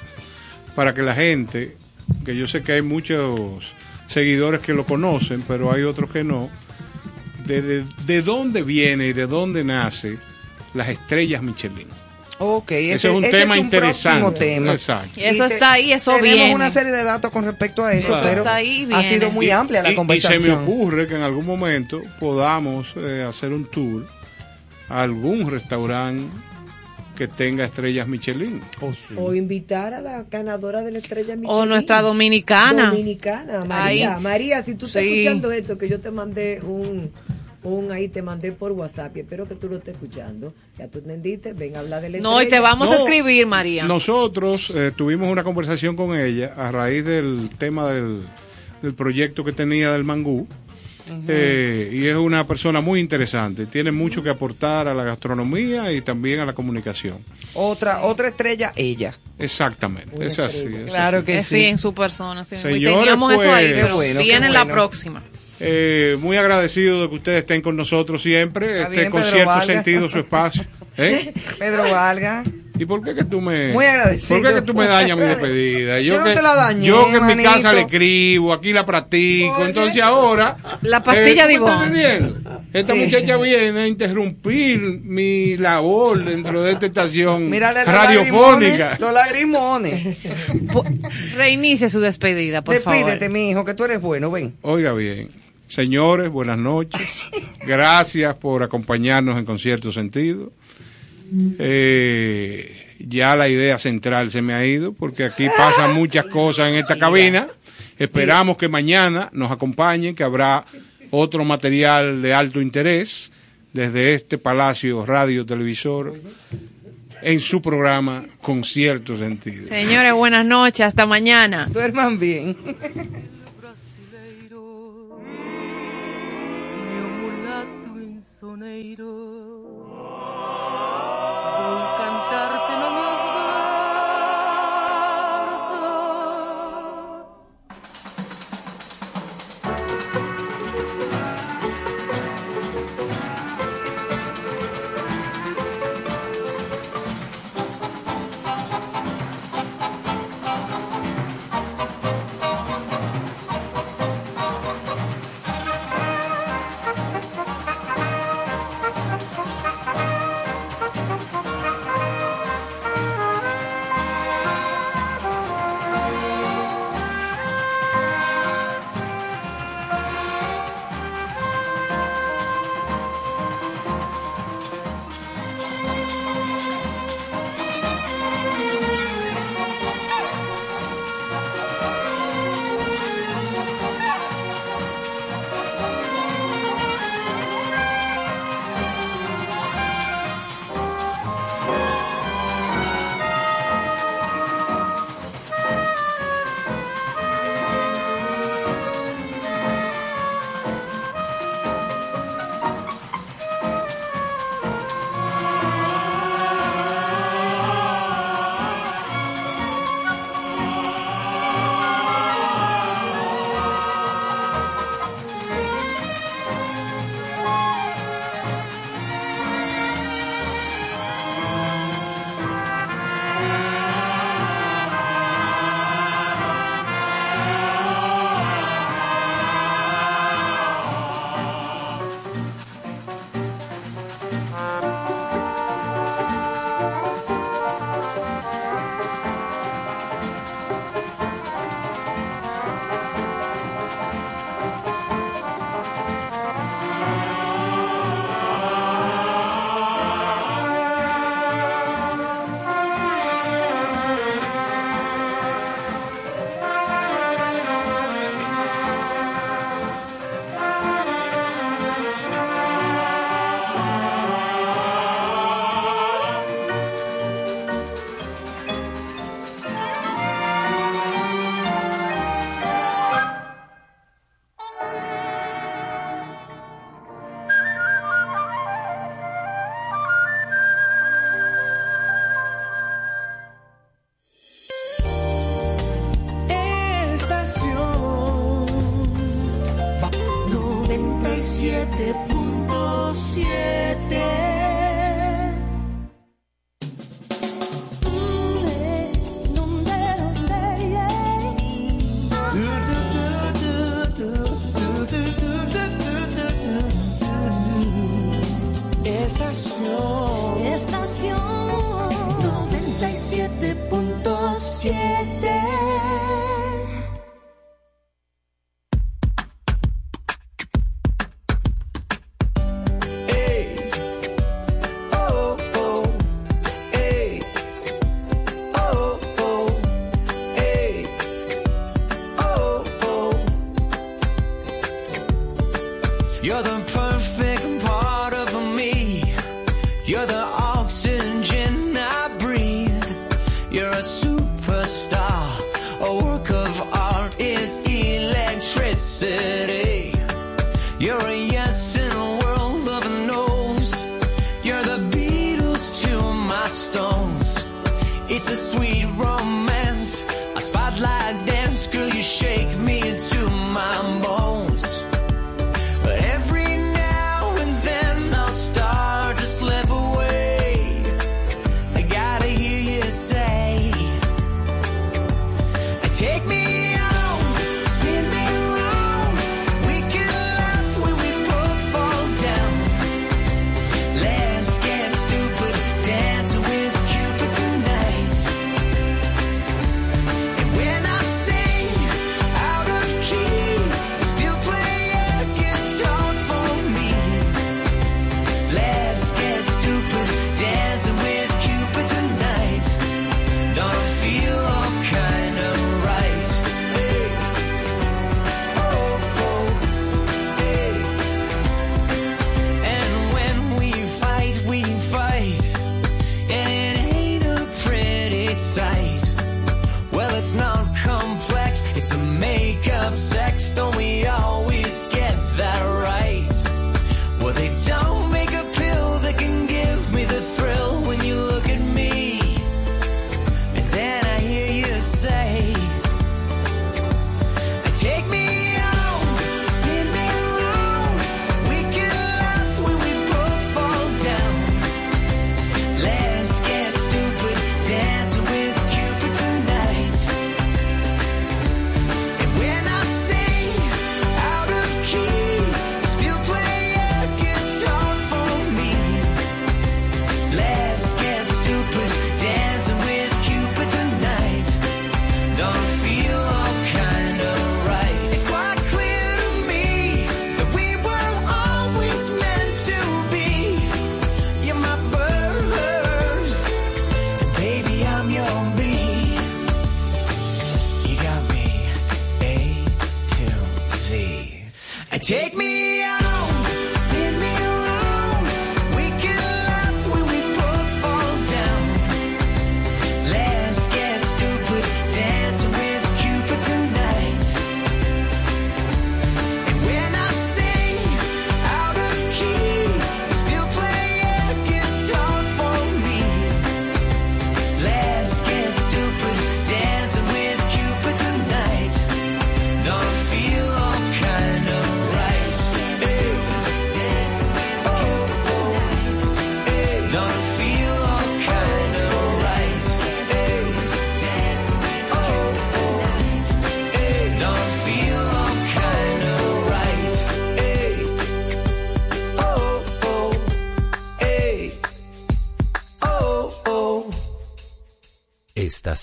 para que la gente, que yo sé que hay muchos seguidores que lo conocen, pero hay otros que no, de, de, de dónde viene y de dónde nace las estrellas Michelin. Ok, Ese es un tema interesante. tema. Exacto. Y eso te- está ahí, eso tenemos viene. una serie de datos con respecto a eso, Claro. pero está ahí, ha sido muy Y- amplia la y- conversación. Y se me ocurre que en algún momento podamos eh, hacer un tour a algún restaurante que tenga estrellas Michelin. O invitar a la ganadora de la estrella Michelin. O nuestra dominicana. Dominicana, María. Ahí. María, si tú estás Sí. escuchando esto, que yo te mandé un, un ahí, te mandé por WhatsApp y espero que tú lo estés escuchando. Ya tú entendiste, ven a hablar de la No, y te vamos a No, escribir, María. Nosotros eh, tuvimos una conversación con ella a raíz del tema del, del proyecto que tenía del mangú. Eh, y es una persona muy interesante, tiene mucho que aportar a la gastronomía y también a la comunicación. Otra, otra estrella, ella. Exactamente, Una es así. es Claro así. que Eh, sí. sí, en su persona. Sí. Y Señores, teníamos eso ahí, pues, pero Qué bueno, qué viene la bueno. próxima. Eh, muy agradecido de que ustedes estén con nosotros siempre, Está este bien, con Pedro cierto sentido su espacio. ¿Eh? Pedro Valga. ¿Y por qué que tú me Muy agradecido. ¿Por qué que tú me dañas mi despedida? Yo no que, te la dañé, Yo que en mi manito. casa le escribo, aquí la practico, entonces ahora La pastilla eh, de ¿tú me estás Ivonne. entendiendo? Esta Sí. muchacha viene a interrumpir mi labor dentro de esta estación Mírale los radiofónica. lagrimones, Los lagrimones. Reinicie su despedida, por Despídete, favor. mi hijo, que tú eres bueno, ven. Oiga bien, señores, buenas noches. Gracias por acompañarnos en Concierto Sentido. Eh, ya la idea central se me ha ido porque aquí pasan muchas cosas en esta cabina. Esperamos que mañana nos acompañen, que habrá otro material de alto interés desde este Palacio Radio Televisor en su programa Concierto Sentido. Señores, buenas noches. Hasta mañana. Duerman bien.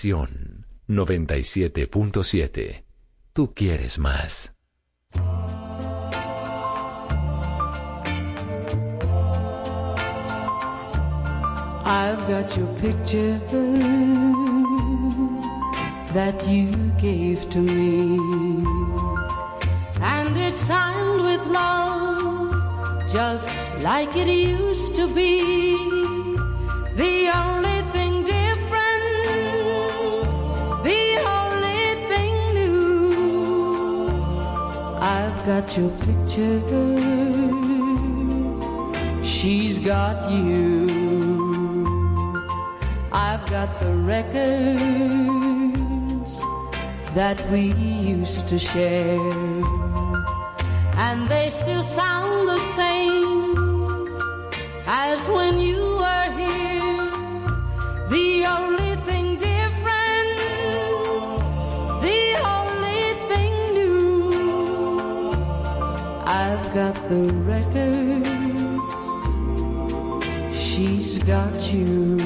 Estación 97.7. Tú quieres más. I've got your picture that you gave to me, and it's signed with love, just like it used to be. The only got your picture, she's got you. I've got the records that we used to share, and they still sound the same as when you were here. Got the records, she's got you.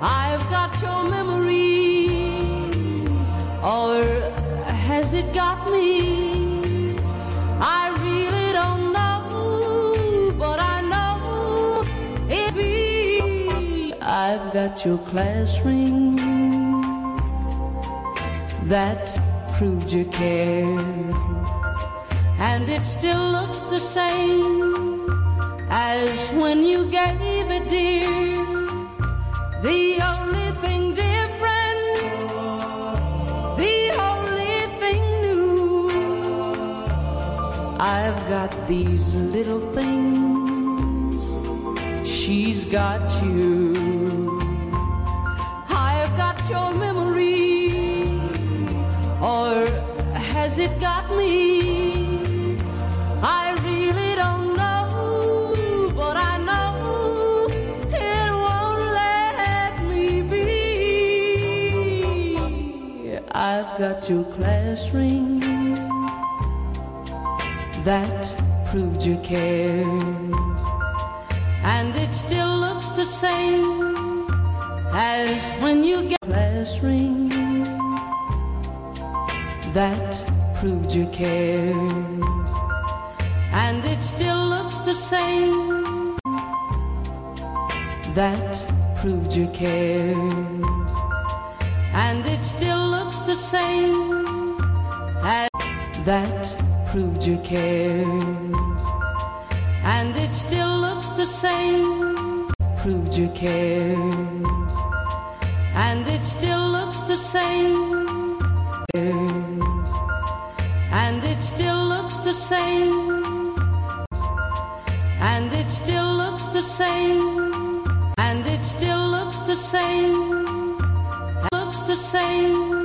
I've got your memory, or has it got me? I really don't know, but I know it be. I've got your class ring that proved you cared, and it still looks the same as when you gave it, dear. The only thing different, the only thing new. I've got these little things, she's got you. I've got your memory, or has it got me? I've your class ring. That proved you cared, and it still looks the same as when you get class ring. That proved you cared, and it still looks the same. That proved you cared, and it still looks the same as that proved you cared, and it still looks the same proved you cared, and it still looks the same. And it still looks the same. And it still looks the same. And it still looks the same. The same.